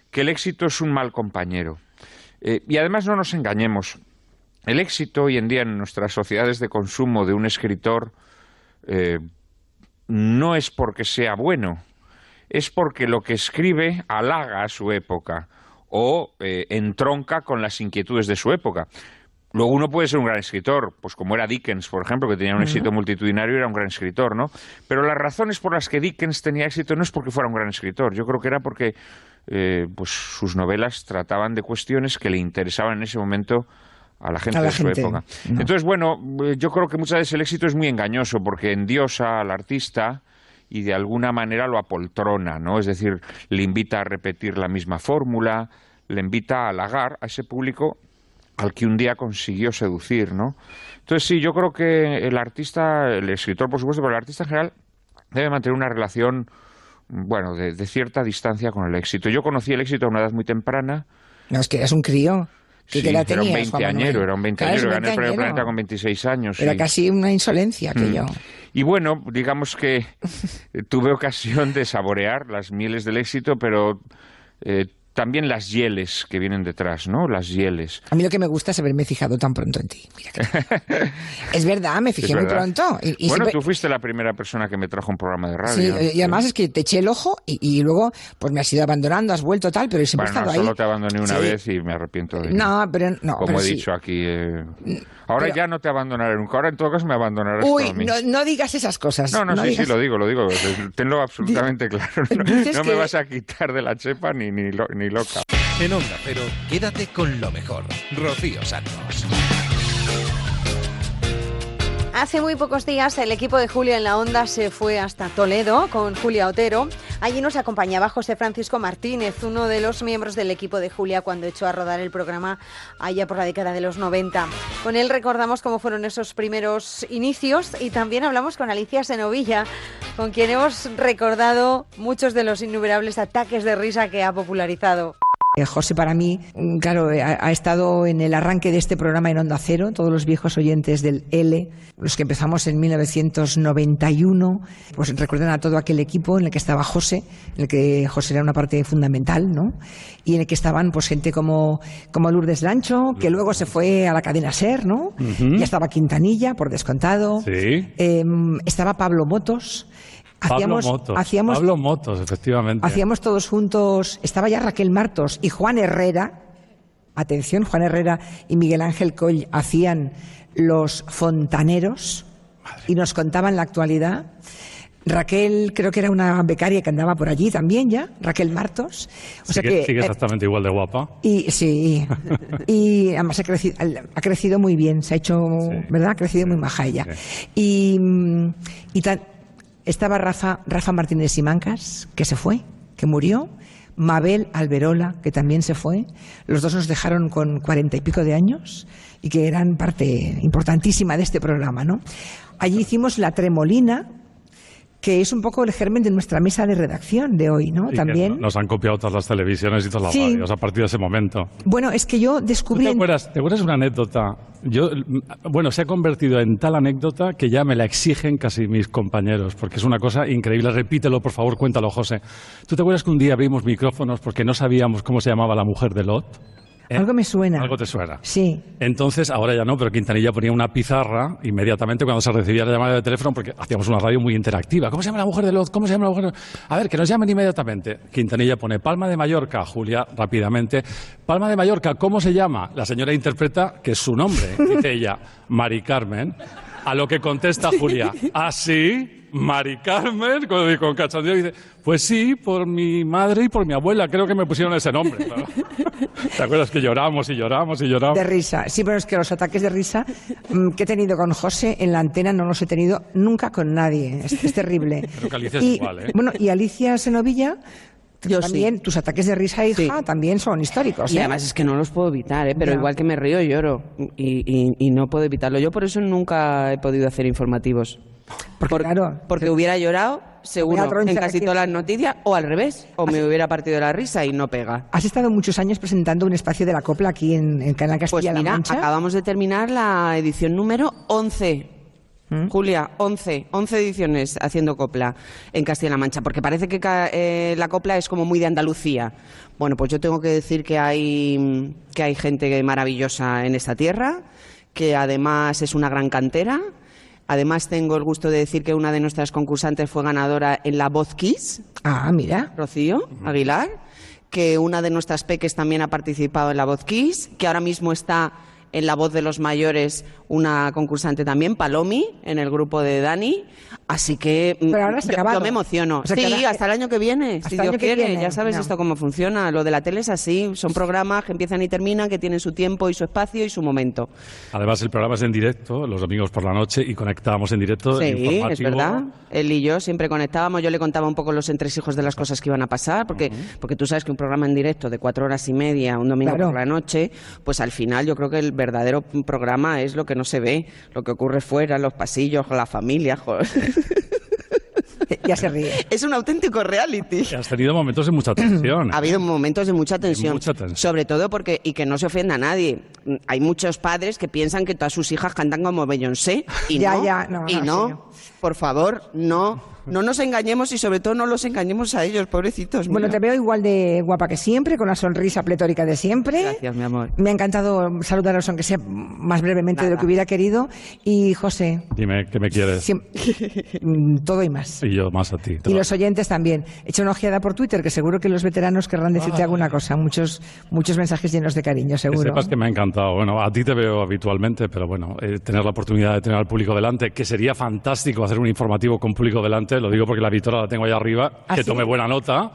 que el éxito es un mal compañero. Eh, y además no nos engañemos. El éxito hoy en día en nuestras sociedades de consumo de un escritor eh, no es porque sea bueno, es porque lo que escribe halaga a su época o eh, entronca con las inquietudes de su época. Luego uno puede ser un gran escritor, pues como era Dickens, por ejemplo, que tenía un éxito multitudinario y era un gran escritor, ¿no? Pero las razones por las que Dickens tenía éxito no es porque fuera un gran escritor, yo creo que era porque eh, pues sus novelas trataban de cuestiones que le interesaban en ese momento a la gente A la de su gente, época. no. Entonces, bueno, eh, yo creo que muchas veces el éxito es muy engañoso porque endiosa al artista y de alguna manera lo apoltrona, ¿no? Es decir, le invita a repetir la misma fórmula, le invita a halagar a ese público al que un día consiguió seducir, ¿no? Entonces sí, yo creo que el artista, el escritor por supuesto, pero el artista en general debe mantener una relación, bueno, de, de cierta distancia con el éxito. Yo conocí el éxito a una edad muy temprana. No, es que eras un crío. ¿Qué Sí, era un tenías, Juan Manuel? veinteañero, era un Claro, veinteañero, es un gané el premio veinteañero. Planeta con 26 años. Era sí. casi una insolencia aquello. Mm. Y bueno, digamos que eh, tuve ocasión de saborear las mieles del éxito, pero eh, también las hieles que vienen detrás, ¿no? Las hieles. A mí lo que me gusta es haberme fijado tan pronto en ti. Mira que- <laughs> es verdad, me fijé Es muy verdad. pronto. Y, y bueno, siempre- tú fuiste la primera persona que me trajo un programa de radio. Sí, y además es que te eché el ojo y, y luego pues me has ido abandonando, has vuelto tal, pero siempre Bueno, he no, estado ahí. solo te abandoné una Sí. vez y me arrepiento de ello. No, pero no. Como pero he sí. dicho aquí. eh, Ahora pero- ya no te abandonaré nunca. Ahora en todo caso me abandonarás Uy, a mí. no, no digas esas cosas. No, no, sí, digas- sí, lo digo, lo digo. Tenlo absolutamente claro. No, no me que- vas a quitar de la chepa ni, ni, lo- ni En Onda Cero, quédate con lo mejor. Rocío Santos. Hace muy pocos días el equipo de Julia en la Onda se fue hasta Toledo con Julia Otero. Allí nos acompañaba José Francisco Martínez, uno de los miembros del equipo de Julia cuando echó a rodar el programa allá por la década de los 90. Con él recordamos cómo fueron esos primeros inicios y también hablamos con Alicia Senovilla, con quien hemos recordado muchos de los innumerables ataques de risa que ha popularizado. Eh, José para mí, mm, claro, eh, ha, ha estado en el arranque de este programa en Onda Cero, todos los viejos oyentes del L, los que empezamos en 1991, pues recuerdan a todo aquel equipo en el que estaba José, en el que José era una parte fundamental, ¿no? Y en el que estaban pues gente como, como Lourdes Lancho, que luego se fue a la cadena SER, ¿no? Ya estaba Quintanilla, por descontado. Sí. Em, estaba Pablo Motos. Hacíamos, Pablo Motos. hacíamos Pablo Motos, efectivamente. Hacíamos todos juntos, estaba ya Raquel Martos y Juan Herrera, atención, Juan Herrera y Miguel Ángel Coll hacían los fontaneros y nos contaban la actualidad. Raquel creo que era una becaria que andaba por allí también ya, Raquel Martos. O sea que, sigue eh, exactamente igual de guapa. y sí, y además ha crecido, ha crecido muy bien, se ha hecho, ¿verdad? Ha crecido muy maja ella. Y, mm, y tan- estaba Rafa, Rafa Martínez Simancas, que se fue, que murió. Mabel Alberola, que también se fue. Los dos nos dejaron con cuarenta y pico de años y que eran parte importantísima de este programa, ¿no? Allí hicimos La Tremolina, que es un poco el germen de nuestra mesa de redacción de hoy, ¿no? Y que También. Nos han copiado todas las televisiones y todas las Sí. radios a partir de ese momento. Bueno, es que yo ¿Tú descubrí... ¿Te acuerdas, ¿Te acuerdas una anécdota? Yo, bueno, se ha convertido en tal anécdota que ya me la exigen casi mis compañeros, porque es una cosa increíble. Repítelo, por favor, cuéntalo, José. ¿Tú te acuerdas que un día abrimos micrófonos porque no sabíamos cómo se llamaba la mujer de Lot? ¿Eh? Algo me suena. Algo te suena. Sí. Entonces, ahora ya no, pero Quintanilla ponía una pizarra inmediatamente cuando se recibía la llamada de teléfono, porque hacíamos una radio muy interactiva. ¿Cómo se llama la mujer de Lot? ¿Cómo se llama la mujer de Lot? A ver, que nos llamen inmediatamente. Quintanilla pone Palma de Mallorca, Julia, rápidamente. Palma de Mallorca, ¿cómo se llama? La señora interpreta que es su nombre, dice ella, Mari Carmen. A lo que contesta <laughs> Julia, ¿ah, sí? Mari Carmen, con, con cachondeo, dice, pues sí, por mi madre y por mi abuela, creo que me pusieron ese nombre. <laughs> claro. ¿Te acuerdas que lloramos y lloramos y lloramos? De risa. Sí, pero es que los ataques de risa mm, que he tenido con José en la antena no los he tenido nunca con nadie. Es, es terrible. <laughs> Creo que Alicia es y, igual, ¿eh? Bueno, y Alicia Senovilla, también tus ataques de risa, hija, Sí. también son históricos. Y ¿eh? además es que no los puedo evitar, ¿eh? pero Ya. igual que me río, lloro. Y, y- y no puedo evitarlo. Yo por eso nunca he podido hacer informativos. Por- porque hubiera llorado, seguro, en casi todas las noticias, o al revés, o me hubiera partido la risa y no pega. Has estado muchos años presentando un espacio de la copla aquí en, en Canal Pues Castilla-La mira, Mancha. acabamos de terminar la edición número 11. ¿Mm? Julia, 11, 11 ediciones haciendo copla en Castilla-La Mancha, porque parece que eh, la copla es como muy de Andalucía. Bueno, pues yo tengo que decir que hay, que hay gente maravillosa en esta tierra, que además es una gran cantera. Además tengo el gusto de decir que una de nuestras concursantes fue ganadora en la Voz Kiss. Ah, mira. Rocío Aguilar, que una de nuestras peques también ha participado en la Voz Kiss, que ahora mismo está en la voz de los mayores una concursante también, Palomi, en el grupo de Dani. Así que mm, Pero ahora yo, yo me emociono. O sea que sí, hasta el año que viene, Hasta si Dios quiere. viene, Ya sabes no. esto cómo funciona. Lo de la tele es así. Son programas que empiezan y terminan, que tienen su tiempo y su espacio y su momento. Además, el programa es en directo, los domingos por la noche, y conectábamos en directo. Sí, es verdad. Él y yo siempre conectábamos. Yo le contaba un poco los entresijos de las cosas que iban a pasar, porque, porque tú sabes que un programa en directo de cuatro horas y media, un domingo Claro. por la noche, pues al final yo creo que el verdadero programa es lo que no se ve, lo que ocurre fuera, en los pasillos, con la familia. <laughs> Ya se ríe. Es un auténtico reality. Has tenido momentos de mucha tensión. Ha habido momentos de mucha tensión. mucha tensión. Sobre todo porque, y que no se ofenda a nadie, hay muchos padres que piensan que todas sus hijas cantan como Beyoncé y Ya, no. ya, no, y no, no, por favor, no. No nos engañemos y sobre todo no los engañemos a ellos, pobrecitos. Bueno, mira. te veo igual de guapa que siempre, con la sonrisa pletórica de siempre. Gracias, mi amor. Me ha encantado saludaros, aunque sea más brevemente de lo Nada. que hubiera querido. Y José, Dime, ¿qué me quieres? siem- <laughs> Mm, todo y más. Y yo más a ti. Y los oyentes también. Echa una ojeada por Twitter, que seguro que los veteranos querrán decirte alguna cosa. Muchos, muchos mensajes llenos de cariño, Que seguro. sepas que me ha encantado. Bueno, a ti te veo habitualmente, pero bueno, eh, tener la oportunidad de tener al público delante, que sería fantástico hacer un informativo con público delante, lo digo porque la Vitora la tengo ahí arriba, ¿Ah, que sí? tome buena nota,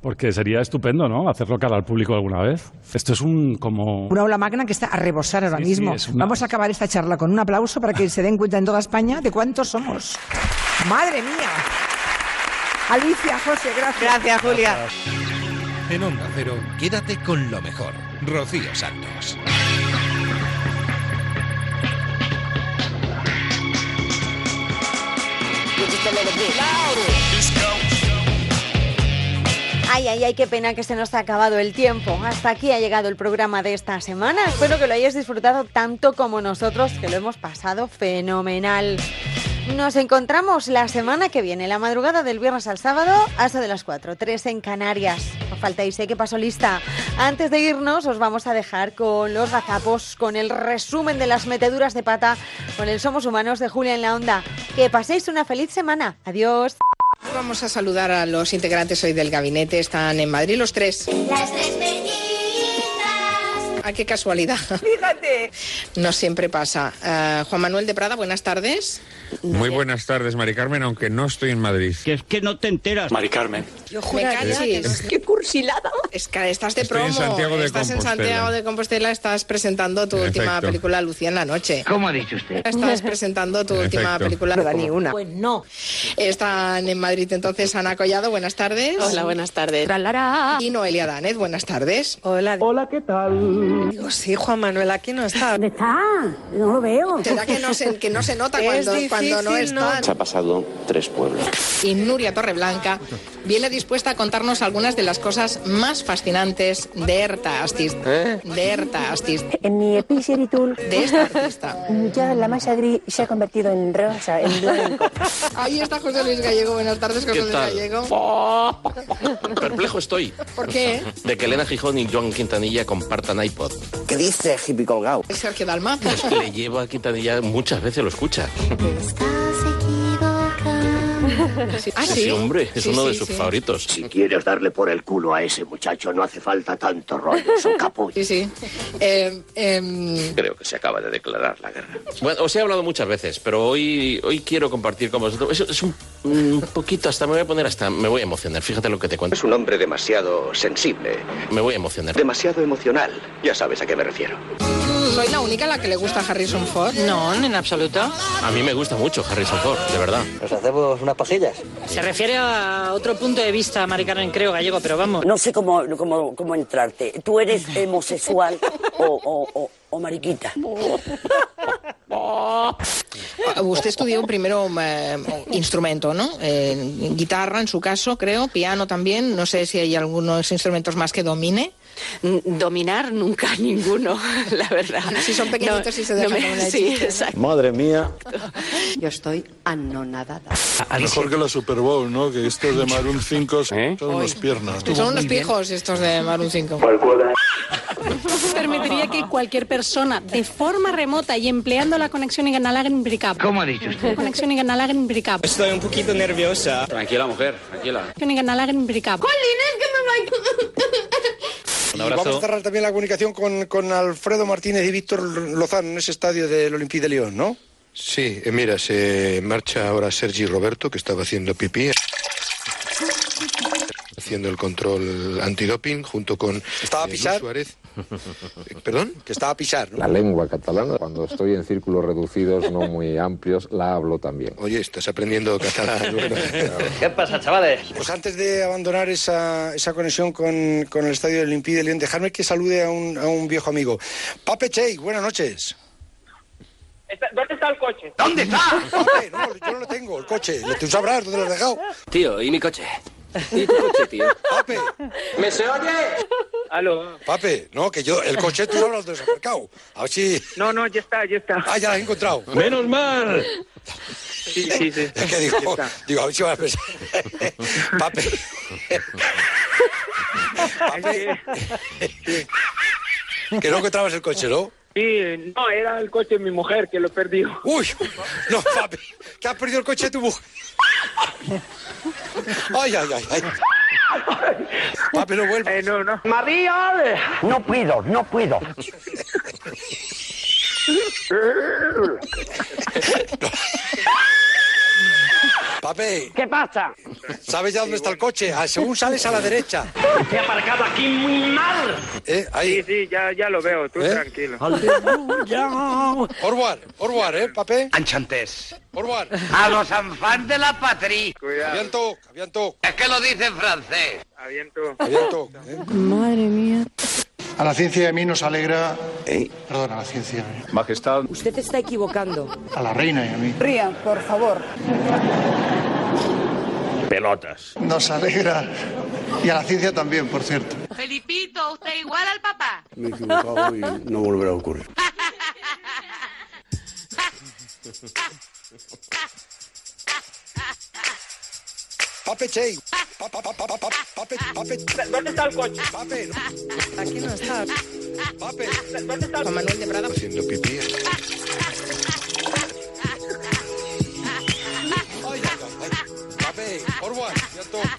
Porque sería estupendo, ¿no? Hacerlo cara al público alguna vez. Esto es un como... Una aula magna que está a rebosar ahora Sí, mismo. una- Vamos a acabar esta charla con un aplauso para que se den cuenta en toda España de cuántos somos. ¡Madre mía! Alicia, José, gracias. Gracias, Julia. En Onda Cero, quédate con lo mejor. Rocío Santos. Ay, ay, ay, qué pena que se nos ha acabado el tiempo. Hasta aquí ha llegado el programa de esta semana. Espero que lo hayáis disfrutado tanto como nosotros, que lo hemos pasado fenomenal. Nos encontramos la semana que viene, la madrugada del viernes al sábado, a eso de las 4, 3 en Canarias. No faltéis, ¿eh? que pasó lista. Antes de irnos, os vamos a dejar con los gazapos, con el resumen de las meteduras de pata, con el Somos Humanos de Julia en la Onda. Que paséis una feliz semana. Adiós. Vamos a saludar a los integrantes hoy del gabinete. Están en Madrid los tres. Las tres. Ah, qué casualidad. Fíjate. No siempre pasa. Ah, Juan Manuel de Prada, buenas tardes. Muy buenas tardes, Mari Carmen, aunque no estoy en Madrid. Que es que no te enteras. Mari Carmen. Yo ¡Qué cursilada! Es que estás de Estoy promo. en Santiago de estás en Compostela. Santiago de Compostela, estás presentando tu En última efecto. película, Lucía en la noche. ¿Cómo ha dicho usted? Estás presentando tu En última efecto. película. No da ni una. Pues no. Están en Madrid entonces Ana Collado, buenas tardes. Hola, buenas tardes. Y Noelia Danez, buenas tardes. Hola. Hola, ¿qué tal? Digo, sí, Juan Manuel aquí no está. ¿Dónde está? No lo veo. ¿Será que no se, que no se nota Es cuando, cuando no difícil, está? ¿no? ha pasado tres pueblos. Y Nuria Torreblanca viene dispuesta a contarnos algunas de las cosas más fascinantes de Erta Astis. De Erta Astis. En mi episeritul De esta artista. ya la masa gris se ha convertido en rosa, en blanco. Ahí está José Luis Gallego. Buenas tardes, José ¿Qué Luis? Gallego. Perplejo estoy ¿Por qué? de que Elena Gijón y Joan Quintanilla compartan iPod. ¿Qué dice hippie colgado? Sergio Dalma. Pues que le llevo a Quintanilla muchas veces lo escucha. Ah, <laughs> Sí, sí. hombre, es Sí, uno de sí, sus sí. favoritos. Si quieres darle por el culo a ese muchacho, no hace falta tanto rollo, su <laughs> capullo. Sí, sí. Eh, em, Creo que se acaba de declarar la guerra. Bueno, os he hablado muchas veces, pero hoy, hoy quiero compartir con vosotros. Es, es un, un poquito, hasta me voy a poner hasta. Me voy a emocionar. Fíjate lo que te cuento. Es un hombre demasiado sensible, Me voy a emocionar. demasiado emocional. Ya sabes a qué me refiero. ¿Soy la única a la que le gusta Harrison Ford? No, en absoluto. A mí me gusta mucho Harrison Ford, de verdad. ¿Nos hacemos unas pajillas? Se refiere a otro punto de vista, Mari Carmen, creo, gallego, pero vamos. No sé cómo, cómo, cómo entrarte. ¿Tú eres homosexual o, o, o, o mariquita? <laughs> Usted estudió primero eh, instrumento, ¿no? Eh, guitarra, en su caso, creo, piano también. No sé si hay algunos instrumentos más que domine. Dominar nunca ninguno, <laughs> la verdad. Si son pequeñitos No, y se dejan no me- una Sí, exacto. Madre mía. Yo estoy anonadada. Mejor que la Super Bowl, ¿no? Que estos de Maroon 5 son unos piernas. Son unos pijos estos de Maroon 5. <laughs> Permitiría que cualquier persona, de forma remota y empleando la conexión inalámbrica. ¿Cómo ha dicho usted? Conexión inalámbrica. Estoy un poquito nerviosa. Tranquila, mujer, tranquila. Conexión inalámbrica. <laughs> Un Y vamos a cerrar también la comunicación con, con Alfredo Martínez y Víctor Lozano en ese estadio del Olympique de Lyon, ¿no? Sí, eh, mira, se marcha ahora Sergi Roberto, que estaba haciendo pipí. Haciendo el control antidoping junto con Estaba a eh, Luis pisar. Suárez. Eh, ¿Perdón? Que estaba a pisar, ¿no? La lengua catalana, cuando estoy en círculos reducidos, no muy amplios, la hablo también. Oye, estás aprendiendo catalán. Bueno, <laughs> ¿Qué pasa, chavales? Pues antes de abandonar esa, esa conexión con, con el estadio del Olympique de Lyon, dejarme que salude a un, a un viejo amigo. Pape Chey, buenas noches. ¿Dónde está el coche? ¿Dónde está? Pape, no, yo no lo tengo, el coche. Tú sabrás dónde lo has dejado. Tío, ¿y mi coche? ¿Y tu coche, tío? Pape. ¿Me se oye? Aló. Pape, no, que yo, el coche tú no lo has desaparcado. A ver si... No, no, ya está, ya está. Ah, ya lo has encontrado. Menos mal. Sí, sí, sí. Es que digo, digo, a ver si vas a pensar. Pape. Pape. Que no encontrabas el coche, ¿no? Sí, no, era el coche de mi mujer que lo perdió. Uy, no, papi, que has perdido el coche de tu mujer. Ay, ay, ay, ay. Papi, no vuelvas. Eh, no, no. María, no puedo, no puedo. Pape. ¿Qué pasa? ¿Sabes ya dónde está el coche? Ah, según sales a la derecha. He aparcado aquí muy mal. ¿Eh? Ahí. Sí, sí, ya, ya lo veo, tú ¿Eh? tranquilo. Orwar, Orwar, ¿eh, pape? Enchantés. Orwar. A los enfants de la patrie. Cuidado. Aviento, aviento. Es que lo dice en francés. Aviento. Aviento. Madre mía. A la ciencia y a mí nos alegra... Perdón, a la ciencia. Majestad. Usted está equivocando. A la reina y a mí. Ría, por favor. Pelotas. Nos alegra... Y a la ciencia también, por cierto. Felipito, usted igual al papá. Me he equivocado y no volverá a ocurrir. <laughs> Pape Che. Pa- pa- pa- pa- pa- Pape, pape. ¿Dónde está el coche? Pape. Aquí no está. Pape. ¿Dónde está el Juan Manuel de Prada. Haciendo pipí.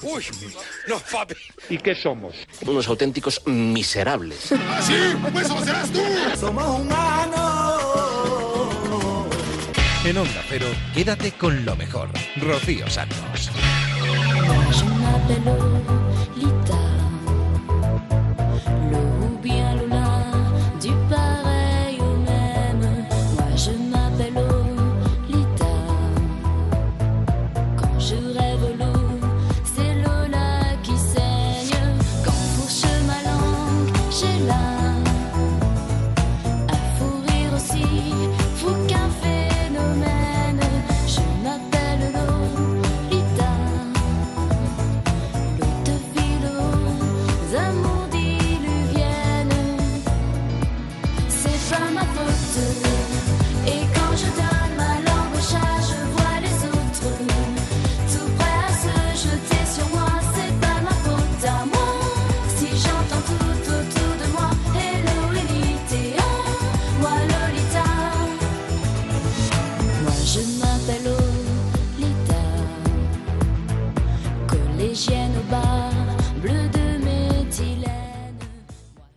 Uy, no, pape. ¿Y qué somos? Unos auténticos miserables. ¡Sí! ¡Pues eso serás tú! En Onda Cero, quédate con lo mejor. Rocío Santos. Je m'appelle